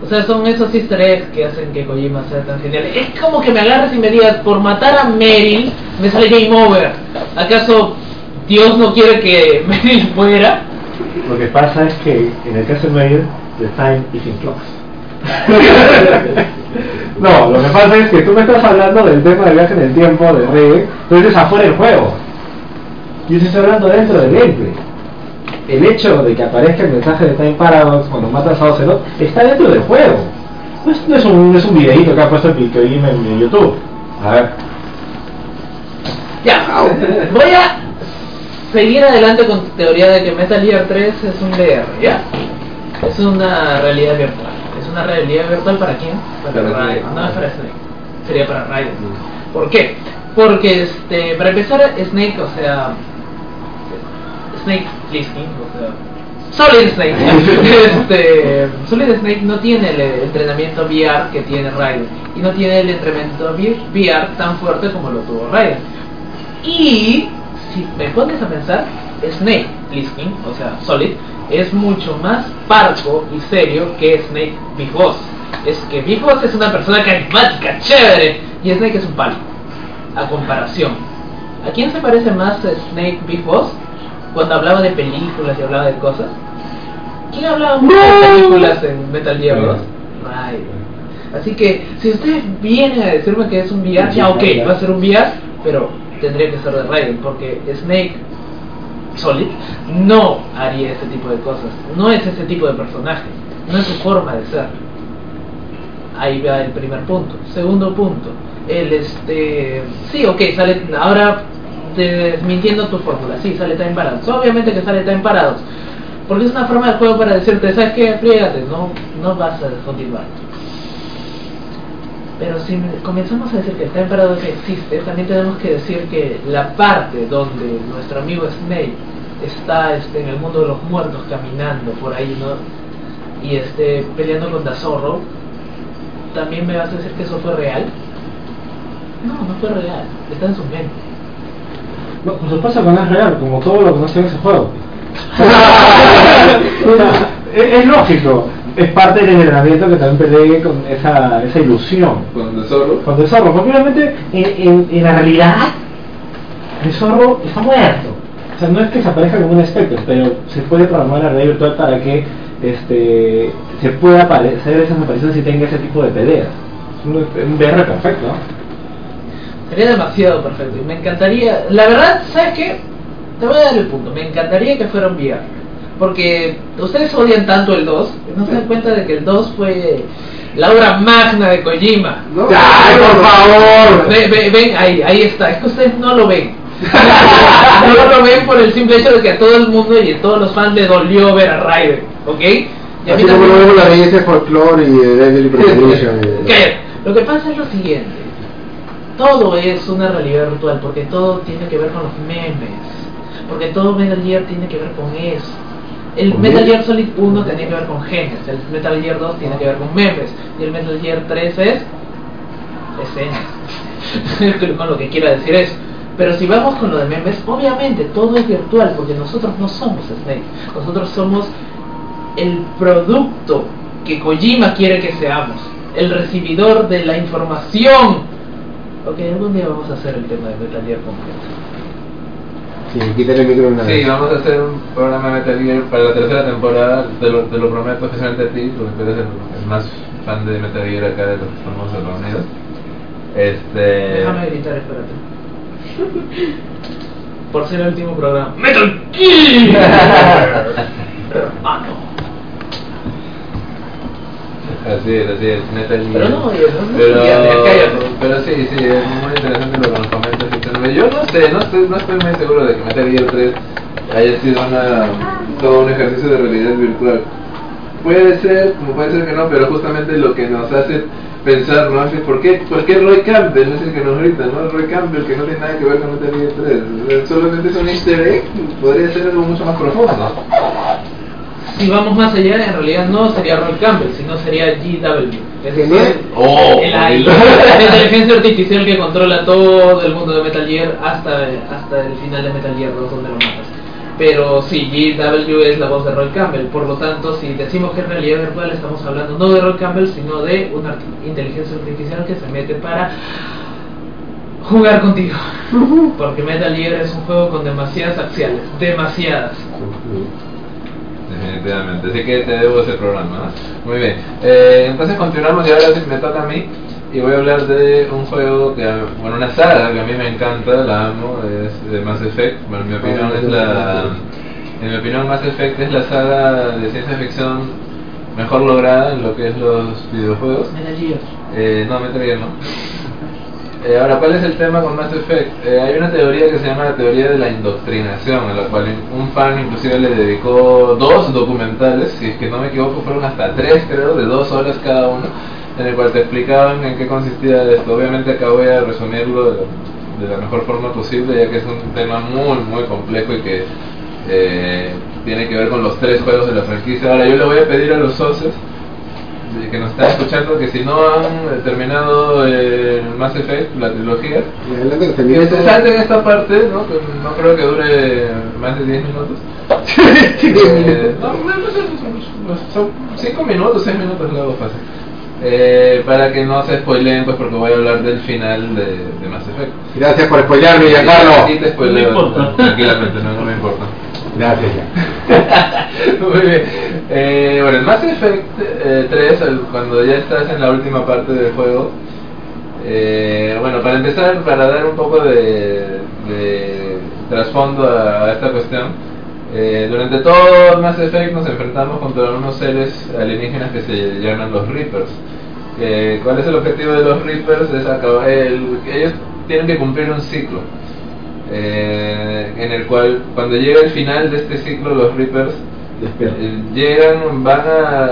O sea, son esos easter eggs que hacen que Kojima sea tan genial. Es como que me agarras y me digas, por matar a Meryl, me sale Game Over. ¿Acaso Dios no quiere que *laughs* Meryl muera? Lo que pasa es que en el caso de Meryl, the time is in flux. *laughs* no, lo que pasa es que tú me estás hablando del tema del viaje en el tiempo, de Rey, pero es afuera del juego. Yo estoy hablando dentro del gameplay el hecho de que aparezca el mensaje de Time Paradox cuando matas a Ocelot está dentro del juego. No es, no es, un, no es un videíto que ha puesto el Game en, YouTube. A ver. Ya, voy a seguir adelante con tu teoría de que Metal Gear 3 es un VR, ¿ya? Es una realidad virtual. ¿Es una realidad virtual para quién? Para, Raiden. No es para Snake. Sería para Raiden. ¿Por qué? Porque, este, para empezar, Snake, o sea, Snake Plissken, o sea, Solid Snake. *laughs* este, Solid Snake no tiene el entrenamiento VR que tiene Raiden y no tiene el entrenamiento VR tan fuerte como lo tuvo Raiden. Y si me pones a pensar, Snake Plissken, o sea, Solid, es mucho más parco y serio que Snake Big Boss. Es que Big Boss es una persona carismática, chévere, y Snake es un palo. A comparación. ¿A quién se parece más Snake Big Boss? cuando hablaba de películas y hablaba de cosas. ¿Quién hablaba mucho de películas en Metal Gear 2? Así que si ustedes vienen a decirme que es un VR, ya ok, va a ser un VR, pero tendría que ser de Raiden, porque Snake Solid no haría ese tipo de cosas. No es ese tipo de personaje, no es su forma de ser. Ahí va el primer punto. Segundo punto, el este. Sí, ok, sale. Ahora desmintiendo tu fórmula. Sí, sale Time Paradox. Obviamente que sale Time Paradox. Porque es una forma de juego para decirte, ¿sabes qué? Frígate, no, no vas a continuar. Pero si comenzamos a decir que el Time Paradox existe, también tenemos que decir que la parte donde nuestro amigo Snake está este, en el mundo de los muertos caminando por ahí, ¿no? Y este, peleando contra Zorro, también me vas a decir que eso fue real. No, no fue real, está en su mente. No, por supuesto que no es real, como todo lo que no se en ese juego. *laughs* *laughs* es, lógico, es parte del entrenamiento que también peleé con esa, esa ilusión. ¿Con el zorro? Con el zorro, porque obviamente en, en, la realidad el zorro está muerto. O sea, no es que se aparezca como un espectro, pero se puede programar la realidad virtual para que este, se pueda aparecer esas apariciones y tenga ese tipo de peleas. Es un, un VR perfecto, ¿no? Sería demasiado perfecto. Y me encantaría. La verdad, ¿sabes qué? Te voy a dar el punto. Me encantaría que fuera un VR. Porque ustedes odian tanto el 2. No se dan cuenta de que el 2 fue la obra magna de Kojima. ¡Ay, por favor! Ven, ahí, ahí está. Es que ustedes no lo ven. *laughs* no lo ven por el simple hecho de que a todo el mundo y a todos los fans le dolió ver a Raiden. ¿Ok? Y a mí Así como también- lo vemos la belleza de folclore y de. Lo que pasa es lo siguiente. Todo es una realidad virtual porque todo tiene que ver con los memes. Porque todo Metal Gear tiene que ver con eso. El ¿Con Metal? Gear Solid 1 tenía que ver con genes, el Metal Gear 2 tiene que ver con memes y el Metal Gear 3 es escenas. *laughs* con lo que quiera decir eso. Pero si vamos con lo de memes, obviamente todo es virtual porque nosotros no somos Snake. Nosotros somos el producto que Kojima quiere que seamos, el recibidor de la información. Ok, algún día vamos a hacer el tema de Metal Gear completo. Sí, quítale el micro una Sí, vamos a hacer un programa de Metal Gear para la tercera temporada, te lo, te lo prometo especialmente a ti, porque tú eres el, el más fan de Metal Gear acá de los que estamos reunidos. Este... Déjame gritar, espérate. *laughs* Por ser el último programa. ¡Metal Gear! *laughs* Hermano. Así es, así es, Metal Gear. Pero no, oye, no, no, pero, pero sí, sí, es muy interesante lo que nos comentas. Yo no sé, no estoy, no estoy muy seguro de que Metal Gear 3 haya sido una, todo un ejercicio de realidad virtual. Puede ser, como puede ser que no, pero justamente lo que nos hace pensar, ¿no? Es ¿por qué, ¿por qué Roy Campbell es el que nos grita, ¿no? Roy Campbell que no tiene nada que ver con Metal Gear 3. O sea, Solamente es un easter egg, podría ser algo mucho más profundo. Si vamos más allá, en realidad no sería Roy Campbell, sino sería GW. Es decir. Oh, el AI, la inteligencia artificial que controla todo el mundo de Metal Gear hasta, hasta el final de Metal Gear 2 donde lo matas. Pero sí, GW es la voz de Roy Campbell, por lo tanto, si decimos que es realidad virtual, estamos hablando no de Roy Campbell, sino de una inteligencia artificial que se mete para jugar contigo. Porque Metal Gear es un juego con demasiadas axiales, demasiadas. Definitivamente, así que te debo ese programa. ¿no? Muy bien, eh, entonces continuamos y ahora sí me toca a mí y voy a hablar de un juego que, bueno, una saga que a mí me encanta, la amo, es de Mass Effect. Bueno, en mi opinión es la, en mi opinión Mass Effect es la saga de ciencia ficción mejor lograda en lo que es los videojuegos. Metal Gear. Eh, no, Metal Gear no. Eh, ahora, ¿cuál es el tema con Mass Effect? Eh, hay una teoría que se llama la teoría de la indoctrinación, en la cual un fan inclusive le dedicó dos documentales, si es que no me equivoco, fueron hasta tres creo, de dos horas cada uno, en el cual te explicaban en qué consistía esto. Obviamente acá voy a resumirlo de, de la mejor forma posible, ya que es un tema muy, muy complejo y que eh, tiene que ver con los tres juegos de la franquicia. Ahora, yo le voy a pedir a los socios que nos están escuchando que si no han terminado el Mass Effect, la trilogía, que se salten esta parte, ¿no? Que no creo que dure más de 10 minutos. *laughs* Eh, no, no, no, son 5 minutos, 6 minutos luego fácil. Eh, para que no se spoileen, pues porque voy a hablar del final de, de Mass Effect. Gracias por spoilearme, Y Giancarlo. aquí te spoileo, No me importa. tranquilamente, no, no me importa. Gracias. *laughs* Muy bien. Eh, bueno, el Mass Effect eh, 3, el- cuando ya estás en la última parte del juego, eh, bueno, para empezar, para dar un poco de, de trasfondo a, esta cuestión, eh, durante todo Mass Effect nos enfrentamos contra unos seres alienígenas que se llaman los Reapers. Eh, ¿Cuál es el objetivo de los Reapers? Es acabar, el- ellos tienen que cumplir un ciclo eh, en el cual cuando llega el final de este ciclo los Reapers eh, llegan van a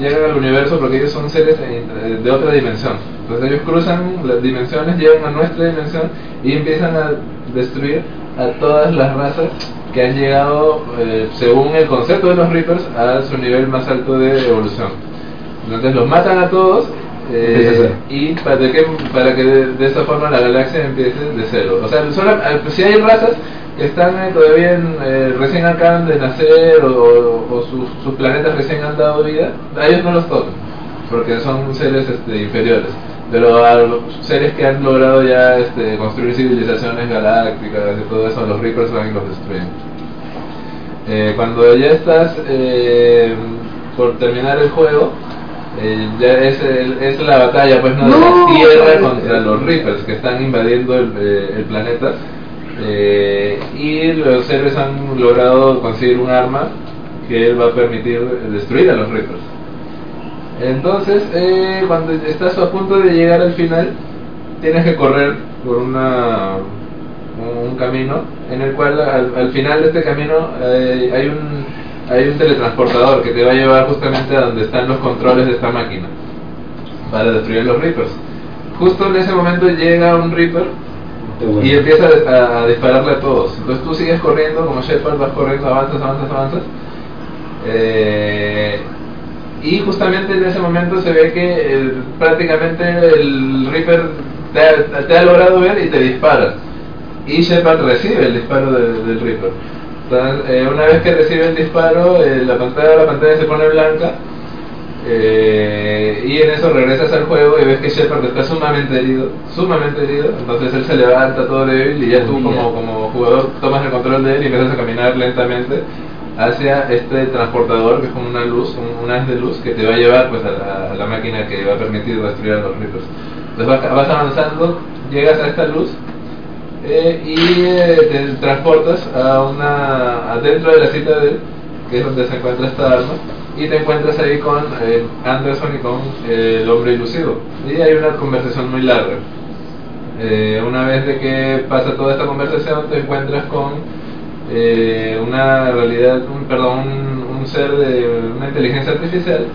llegan al universo porque ellos son seres eh, de otra dimensión. Entonces ellos cruzan las dimensiones llegan a nuestra dimensión y empiezan a destruir a todas las razas que han llegado eh, según el concepto de los Reapers a su nivel más alto de evolución. Entonces los matan a todos eh, y para que, para que de, de esa forma la galaxia empiece de cero. O sea, solo, eh, si hay razas que están eh, todavía en, eh, recién acaban de nacer o sus, sus planetas recién han dado vida, a ellos no los tocan, porque son seres este, inferiores. Pero a los seres que han logrado ya este, construir civilizaciones galácticas y todo eso, los Reapers van y los destruyen. Eh, cuando ya estás eh, por terminar el juego, eh, ya es, el- es la batalla pues no, de la Tierra contra los Reapers que están invadiendo el, eh, el planeta eh, y los héroes han logrado conseguir un arma que va a permitir destruir a los Reapers. Entonces, eh, cuando estás a punto de llegar al final, tienes que correr por una un, un camino en el cual al, al final de este camino eh, hay un hay un teletransportador que te va a llevar justamente a donde están los controles de esta máquina para destruir los Reapers. Justo en ese momento llega un Reaper y empieza a, dispararle a todos. Entonces tú sigues corriendo, como Shepard, vas corriendo, avanzas, avanzas, avanzas. Eh, y justamente en ese momento se ve que eh, prácticamente el Reaper te ha, logrado ver y te dispara. Y Shepard recibe el disparo del Reaper. Entonces, eh, una vez que recibe el disparo, la pantalla la pantalla se pone blanca eh, y en eso regresas al juego y ves que Shepard está sumamente herido, sumamente herido, entonces él se levanta todo débil y ya tú como, como jugador tomas el control de él y empiezas a caminar lentamente hacia este transportador que es como una luz, un, haz de luz que te va a llevar pues a la, máquina que va a permitir destruir a los Reapers. Entonces vas, avanzando, llegas a esta luz eh, y eh, te transportas a una adentro de la cita de que es donde se encuentra esta arma y te encuentras ahí con eh, Anderson y con eh, el hombre ilusivo. Y hay una conversación muy larga. Eh, una vez de que pasa toda esta conversación, te encuentras con una realidad, un, perdón, un, ser de una inteligencia artificial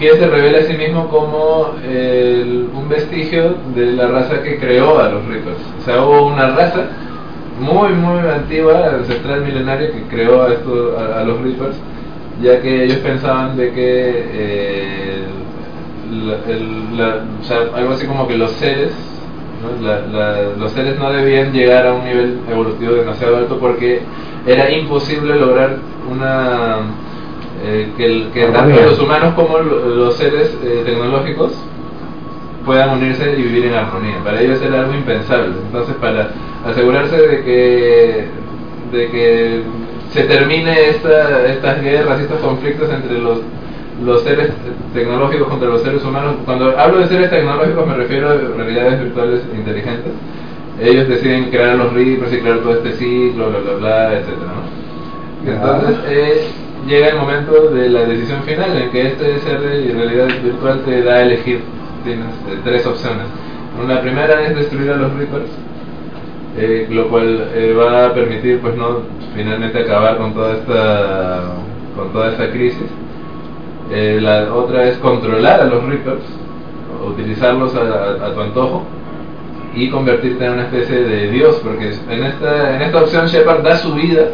que se revela a sí mismo como un vestigio de la raza que creó a los Reapers. O sea, hubo una raza muy, muy antigua, ancestral milenaria, que creó a, esto, a los Reapers ya que ellos pensaban de que eh, algo así como que los seres los seres no debían llegar a un nivel evolutivo demasiado alto porque era imposible lograr una eh, que, tanto los humanos como los seres eh, tecnológicos puedan unirse y vivir en armonía. Para ellos era algo impensable. Entonces, para asegurarse de que de que se termine esta, estas guerras, estos conflictos entre los, los seres tecnológicos contra los seres humanos. Cuando hablo de seres tecnológicos me refiero a realidades virtuales inteligentes. Ellos deciden crear los Reapers y crear todo este ciclo, bla, bla, bla, etc. Entonces eh, llega el momento de la decisión final en que este ser de realidad virtual te da a elegir. Tienes eh, tres opciones. La primera es destruir a los Reapers, eh, lo cual va a permitir pues no finalmente acabar con toda esta, con toda esta crisis. Eh, la otra es controlar a los Reapers, utilizarlos a, tu antojo y convertirte en una especie de Dios, porque en esta, en esta opción Shepard da su vida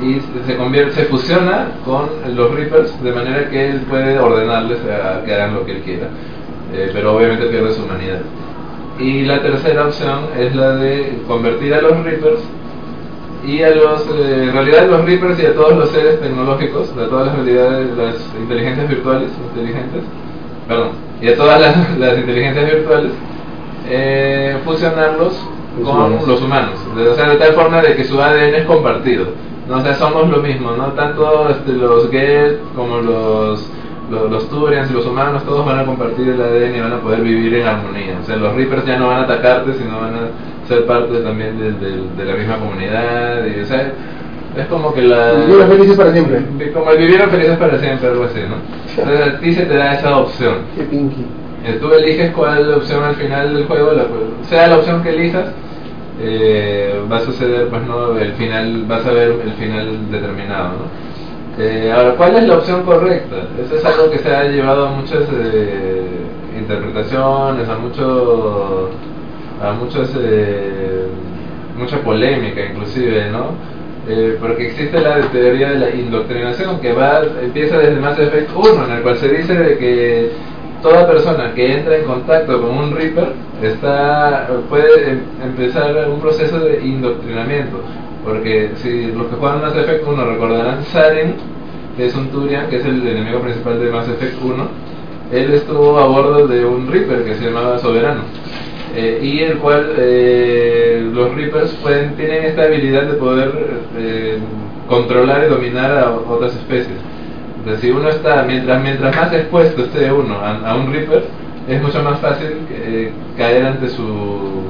y se convierte, se fusiona con los Reapers de manera que él puede ordenarles a que hagan lo que él quiera, eh, pero obviamente pierde su humanidad. Y la tercera opción es la de convertir a los Reapers y a los, eh, en realidad los Reapers y a todos los seres tecnológicos, a todas las realidades, las inteligencias virtuales, inteligentes, perdón, y a todas las, *laughs* inteligencias virtuales, eh, fusionarlos con los humanos, o sea, de tal forma de que su ADN es compartido, ¿no? sea, somos lo mismo, ¿no? Tanto este, los Get como los los, los Turians y los humanos todos van a compartir el ADN y van a poder vivir en armonía. O sea, los Reapers ya no van a atacarte, sino van a ser parte también de, de, la misma comunidad. Y, o sea, es como que la... Vivieron felices para siempre. Como el vivieron felices para siempre, algo así, ¿no? Entonces a ti se te da esa opción. Qué pinky. Eh, tú eliges cuál opción al final del juego, la, sea la opción que elijas, eh, va a suceder, pues no, el final, vas a ver el final determinado, ¿no? Eh, ahora, ¿cuál es la opción correcta? Eso es algo que se ha llevado a muchas eh, interpretaciones, a muchos a muchos, eh, mucha polémica inclusive, ¿no? Eh, porque existe la teoría de la indoctrinación que va empieza desde Mass Effect 1, en el cual se dice de que toda persona que entra en contacto con un Reaper está, puede em, empezar un proceso de indoctrinamiento. Porque si los que juegan Mass Effect 1 recordarán, Saren es un Turian, que es el enemigo principal de Mass Effect 1, él estuvo a bordo de un Reaper que se llamaba Soberano. Eh, y el cual eh, los Reapers pueden, tienen esta habilidad de poder eh, controlar y dominar a otras especies. Entonces, si uno está, mientras, mientras más expuesto esté uno a, un Reaper, es mucho más fácil caer ante su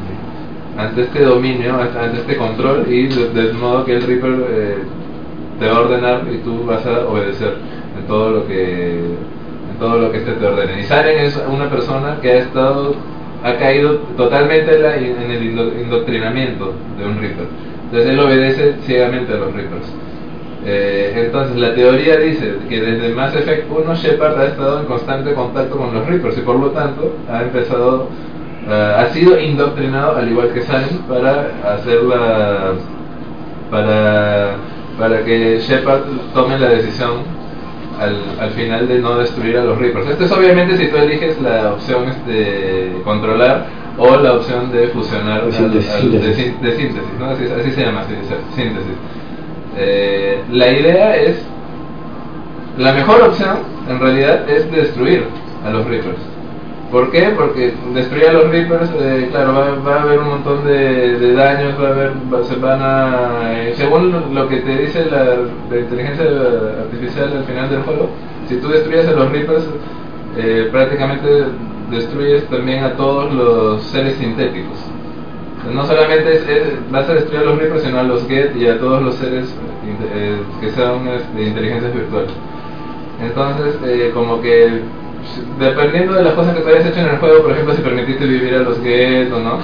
ante este dominio, ante este control y de, modo que el Reaper te va a ordenar y tú vas a obedecer en todo lo que en todo lo que este te ordene. Y Saren es una persona que ha estado ha caído totalmente en, el indoctrinamiento de un Reaper. Entonces él obedece ciegamente a los Reapers. Eh, entonces la teoría dice que desde Mass Effect 1 Shepard ha estado en constante contacto con los Reapers y por lo tanto ha empezado, eh, ha sido indoctrinado al igual que Salim para hacer la, para, para que Shepard tome la decisión al, al, final de no destruir a los Reapers. Esto es obviamente si tú eliges la opción este, controlar o la opción de fusionar de síntesis, al, al, de, de, síntesis, ¿no? así, así, se llama, así, síntesis. Eh, la idea es, la mejor opción en realidad es destruir a los Reapers. ¿Por qué? Porque destruir a los Reapers, eh, claro, va, a haber un montón de, daños, va a haber, va, se van a, eh, según lo que te dice la, inteligencia artificial al final del juego, si tú destruyes a los Reapers, eh, prácticamente destruyes también a todos los seres sintéticos. No solamente vas a destruir a los Reapers, sino a los Get y a todos los seres eh, que sean de inteligencias virtuales. Entonces, eh, como que dependiendo de las cosas que tú hayas hecho en el juego, por ejemplo, si permitiste vivir a los Get o no,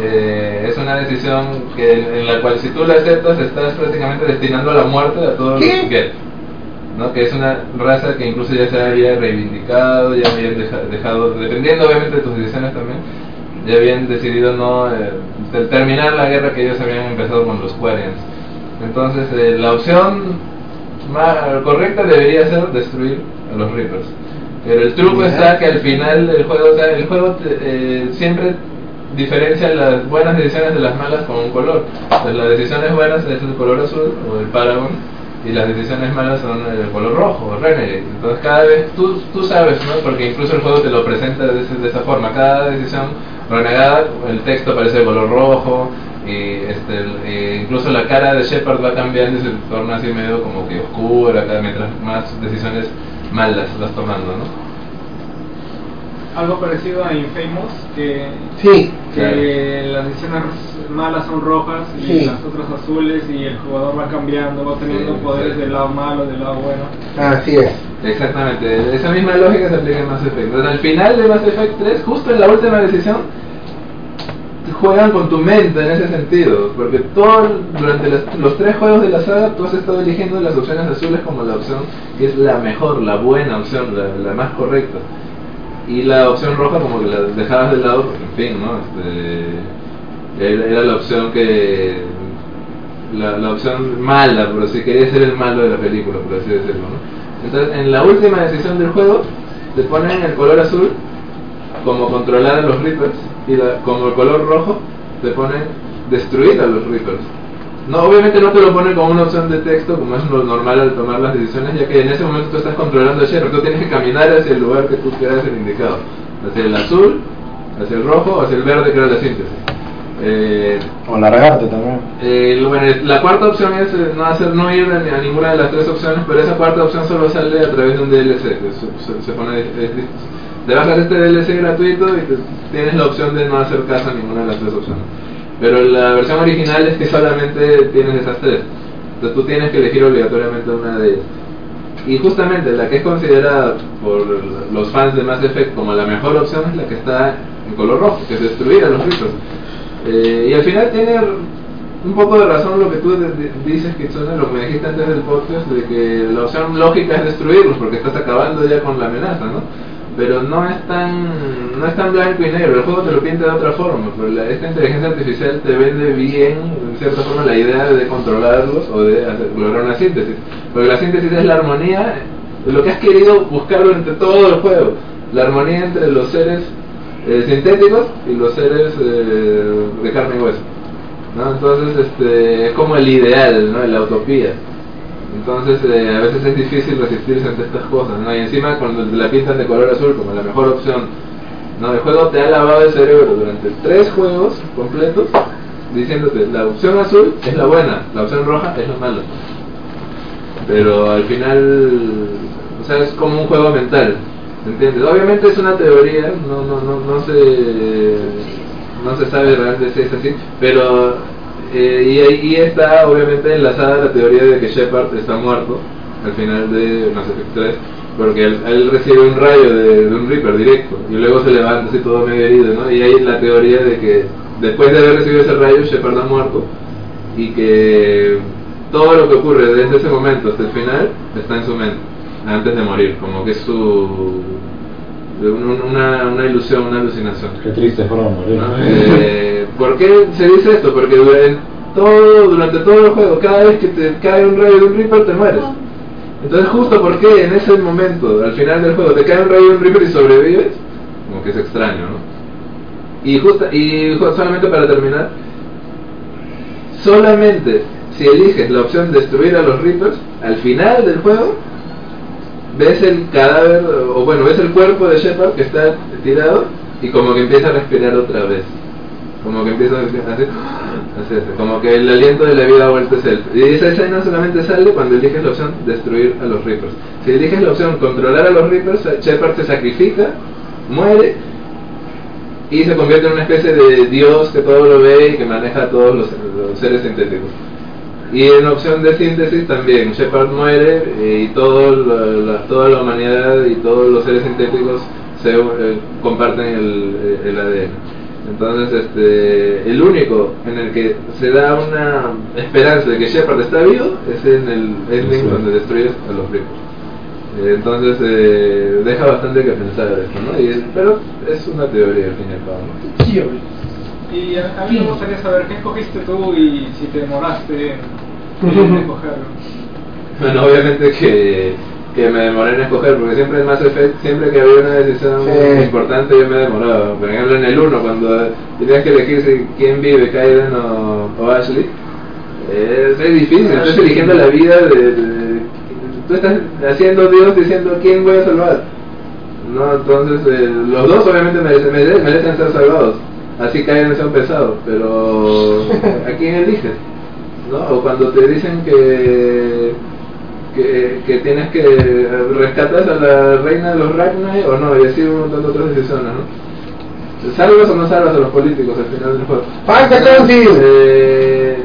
eh, es una decisión que en la cual si tú la aceptas estás prácticamente destinando a la muerte a todos ¿Qué? los Get. ¿no? que es una raza que incluso ya se había reivindicado, ya habían deja, dejado, dependiendo obviamente de tus decisiones también, ya habían decidido no eh, terminar la guerra que ellos habían empezado con los Quarians. Entonces, eh, la opción más correcta debería ser destruir a los Reapers. Pero el truco está que al final del juego, o sea, el juego te, eh, siempre diferencia las buenas decisiones de las malas con un color. Entonces, las decisiones buenas es el color azul o el Paragon y las decisiones malas son el color rojo, Renegade. Entonces cada vez tú, tú sabes, ¿no? porque incluso el juego te lo presenta de, de esa forma. Cada decisión renegada, el texto aparece de color rojo, y este, e incluso la cara de Shepard va cambiando y se torna así medio como que oscura mientras más decisiones malas vas tomando, ¿no? Algo parecido a Infamous, que, sí, que claro. las decisiones malas son rojas y Sí. las otras azules y el jugador va cambiando, va teniendo Sí, poderes del lado malo, del lado bueno. Así es. Exactamente, esa misma lógica se aplica en Mass Effect. Entonces, al final de Mass Effect 3, justo en la última decisión, juegan con tu mente en ese sentido, porque todo durante los tres juegos de la saga tú has estado eligiendo las opciones azules como la opción que es la mejor, la buena opción, la, más correcta, y la opción roja como que la dejabas de lado en fin, ¿no? Este, era, la opción que la, la opción mala, pero si quería ser el malo de la película, por así decirlo. Entonces, en la última decisión del juego, te ponen el color azul como controlar a los Reapers y la- como el color rojo te ponen destruir a los Reapers. No, obviamente no te lo ponen como una opción de texto, como es lo normal al tomar las decisiones, ya que en ese momento tú estás controlando a Shepard, tú tienes que caminar hacia el lugar que tú quieras el indicado, hacia el azul, hacia el rojo, hacia el verde que era la síntesis. Eh, O largarte también. eh, bueno, la cuarta opción es eh, no hacer no ir a, ni- a ninguna de las tres opciones, pero esa cuarta opción solo sale a través de un DLC. se, se- se pone, es- es- te bajas este DLC gratuito y te- tienes la opción de no hacer caso a ninguna de las tres opciones. Pero la versión original es que solamente tienes esas tres. Entonces tú tienes que elegir obligatoriamente una de ellas. Y justamente la que es considerada por los fans de Mass Effect como la mejor opción es la que está en color rojo, que es destruir a los Reapers. Eh, y al final tiene un poco de razón lo que tú dices, Kitsune, lo que me dijiste antes del podcast, de que la opción lógica es destruirlos, porque estás acabando ya con la amenaza, ¿no? Pero no es tan no es tan blanco y negro, el juego te lo pinta de otra forma, pero la- esta inteligencia artificial te vende bien, en cierta forma, la idea de controlarlos o de hacer, lograr una síntesis. Porque la síntesis es la armonía lo que has querido buscar durante todo el juego, la armonía entre los seres eh, sintéticos y los seres eh, de carne y hueso. ¿no? Entonces este, es como el ideal, ¿no? la utopía. Entonces eh, a veces es difícil resistirse ante estas cosas. ¿no? Y encima cuando la pintan de color azul como la mejor opción, ¿no? el juego te ha lavado el cerebro durante tres juegos completos diciéndote la opción azul es la buena, la opción roja es la mala. Pero al final, o sea, es como un juego mental. ¿Entiendes? Obviamente es una teoría, no, no, no, no se no se sabe realmente si es así, pero eh, y ahí está obviamente enlazada la teoría de que Shepard está muerto al final de Mass Effect 3, porque él, recibe un rayo de, de un Reaper directo y luego se levanta así todo medio herido, ¿no? Y hay la teoría de que después de haber recibido ese rayo Shepard ha muerto y que todo lo que ocurre desde ese momento hasta el final está en su mente, antes de morir, como que es su una, una ilusión, una alucinación. Qué triste de morir. Eh, ¿Por qué se dice esto? Porque durante todo, durante todo el juego, cada vez que te cae un rayo de un Reaper, te mueres. Entonces, justo porque en ese momento, al final del juego, te cae un rayo de un Reaper y sobrevives, como que es extraño, ¿no? Y, justo, y solamente para terminar, solamente si eliges la opción destruir a los Reapers, al final del juego, ves el cadáver, o bueno, ves el cuerpo de Shepard que está tirado y como que empieza a respirar otra vez. Como que empieza a hacer, como que el aliento de la vida ha vuelto a ser. Y esa escena solamente sale cuando eliges la opción destruir a los Reapers. Si eliges la opción controlar a los Reapers, Shepard se sacrifica, muere y se convierte en una especie de dios que todo lo ve y que maneja a todos los, seres sintéticos. Y en opción de síntesis también, Shepard muere eh, y todo la, toda la humanidad y todos los seres sintéticos se eh, comparten el, el, ADN. Entonces, este, el único en el que se da una esperanza de que Shepard está vivo es en el ending donde destruyes a los ricos. Eh, entonces eh, deja bastante que pensar esto, ¿no? Y, pero es una teoría al fin y al cabo. Y a, mí me gustaría saber qué escogiste tú y si te demoraste en escogerlo. Bueno, obviamente que, que me demoré en escoger, porque siempre en Mass Effect, siempre que había una decisión importante yo me demoraba. Por ejemplo en el 1, cuando tenías que elegir si quién vive, Kaiden o, o Ashley, es, es difícil, estás eligiendo la vida de tú estás haciendo Dios diciendo quién voy a salvar. No, entonces eh, los dos obviamente merecen, merecen, ser salvados. Así caen en un pesado, pero ¿a quién eliges? ¿No? O cuando te dicen que, que, que tienes que rescatar a la reina de los Ragnar o no, y así un montón de otras decisiones, ¿no? ¿Salvas o no salvas a los políticos al final del juego? Eh,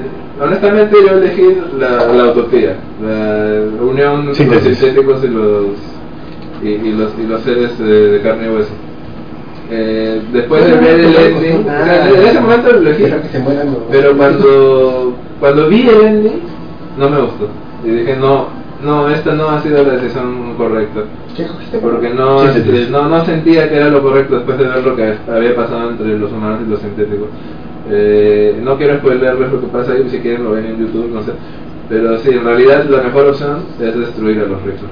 honestamente yo elegí la, la utopía, la unión de los sintéticos y los, y, los, y los seres de, carne y hueso. Eh, después de ver el ending, en ese momento lo elegí, pero cuando, cuando vi el ending no me gustó. Y dije, no, no, esta no ha sido la decisión correcta. Porque no, no, no sentía que era lo correcto después de ver lo que había pasado entre los humanos y los sintéticos. Eh, no quiero spoilerles lo que pasa ahí, si quieren lo ven en YouTube, no sé. Pero sí, en realidad la mejor opción es destruir a los ricos.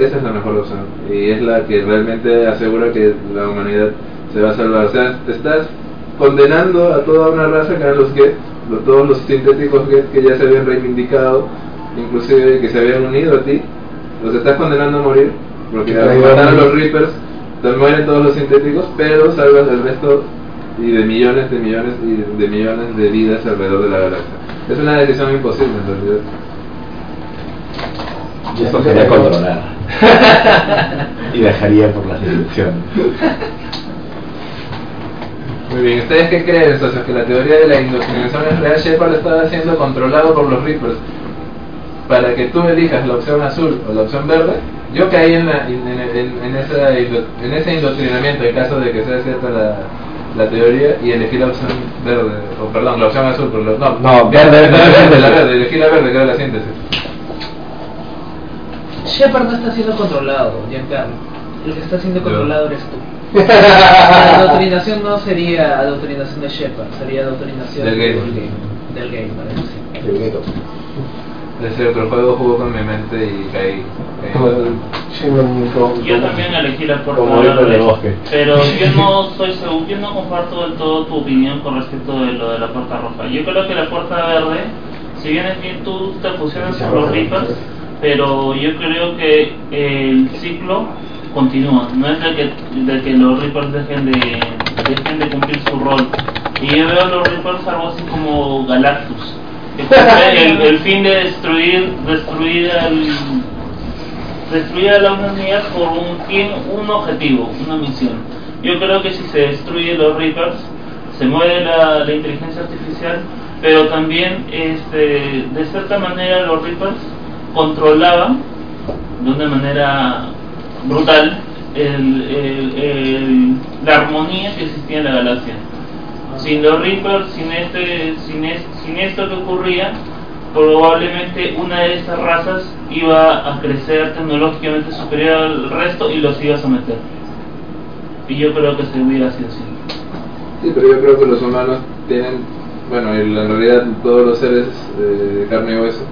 Esa es la mejor opción. Y es la que realmente asegura que la humanidad se va a salvar. O sea, te estás condenando a toda una raza que eran los Get, todos los sintéticos Get que ya se habían reivindicado, inclusive que se habían unido a ti, los estás condenando a morir, porque al matar a los Reapers, te mueren todos los sintéticos, pero salvas al resto y de millones de millones y de millones de vidas alrededor de la galaxia. Es una decisión imposible en realidad. Yo escogería controlar. *laughs* y dejaría por las instrucciones. *laughs* Muy bien, ¿ustedes qué creen, socios? Que la teoría de la indoctrinación es real. Shepard estaba siendo controlado por los Reapers para que tú elijas la opción azul o la opción verde. Yo caí en, la, en, en, en, esa, en ese indoctrinamiento en caso de que sea cierta la, la teoría y elegí la opción verde, o perdón, la opción azul, pero no, no, verde, verde, verde, la verde, elegí la verde, que era la síntesis. Shepard no está siendo controlado, Giancarlo. El que está siendo controlado eres tú. La *laughs* adoctrinación no sería adoctrinación de Shepard, sería adoctrinación del game. Del game, parece. Del game. Es cierto, el juego jugó con mi mente y caí. *laughs* Yo también elegí la puerta verde, pero *laughs* yo no soy seguro, yo no comparto del todo tu opinión con respecto de lo de la puerta roja. Yo creo que la puerta verde, si bien es bien tú te fusionas con los Reapers, pero yo creo que el ciclo continúa, no es de que, de que los Reapers dejen de, dejen de cumplir su rol. Y yo veo a los Reapers algo así como Galactus *laughs* el, el, fin de destruir destruir al destruir a la humanidad por un fin un objetivo una misión yo creo que si se destruye los Reapers se mueve la, la inteligencia artificial pero también este, de cierta manera los Reapers controlaban de una manera brutal el, la armonía que existía en la galaxia sin los Reapers, sin, este, sin, sin esto que ocurría, probablemente una de esas razas iba a crecer tecnológicamente superior al resto y los iba a someter. Y yo creo que se hubiera sido así. Sí, pero yo creo que los humanos tienen, bueno, en realidad todos los seres eh, de carne y hueso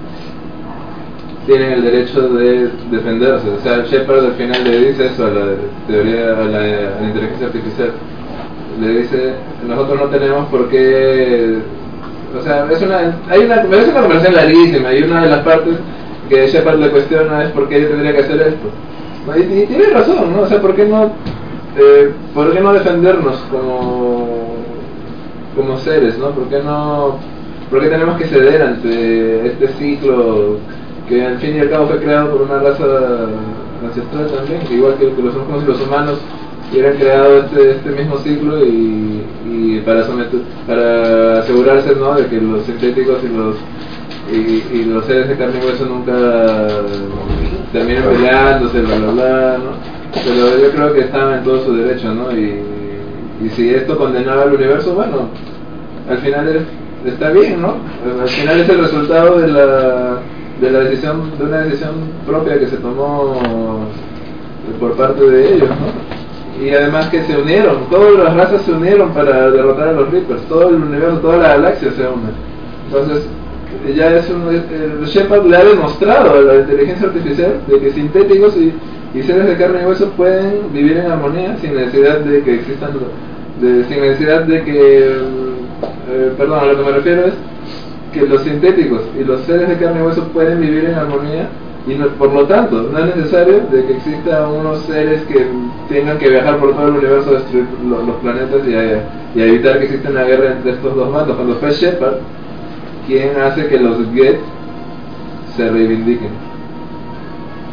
tienen el derecho de defenderse. O sea, Shepard al final le dice eso a la teoría, a la, inteligencia artificial. Le dice, nosotros no tenemos por qué... O sea, es una, hay una, es una conversación larguísima y una de las partes que Shepard le cuestiona es por qué yo tendría que hacer esto. Y, tiene razón, ¿no? O sea, ¿por qué no, eh, ¿por qué no defendernos como, como seres, ¿no? ¿Por qué no... ¿Por qué tenemos que ceder ante este ciclo que al fin y al cabo fue creado por una raza ancestral también, igual que, los, como los humanos hubieran creado este, este mismo ciclo y, y para someter, para asegurarse ¿no? de que los sintéticos y los y, los seres de carne y hueso nunca terminen peleándose, bla bla bla, ¿no? Pero yo creo que estaban en todo su derecho, ¿no? Y, y si esto condenaba al universo, bueno, al final está bien, ¿no? Al final es el resultado de la de la decisión de una decisión propia que se tomó por parte de ellos ¿no? y además que se unieron todas las razas se unieron para derrotar a los Reapers todo el universo toda la galaxia se une entonces ya es un el Shepard le ha demostrado a la inteligencia artificial de que sintéticos y, y seres de carne y hueso pueden vivir en armonía sin necesidad de que existan de, sin necesidad de que eh, perdón a lo que me refiero es que los sintéticos y los seres de carne y hueso pueden vivir en armonía y por lo tanto no es necesario de que existan unos seres que tengan que viajar por todo el universo a destruir los, planetas y a, evitar que exista una guerra entre estos dos bandos. Cuando fue Shepard quien hace que los Get se reivindiquen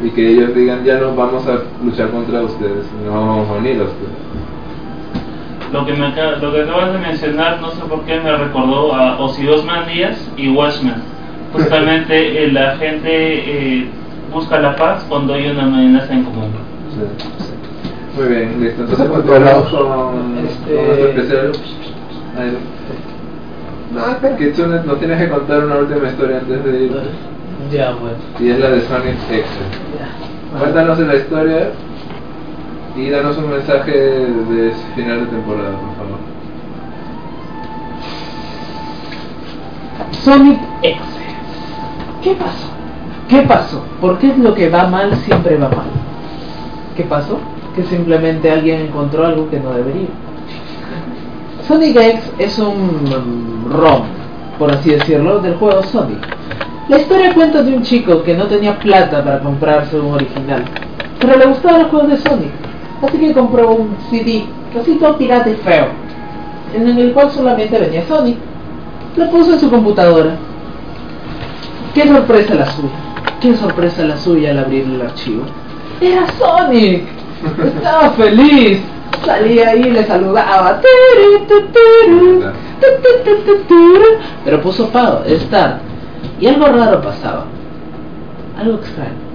y que ellos digan ya no vamos a luchar contra ustedes no vamos a unir a ustedes lo que, me, lo que acabas de mencionar, no sé por qué me recordó a Díaz y Watchmen. Justamente eh, la gente eh, busca la paz cuando hay una amenaza en común. Muy bien, listo. Entonces continuamos con, este... especial. No, Kitsune, nos tienes que contar una última historia antes de ir. Ya, bueno. Y es la de Sonic X. Cuéntanos la historia y danos un mensaje de final de temporada, por favor. Sonic X. ¿Qué pasó? ¿Qué pasó? ¿Por qué lo que va mal siempre va mal? ¿Qué pasó? Que simplemente alguien encontró algo que no debería. Sonic X es un ROM, por así decirlo, del juego Sonic. La historia cuenta de un chico que no tenía plata para comprarse un original, pero le gustaban los juegos de Sonic Así que compró un CD, así todo pirata y feo, en el cual solamente venía Sonic. Lo puso en su computadora. ¡Qué sorpresa la suya! ¡Qué sorpresa la suya al abrir el archivo! ¡Era Sonic! *laughs* Estaba feliz. Salía ahí y le saludaba. Pero puso pavo, estar. Y algo raro pasaba. Algo extraño.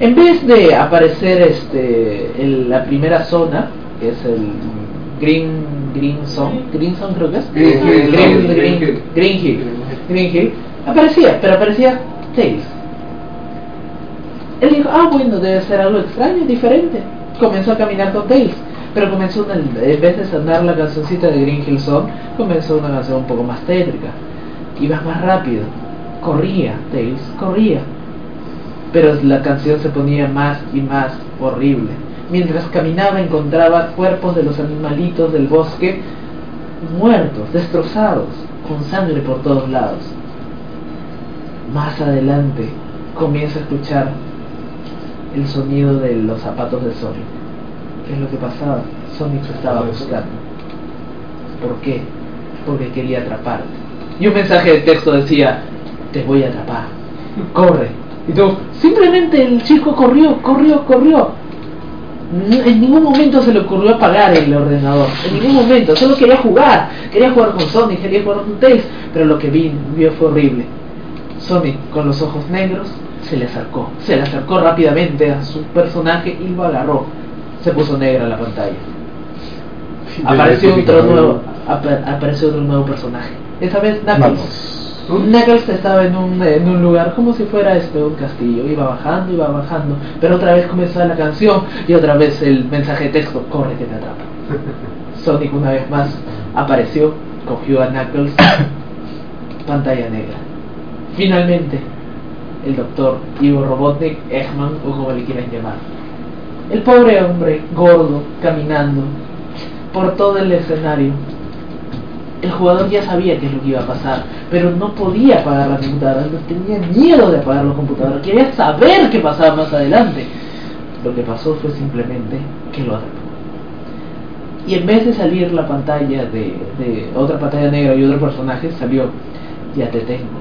En vez de aparecer este, en la primera zona, que es el Green Green Zone, Green Zone creo que es, Green, Green, Green, Hill, Green Hill, aparecía, pero aparecía Tails. Él dijo, ah bueno, debe ser algo extraño, diferente. Comenzó a caminar con Tails, pero comenzó una, en vez de sonar la cancioncita de Green Hill Zone, comenzó una canción un poco más tétrica. Iba más rápido, corría Tails, corría pero la canción se ponía más y más horrible. Mientras caminaba encontraba cuerpos de los animalitos del bosque muertos, destrozados, con sangre por todos lados. Más adelante comienza a escuchar el sonido de los zapatos de Sonic. ¿Qué es lo que pasaba? Sonic se estaba buscando. ¿Por qué? Porque quería atraparte. Y un mensaje de texto decía, te voy a atrapar. Corre, y todo, simplemente el chico corrió, corrió, corrió. En ningún momento se le ocurrió apagar el ordenador. En ningún momento. Solo quería jugar. Quería jugar con Sonic, quería jugar con Tails. Pero lo que vi, vio fue horrible. Sonic, con los ojos negros, se le acercó. Se le acercó rápidamente a su personaje y lo agarró. Se puso negra la pantalla. Apareció otro nuevo, apareció otro nuevo personaje. Esa vez Knuckles. Knuckles estaba en un, en un lugar como si fuera este un castillo, iba bajando, iba bajando, pero otra vez comenzó la canción y otra vez el mensaje de texto, corre que te atrapa. *laughs* Sonic una vez más apareció, cogió a Knuckles, *coughs* pantalla negra. Finalmente, el doctor Ivo Robotnik, Eggman o como le quieran llamar. El pobre hombre, gordo, caminando por todo el escenario. El jugador ya sabía qué es lo que iba a pasar, pero no podía apagar la computadora, no tenía miedo de apagar la computadora, quería saber qué pasaba más adelante. Lo que pasó fue simplemente que lo atrapó. Y en vez de salir la pantalla de, otra pantalla negra y otro personaje, salió, ya te tengo,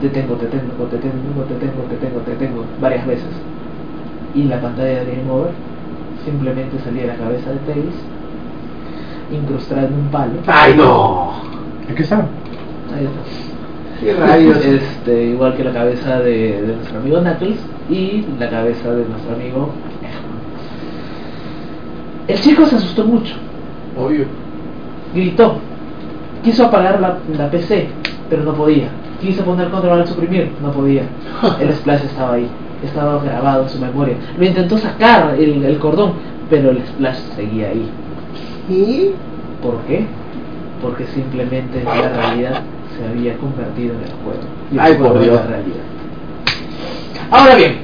te tengo, te tengo, te tengo, te tengo, te tengo, te tengo, varias veces. Y la pantalla de Game Over simplemente salía la cabeza de Tails incrustada en un palo. ¡Ay, no! ¿Qué está? Ahí está. ¿Qué rayos? Este, igual que la cabeza de, de nuestro amigo Knuckles y la cabeza de nuestro amigo. El chico se asustó mucho, Obvio. gritó, quiso apagar la, la PC, pero no podía. Quiso poner control al suprimir, no podía. *laughs* El splash estaba ahí, estaba grabado en su memoria. Lo intentó sacar el, el cordón, pero el splash seguía ahí. ¿Y? ¿Por qué? Porque simplemente la realidad se había convertido en el juego. Y el Ay, juego por Dios. la realidad. Ahora bien,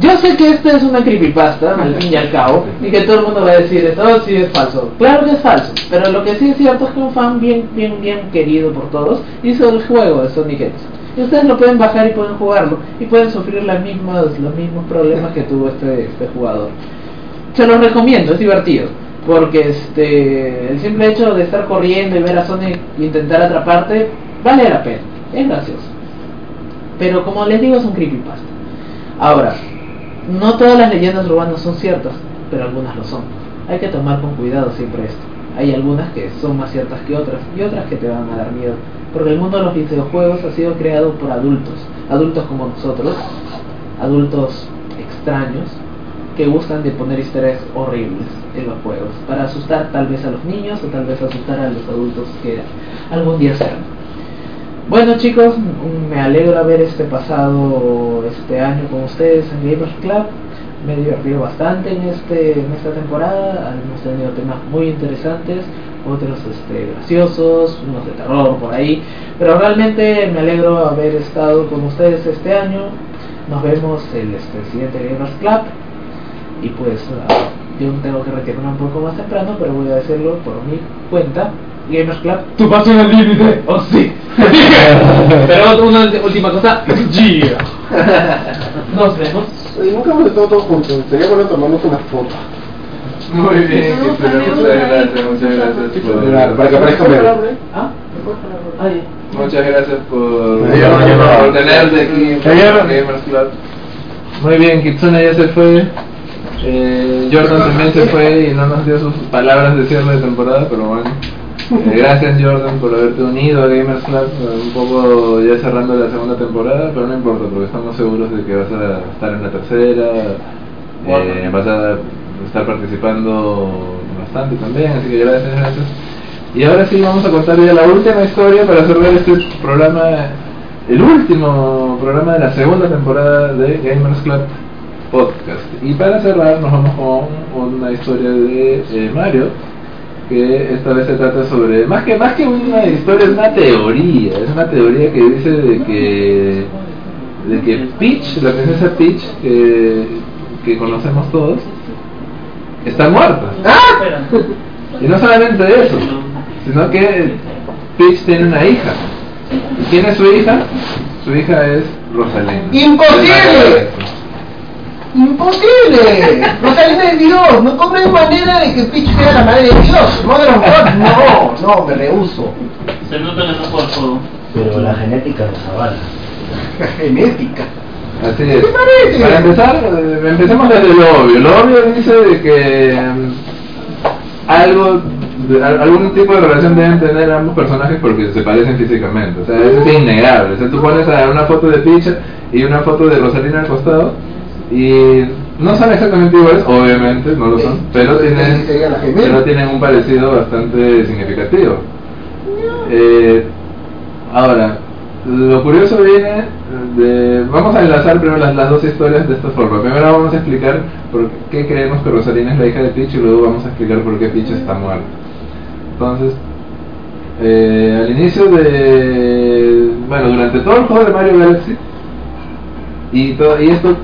yo sé que esta es una creepypasta, al fin y al cabo, y que todo el mundo va a decir, todo sí es falso. Claro que es falso, pero lo que sí es cierto es que un fan bien, bien, bien querido por todos hizo el juego de Sonic X. Y ustedes lo pueden bajar y pueden jugarlo, y pueden sufrir las mismas, los mismos problemas que tuvo este, este jugador. Se los recomiendo, es divertido. Porque este el simple hecho de estar corriendo y ver a Sonic intentar atraparte, vale la pena. Es gracioso. Pero como les digo, es un creepypasta. Ahora, no todas las leyendas urbanas son ciertas, pero algunas lo son. Hay que tomar con cuidado siempre esto. Hay algunas que son más ciertas que otras y otras que te van a dar miedo. Porque el mundo de los videojuegos ha sido creado por adultos, adultos como nosotros, adultos extraños, que gustan de poner historias horribles en los juegos, para asustar tal vez a los niños o tal vez asustar a los adultos que algún día serán. Bueno chicos, me alegro haber este pasado este año con ustedes en Gamers Club. Me he divertido bastante en este en esta temporada. Hemos tenido temas muy interesantes, otros este, graciosos, unos de terror por ahí. Pero realmente me alegro haber estado con ustedes este año. Nos vemos el este, siguiente Gamers Club. Y pues ah, yo tengo que retirarme un poco más temprano, pero voy a decirlo por mi cuenta. Gamers Club, tu pasión al límite, *laughs* oh sí. *laughs* pero una última cosa, yeah. *laughs* Nos vemos. Oye, nunca hemos estado todos juntos. Sería bueno tomarnos una foto. Muy bien, Kitsune, muchas gracias, muchas gracias por... Para que aparezca. ¿Ah? Ay, Muchas gracias por, por tenerte aquí en. Gamers Club. Muy bien, Kitsune ya se fue. Eh, Jordan también se fue y no nos dio sus palabras de cierre de temporada, pero bueno. Eh, *laughs* gracias Jordan por haberte unido a Gamers Club, eh, un poco ya cerrando la segunda temporada, pero no importa porque estamos seguros de que vas a estar en la tercera, eh, vas a estar participando bastante también, así que gracias, gracias. Y ahora sí vamos a contar ya la última historia para cerrar este programa, el último programa de la segunda temporada de Gamers Club Podcast. Y para cerrar nos vamos con una historia de eh, Mario, que esta vez se trata sobre, más que, más que una historia, es una teoría, es una teoría que dice de que, de que Peach, la princesa Peach, que, que conocemos todos, está muerta. Espera. Y no solamente eso, sino que Peach tiene una hija. ¿Y ¿Quién es su hija? Su hija es Rosalina. ¡Imposible! ¡Imposible! Rosalina es Dios, no, no hay manera de que Peach sea la madre de Dios. Mother of God, no, no, me rehuso. Se nota juega el juego. Pero la genética nos avala. La genética. Así es. ¿Qué parece? Para empezar, eh, empecemos desde lo obvio. Lo obvio dice de que mm, algo, de- al- algún tipo de relación deben tener ambos personajes porque se parecen físicamente. O sea, eso es innegable. O sea, tú pones a una foto de Peach y una foto de Rosalina al costado y no son exactamente iguales, obviamente, no lo son, pero tienen, pero tienen un parecido bastante significativo. Eh, ahora, lo curioso viene de... Vamos a enlazar primero las, las dos historias de esta forma. Primero vamos a explicar por qué creemos que Rosalina es la hija de Peach y luego vamos a explicar por qué Peach está muerta. Entonces, eh, al inicio de... Bueno, durante todo el juego de Mario Galaxy, y, todo, y esto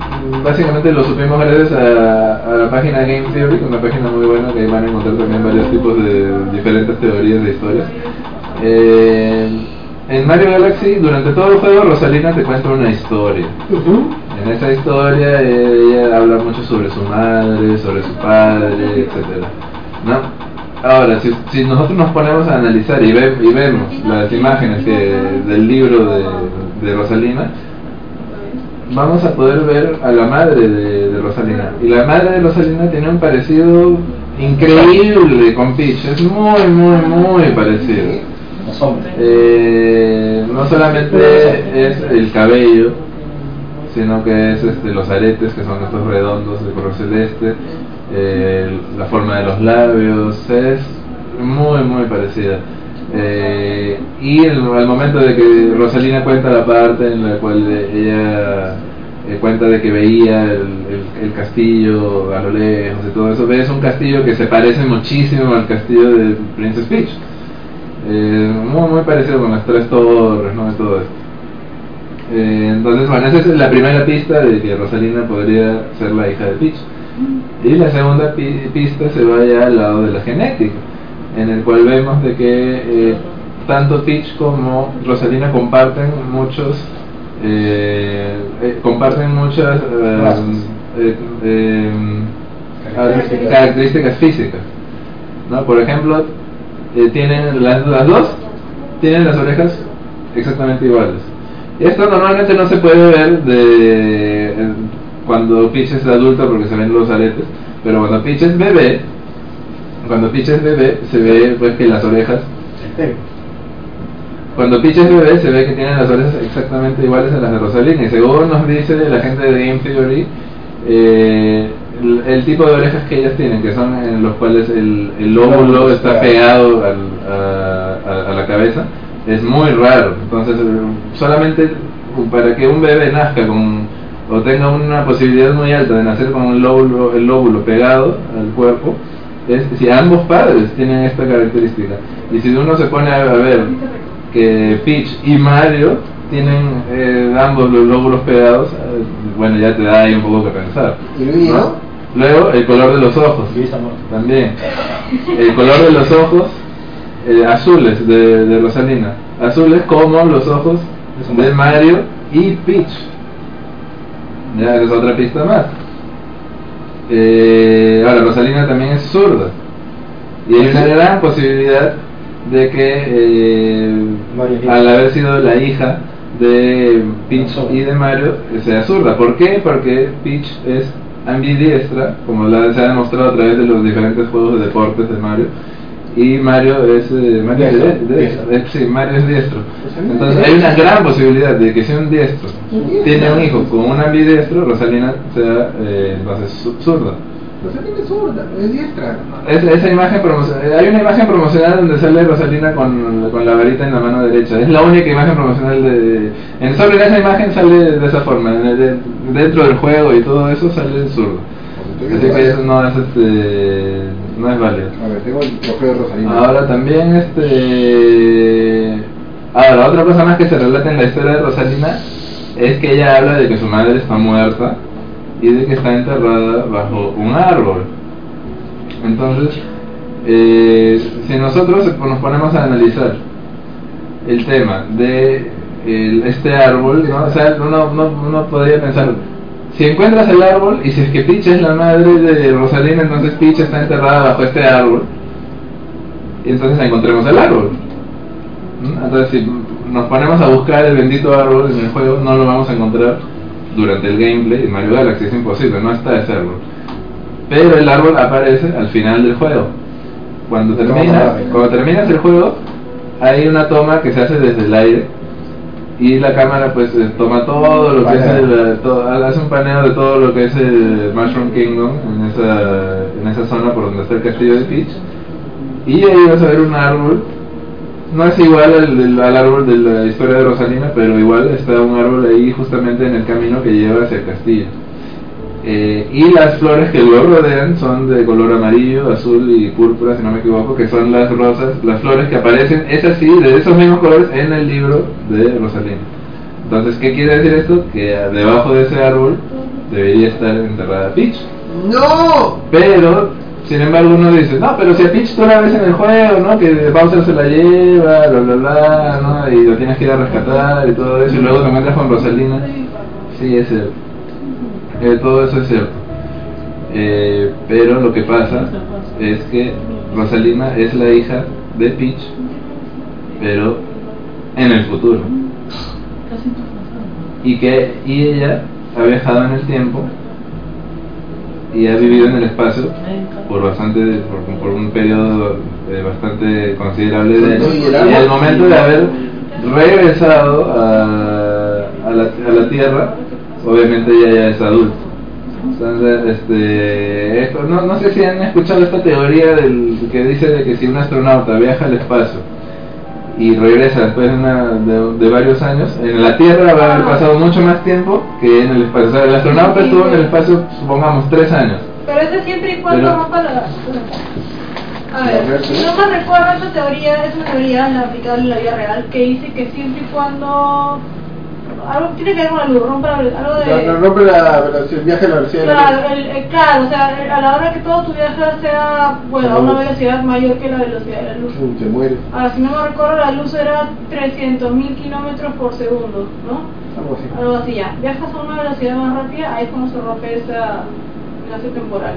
básicamente lo supimos gracias a, a la página Game Theory, una página muy buena que ahí van a encontrar también varios tipos de diferentes teorías de historias. Eh, en Mario Galaxy, durante todo el juego, Rosalina te cuenta una historia. En esa historia ella habla mucho sobre su madre, sobre su padre, etcétera. ¿No? Ahora, si, si nosotros nos ponemos a analizar y, ve- y vemos las imágenes que, del libro de, de Rosalina, vamos a poder ver a la madre de, de Rosalina. Y la madre de Rosalina tiene un parecido increíble con Peach. Es muy, muy, muy parecido. Eh, no solamente es el cabello, sino que es este, los aretes, que son estos redondos de color celeste, eh, la forma de los labios, es muy, muy parecida. Eh, y el- al momento de que Rosalina cuenta la parte en la cual ella eh, cuenta de que veía el, el- el castillo a lo lejos y todo eso, ves un castillo que se parece muchísimo al castillo de Princess Peach. Eh, muy, muy parecido con las tres torres, ¿no? Y todo esto. Eh, entonces, bueno, esa es la primera pista de que Rosalina podría ser la hija de Peach. Y la segunda pi- pista se va ya al lado de la genética, en el cual vemos de que eh, tanto Peach como Rosalina comparten muchos, eh, eh, comparten muchas eh, eh, Características. características físicas. ¿no? Por ejemplo, tienen las, las dos tienen las orejas exactamente iguales. Esto normalmente no se puede ver de cuando Peach es adulta porque se ven los aretes, pero cuando Peach es bebé, cuando Peach es bebé se ve pues que las orejas cuando Peach es bebé se ve que tienen las orejas exactamente iguales a las de Rosalina y según nos dice la gente de Game Theory eh, el, el tipo de orejas que ellas tienen que son en los cuales el, el lóbulo está pegado al- a, a- a la cabeza es muy raro. Entonces solamente para que un bebé nazca con o tenga una posibilidad muy alta de nacer con un lóbulo, el lóbulo pegado al cuerpo es si ambos padres tienen esta característica y si uno se pone a, ver que Peach y Mario tienen eh, ambos los lóbulos pegados, eh, bueno, ya te da ahí un poco que pensar. ¿Y Luigi, no? Luego, el color de los ojos. Luis Amor. También. El color de los ojos eh, azules de, de Rosalina. Azules como los ojos de Mario y Peach. Ya, esa es otra pista más. Eh, ahora, Rosalina también es zurda. Y hay una gran posibilidad de que eh, al haber sido la hija de Peach y de Mario sea zurda. ¿Por qué? Porque Peach es ambidiestra, como la, se ha demostrado a través de los diferentes juegos de deportes de Mario. Y Mario es, eh, Mario es Diestro, de- de- diestro. eh, sí, Mario es diestro. Entonces hay una gran posibilidad de que si un diestro tiene un hijo con un ambidiestro, Rosalina sea eh, entonces zu- zurda. Rosalina es zurda, es diestra. Es- esa imagen promocional, hay una imagen promocional donde sale Rosalina con, con la varita en la mano derecha. Es la única imagen promocional de. En solo en esa imagen sale de esa forma. en el- de- dentro del juego y todo eso sale zurdo. Así que eso no es este. no es válido. A ver, tengo el trofeo Rosalina. Ahora también este. Ahora, otra cosa más que se relata en la historia de Rosalina es que ella habla de que su madre está muerta y de que está enterrada bajo un árbol. Entonces, eh, si nosotros nos ponemos a analizar el tema de el- este árbol, ¿no? O sea, uno, uno, uno podría pensar, si encuentras el árbol y si es que Peach es la madre de Rosalina, entonces Peach está enterrada bajo este árbol y entonces encontremos el árbol. Entonces si nos ponemos a buscar el bendito árbol en el juego, no lo vamos a encontrar durante el gameplay en Mario Galaxy, es imposible, no está ese árbol. Pero el árbol aparece al final del juego. Cuando terminas, cuando terminas el juego, hay una toma que se hace desde el aire y la cámara pues eh, toma todo lo que es el, todo- hace un paneo de todo lo que es el Mushroom Kingdom en esa, en esa zona por donde está el castillo de Peach. Y ahí vas a ver un árbol. No es igual al, al, árbol de la historia de Rosalina, pero igual está un árbol ahí justamente en el camino que lleva hacia el castillo. Eh, y las flores que lo rodean son de color amarillo, azul y púrpura, si no me equivoco, que son las rosas, las flores que aparecen, es así, de esos mismos colores en el libro de Rosalina. Entonces, ¿qué quiere decir esto? Que debajo de ese árbol debería estar enterrada Peach. ¡No! Pero, sin embargo, uno dice, no, pero si a Peach tú la ves en el juego, ¿no? Que Bowser se la lleva, bla, bla, bla, ¿no? Y lo tienes que ir a rescatar y todo eso, y luego te encuentras con Rosalina. Sí, es cierto. Eh, todo eso es cierto. Eh, pero lo que pasa es que Rosalina es la hija de Peach, pero en el futuro. Y que y ella ha viajado en el tiempo y ha vivido en el espacio por bastante por, por un periodo eh, bastante considerable de años y al momento de haber regresado a, a, la, a la Tierra obviamente ella ya es adulta entonces, este, esto, no, no sé si han escuchado esta teoría del, que dice de que si un astronauta viaja al espacio y regresa después de, una, de, varios años, en la Tierra va a haber pasado mucho más tiempo que en el espacio. O sea, el astronauta estuvo en el espacio, supongamos, tres años. Pero eso siempre y cuando rompa la... A ver, no me recuerdo esa teoría, es una teoría la aplicable en la vida real, que dice que siempre y cuando algo tiene que ver con la luz, rompe algo de... No, no rompe la velocidad, el viaje a la velocidad claro, de la luz. El, claro, o sea, a la hora que todo tu viaje sea, bueno, a una velocidad mayor que la velocidad de la luz. Te muere. Ahora, si no me recuerdo, la luz era 300.000 kilómetros por segundo, ¿no? Algo así. Algo así, ya. Viajas a una velocidad más rápida, ahí es cuando se rompe esa enlace temporal.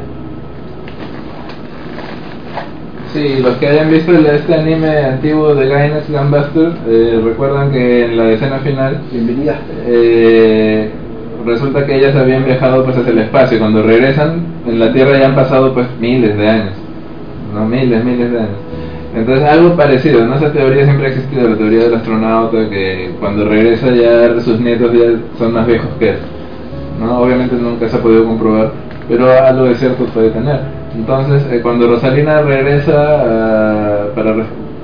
Sí, los que hayan visto este anime antiguo de Gainax Gunbuster eh, recuerdan que en la escena final Bienvenida. eh, resulta que ellas habían viajado pues hacia el espacio. Cuando regresan en la Tierra ya han pasado pues miles de años, no miles, miles de años. Entonces algo parecido, ¿no? Esa teoría siempre ha existido, la teoría del astronauta que cuando regresa ya sus nietos ya son más viejos que él. ¿no? Obviamente nunca se ha podido comprobar, pero algo de cierto puede tener. Entonces, eh, cuando Rosalina regresa uh, para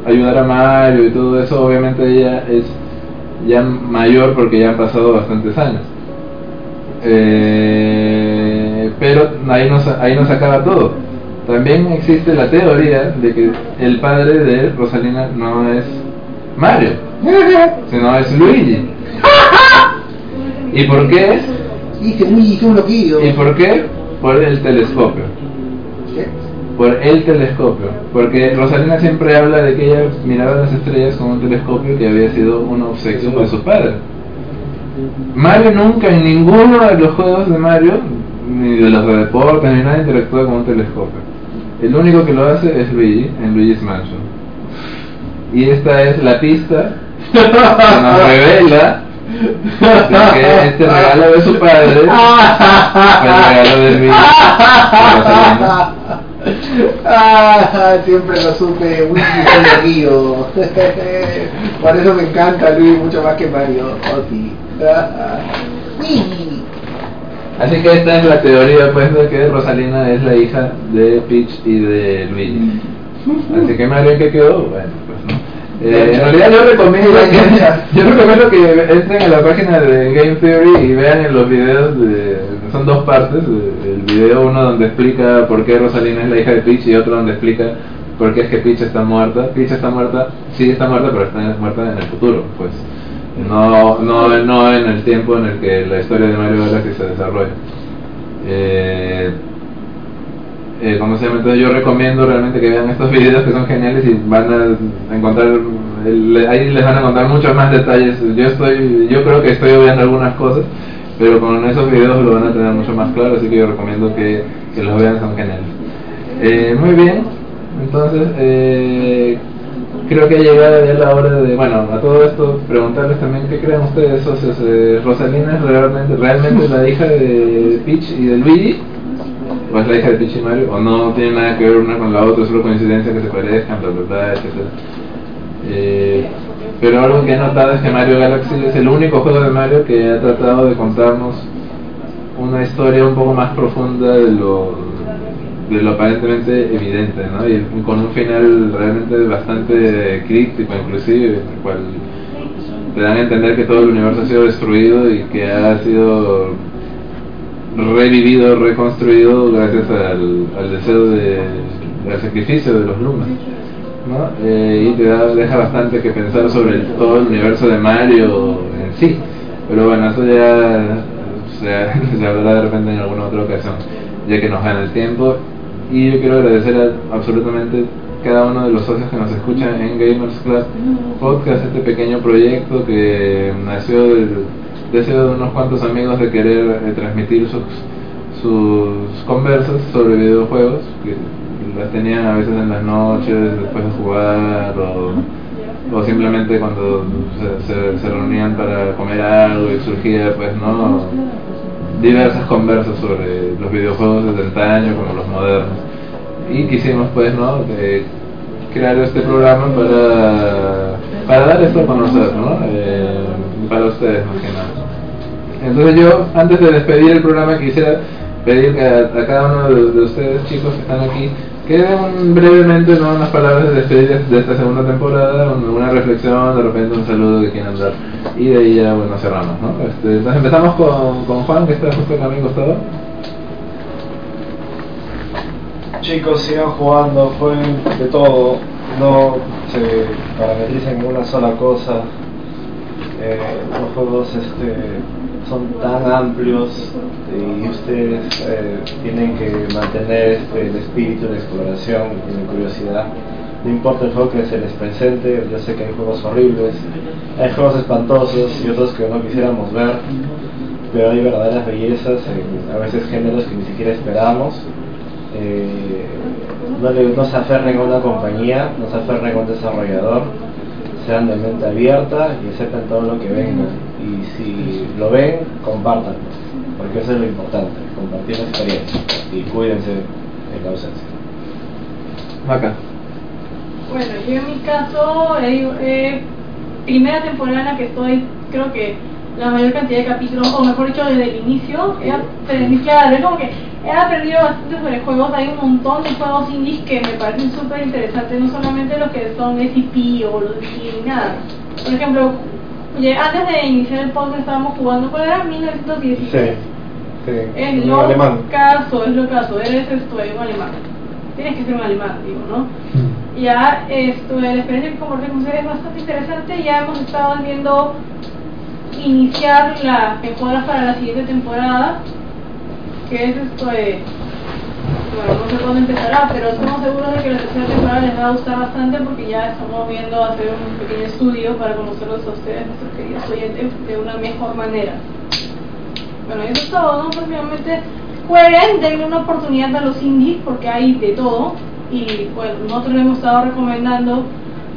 ayudar a Mario y todo eso, obviamente ella es ya mayor porque ya han pasado bastantes años. Eh, pero ahí no, ahí no se acaba todo. También existe la teoría de que el padre de Rosalina no es Mario, *laughs* sino es Luigi. *laughs* ¿Y por qué? ¿Y por qué? Por el telescopio por el telescopio, porque Rosalina siempre habla de que ella miraba las estrellas con un telescopio que había sido un obsequio de su padre. Mario nunca en ninguno de los juegos de Mario, ni de los de deporte, ni nada interactúa con un telescopio. El único que lo hace es Luigi, en Luigi's Mansion. Y esta es la pista que nos revela que este regalo de su padre *laughs* fue el regalo de Luigi. Ah, siempre lo supe, muy río. *laughs* Por eso me encanta Luis mucho más que Mario. Oh, Así que esta es la teoría pues de que Rosalina es la hija de Peach y de Luigi. Así que Mario que quedó, bueno, pues no. Eh, en realidad yo recomiendo que, *laughs* yo recomiendo que entren a la página de Game Theory y vean en los videos de, son dos partes el video uno donde explica por qué Rosalina es la hija de Peach y otro donde explica por qué es que Peach está muerta. Peach está muerta, sí está muerta pero está muerta en el futuro pues. No, no, no en el tiempo en el que la historia de Mario Galaxy se desarrolla. Eh, eh, ¿cómo se llama? Entonces yo recomiendo realmente que vean estos videos que son geniales y van a encontrar, ahí les van a encontrar muchos más detalles. Yo estoy, yo creo que estoy obviando algunas cosas, pero con esos videos lo van a tener mucho más claro, así que yo recomiendo que, que los vean, son geniales. Eh, muy bien, entonces eh, creo que ha llegado ya la hora de, bueno, a todo esto preguntarles también qué creen ustedes. Eh, ¿Rosalina es realmente, realmente la hija de Peach y de Luigi? Es la hija de Mario, o no tiene nada que ver una con la otra, solo coincidencia que se parezcan, bla bla bla, etc. Eh, pero algo que he notado es que Mario Galaxy es el único juego de Mario que ha tratado de contarnos una historia un poco más profunda de lo de lo aparentemente evidente, ¿no? Y con un final realmente bastante crítico inclusive, en el cual te dan a entender que todo el universo ha sido destruido y que ha sido revivido, reconstruido gracias al, al deseo de, del sacrificio de los Lumas. ¿no? Eh, y te da, deja bastante que pensar sobre todo el universo de Mario en sí. Pero bueno, eso ya se, *laughs* se hablará de repente en alguna otra ocasión, ya que nos gana el tiempo. Y yo quiero agradecer a absolutamente cada uno de los socios que nos escuchan en Gamers Club Podcast, este pequeño proyecto que nació del deseo de unos cuantos amigos de querer eh, transmitir sus, conversas sobre videojuegos, que las tenían a veces en las noches, después de jugar, o, o simplemente cuando se, reunían para comer algo y surgía, pues, ¿no? diversas conversas sobre los videojuegos desde antaño como los modernos. Y quisimos pues no de crear este programa para para dar esto a conocer no eh, para ustedes más que nada entonces yo antes de despedir el programa quisiera pedir que a, cada uno de, ustedes chicos que están aquí que den brevemente ¿no? unas palabras de despedida de esta segunda temporada, una reflexión, de repente un saludo de quien andar y de ahí ya bueno cerramos. ¿no? Este, entonces empezamos con, con Juan que está justo acá a mi costado. Chicos, sigan jugando, jueguen de todo, no se parametricen en una sola cosa. Eh, los juegos este, son tan amplios y ustedes eh, tienen que mantener este, el espíritu de exploración y de curiosidad. No importa el juego que se les presente, yo sé que hay juegos horribles, hay juegos espantosos y otros que no quisiéramos ver, pero hay verdaderas bellezas a veces géneros que ni siquiera esperamos eh, no, se aferren a una compañía, no se aferren a un desarrollador, sean de mente abierta y acepten todo lo que venga. Y si lo ven, compártanlo, porque eso es lo importante, compartir la experiencia y cuídense en la ausencia. Acá. Bueno, yo en mi caso, eh, primera temporada en la que estoy, creo que la mayor cantidad de capítulos, o mejor dicho, desde el inicio, ya, claro, es como que he aprendido bastante sobre juegos, hay un montón de juegos indies que me parecen súper interesantes, no solamente los que son SCP o los de nada. Por ejemplo, antes de iniciar el podcast estábamos jugando, ¿cuál era? 1916. Sí, es lo alemán. caso, es lo caso, eres esto, un alemán. Tienes que ser un alemán, digo, ¿no? Mm. Ya, esto, la experiencia que compartí con ustedes es bastante interesante, ya hemos estado viendo iniciar la mejora para la siguiente temporada que es esto de, bueno, no sé cuándo empezará, pero estamos seguros de que la tercera temporada les va a gustar bastante porque ya estamos viendo hacer un pequeño estudio para conocerlos a ustedes, nuestros queridos oyentes, de una mejor manera. Bueno, eso es todo, ¿no? Próximamente jueguen, denle una oportunidad a los indies porque hay de todo y bueno, nosotros les hemos estado recomendando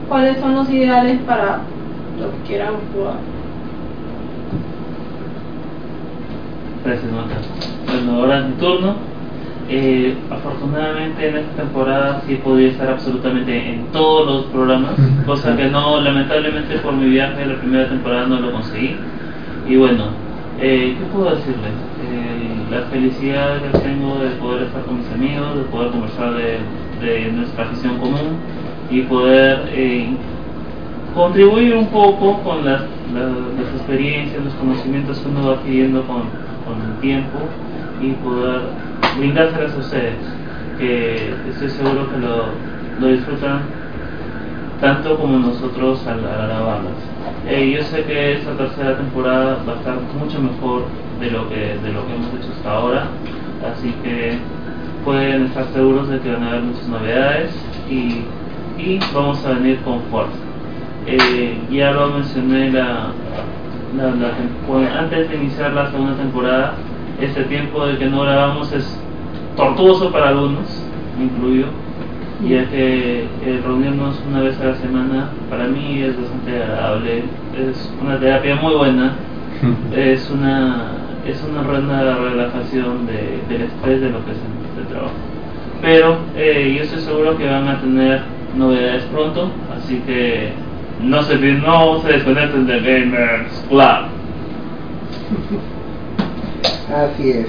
cuáles son los ideales para lo que quieran jugar. Gracias, Marta. Bueno, ahora es mi turno. Eh, afortunadamente en esta temporada sí he podido estar absolutamente en todos los programas, cosa que no, lamentablemente por mi viaje de la primera temporada no lo conseguí. Y bueno, eh, ¿qué puedo decirles? Eh, la felicidad que tengo de poder estar con mis amigos, de poder conversar de, de nuestra afición común y poder contribuir un poco con las, las, experiencias, los conocimientos que uno va adquiriendo con, con el tiempo y poder brindárselas a ustedes, que estoy seguro que lo, lo disfrutan tanto como nosotros al, grabarlas. Eh, yo sé que esta tercera temporada va a estar mucho mejor de lo que, de lo que hemos hecho hasta ahora, así que pueden estar seguros de que van a haber muchas novedades y, y vamos a venir con fuerza. Eh, ya lo mencioné la, la, antes de iniciar la segunda temporada, este tiempo de que no grabamos es tortuoso para algunos, incluido, ya que eh, reunirnos una vez a la semana para mí es bastante agradable, es una terapia muy buena, *laughs* es una es una buena relajación de, del estrés de lo que es el, trabajo. Pero eh, yo estoy seguro que van a tener novedades pronto, así que no se, no se desconecten de Gamers Club. Así es.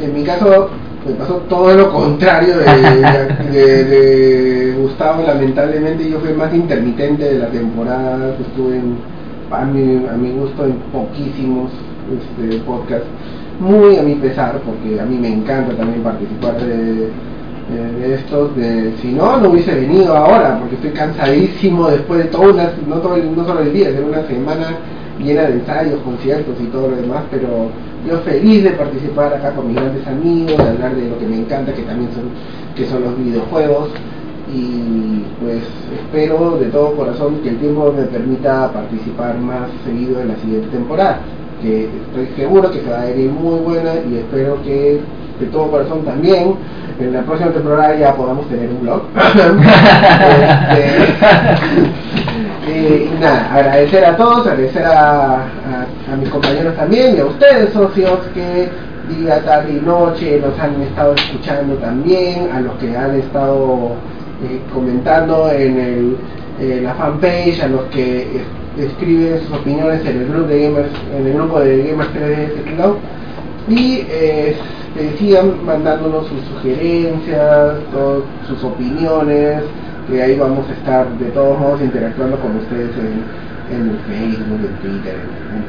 En mi caso, me pasó todo lo contrario de, Gustavo, lamentablemente yo fui más intermitente de la temporada, estuve a, mi, a mi gusto en poquísimos este, podcasts, muy a mi pesar, porque a mí me encanta también participar de, de estos, de, si no, no hubiese venido ahora, porque estoy cansadísimo después de todas una, no, todo no solo el día, sino una semana llena de ensayos, conciertos y todo lo demás, pero yo feliz de participar acá con mis grandes amigos, de hablar de lo que me encanta, que también son, que son los videojuegos, y pues espero de todo corazón que el tiempo me permita participar más seguido en la siguiente temporada, que estoy seguro que se va a ir muy buena y espero que de todo corazón también en la próxima temporada ya podamos tener un blog. *laughs* Este, y nada, agradecer a todos, agradecer a, mis compañeros también y a ustedes, socios, que día, tarde y noche nos han estado escuchando también, a los que han estado eh, comentando en, el, la fanpage, a los que escriben sus opiniones en el grupo de gamers, en el grupo de Gamers 3D Club y eh, sigan mandándonos sus sugerencias, sus opiniones, que ahí vamos a estar de todos modos interactuando con ustedes en, en el Facebook, en Twitter, en,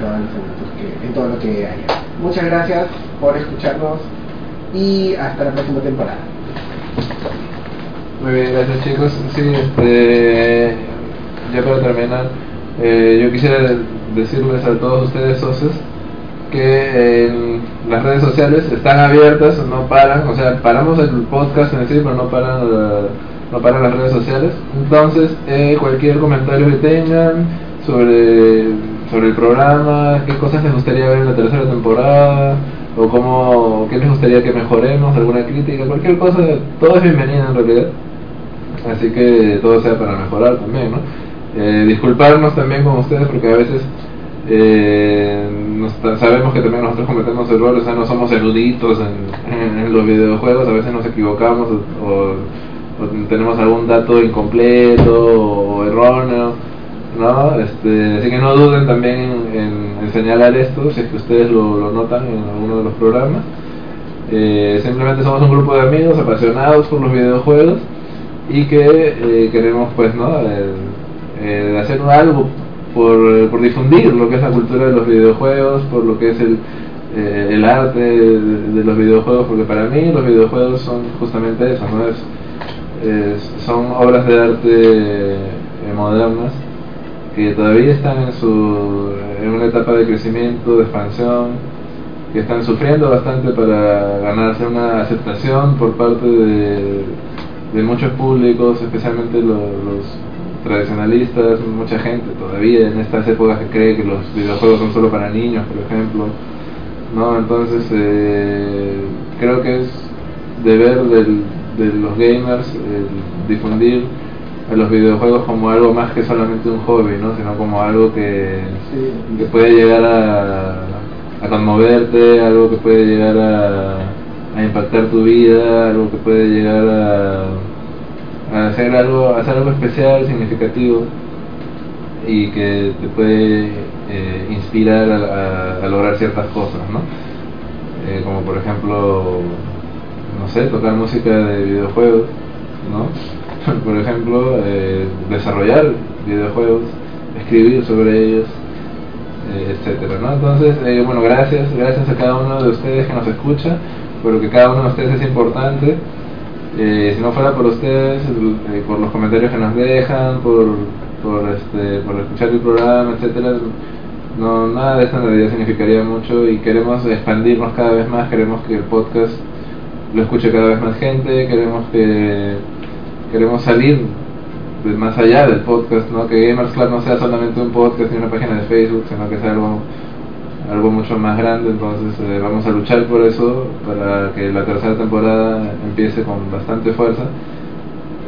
que, en todo lo que haya. Muchas gracias por escucharnos y hasta la próxima temporada. Muy bien, gracias chicos. Sí, este, ya para terminar, eh, yo quisiera decirles a todos ustedes socios que las redes sociales están abiertas, no paran, o sea, paramos el podcast en sí, pero no paran, no paran las redes sociales. Entonces, eh, cualquier comentario que tengan sobre, sobre el programa, qué cosas les gustaría ver en la tercera temporada, o cómo, qué les gustaría que mejoremos, alguna crítica, cualquier cosa, todo es bienvenido en realidad. Así que todo sea para mejorar también, ¿no? Eh, disculparnos también con ustedes porque a veces eh, sabemos que también nosotros cometemos errores, o sea, no somos eruditos en, los videojuegos, a veces nos equivocamos o, tenemos algún dato incompleto o erróneo, ¿no? Este, así que no duden también en, señalar esto, si es que ustedes lo, notan en alguno de los programas. Eh, simplemente somos un grupo de amigos apasionados por los videojuegos y que eh, queremos pues no eh, hacer algo por, por, difundir lo que es la cultura de los videojuegos, por lo que es el, eh, el arte de, los videojuegos, porque para mí los videojuegos son justamente eso, ¿no? Es, son obras de arte eh, modernas que todavía están en, su, en una etapa de crecimiento, de expansión, que están sufriendo bastante para ganarse una aceptación por parte de, de muchos públicos, especialmente los tradicionalistas, mucha gente todavía en estas épocas que cree que los videojuegos son solo para niños, por ejemplo. ¿no? Entonces, eh, creo que es deber del, de los gamers difundir a los videojuegos como algo más que solamente un hobby, ¿no? sino como algo que, que puede llegar a, a conmoverte, algo que puede llegar a, a impactar tu vida, algo que puede llegar a hacer algo, hacer algo especial, significativo y que te puede eh, inspirar a, lograr ciertas cosas, ¿no? Eh, como por ejemplo, no sé, tocar música de videojuegos, ¿no? *laughs* por ejemplo, eh, desarrollar videojuegos, escribir sobre ellos, etcétera, ¿no? Entonces, bueno, gracias, gracias a cada uno de ustedes que nos escucha, porque cada uno de ustedes es importante eh, si no fuera por ustedes, eh, por los comentarios que nos dejan, por, por, este, por escuchar el programa, etcétera, no, nada de esto en realidad significaría mucho y queremos expandirnos cada vez más, queremos que el podcast lo escuche cada vez más gente, queremos que queremos salir más allá del podcast, ¿no? que Gamers Club no sea solamente un podcast ni una página de Facebook, sino que sea algo algo mucho más grande, entonces eh, vamos a luchar por eso para que la tercera temporada empiece con bastante fuerza.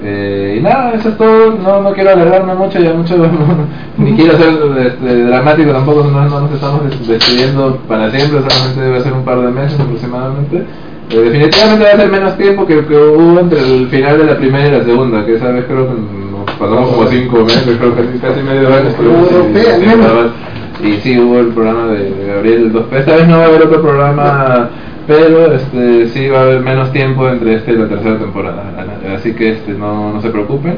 Eh, y nada, eso es todo, no, no quiero alargarme mucho, ya mucho, *laughs* ni quiero ser este, dramático tampoco, no, no, nos estamos despidiendo para siempre, solamente debe ser un par de meses aproximadamente. Eh, definitivamente va a ser menos tiempo que, que hubo entre el final de la primera y la segunda, que esa vez creo que nos pasamos como cinco meses, creo que casi medio año. Pero, y sí, hubo el programa de Gabriel 2P. Esta vez no va a haber otro programa pero este sí va a haber menos tiempo entre este y la tercera temporada, así que este no, no se preocupen.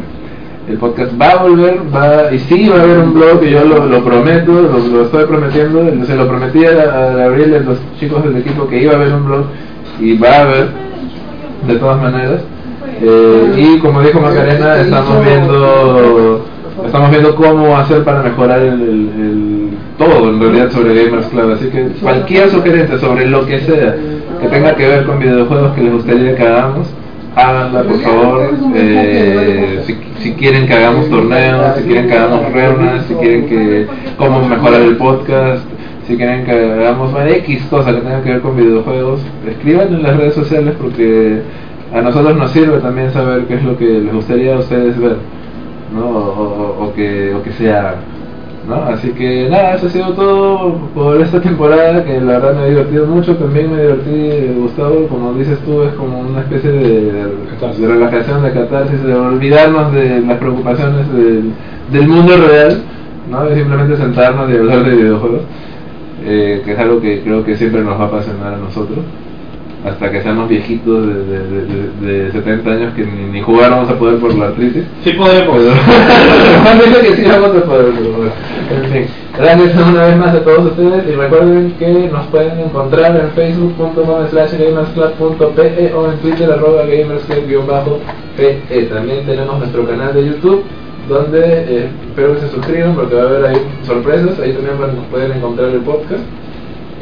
El podcast va a volver, va y sí va a haber un blog, y yo lo, lo prometo, lo, lo, estoy prometiendo, se lo prometí a, Gabriel y a los chicos del equipo que iba a haber un blog y va a haber, de todas maneras. Eh, y como dijo Macarena, estamos viendo estamos viendo cómo hacer para mejorar el, todo en realidad sobre Gamers Club. Así que cualquier sugerencia sobre lo que sea que tenga que ver con videojuegos que les gustaría que hagamos, háganla por favor. Eh, si, quieren que hagamos torneos, si quieren que hagamos reuniones, si quieren que cómo mejorar el podcast, si quieren que hagamos X cosa que tenga que ver con videojuegos, escriban en las redes sociales porque a nosotros nos sirve también saber qué es lo que les gustaría a ustedes ver, ¿no? O, que, o que sea ¿no? Así que nada, eso ha sido todo por esta temporada que la verdad me ha divertido mucho, también me divertí, Gustavo, como dices tú, es como una especie de, relajación, de catarsis, de olvidarnos de las preocupaciones del, del mundo real, ¿no? De simplemente sentarnos y hablar de videojuegos, eh, que es algo que creo que siempre nos va a apasionar a nosotros hasta que seamos viejitos de, de, de, 70 años que ni, ni, jugar vamos a poder por la artritis. Sí podremos. Pero, *laughs* *laughs* que sí vamos a poder. En fin, gracias una vez más a todos ustedes y recuerden que nos pueden encontrar en facebook.com slash gamersclub.pe o en twitter arroba gamersclub-pe. También tenemos nuestro canal de YouTube donde eh, espero que se suscriban porque va a haber ahí sorpresas, ahí también pueden encontrar el podcast.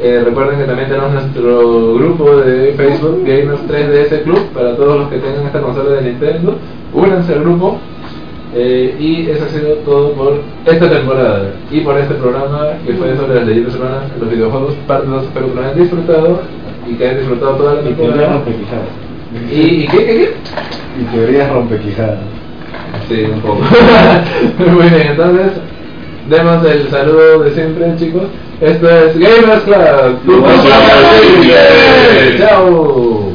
Eh, recuerden que también tenemos nuestro grupo de Facebook Gamers 3DS Club para todos los que tengan esta consola de Nintendo. Únanse al grupo. Eh, y eso ha sido todo por esta temporada y por este programa que fue sobre las leyendas urbanas en los videojuegos. Parte 2, espero que lo hayan disfrutado y que hayan disfrutado toda la temporada. ¿Y, ¿Y qué, qué, qué? Y teorías rompequijadas. Sí, un poco. *laughs* Muy bien, entonces demos el saludo de siempre, chicos. Esto es Gamers Club. Chao.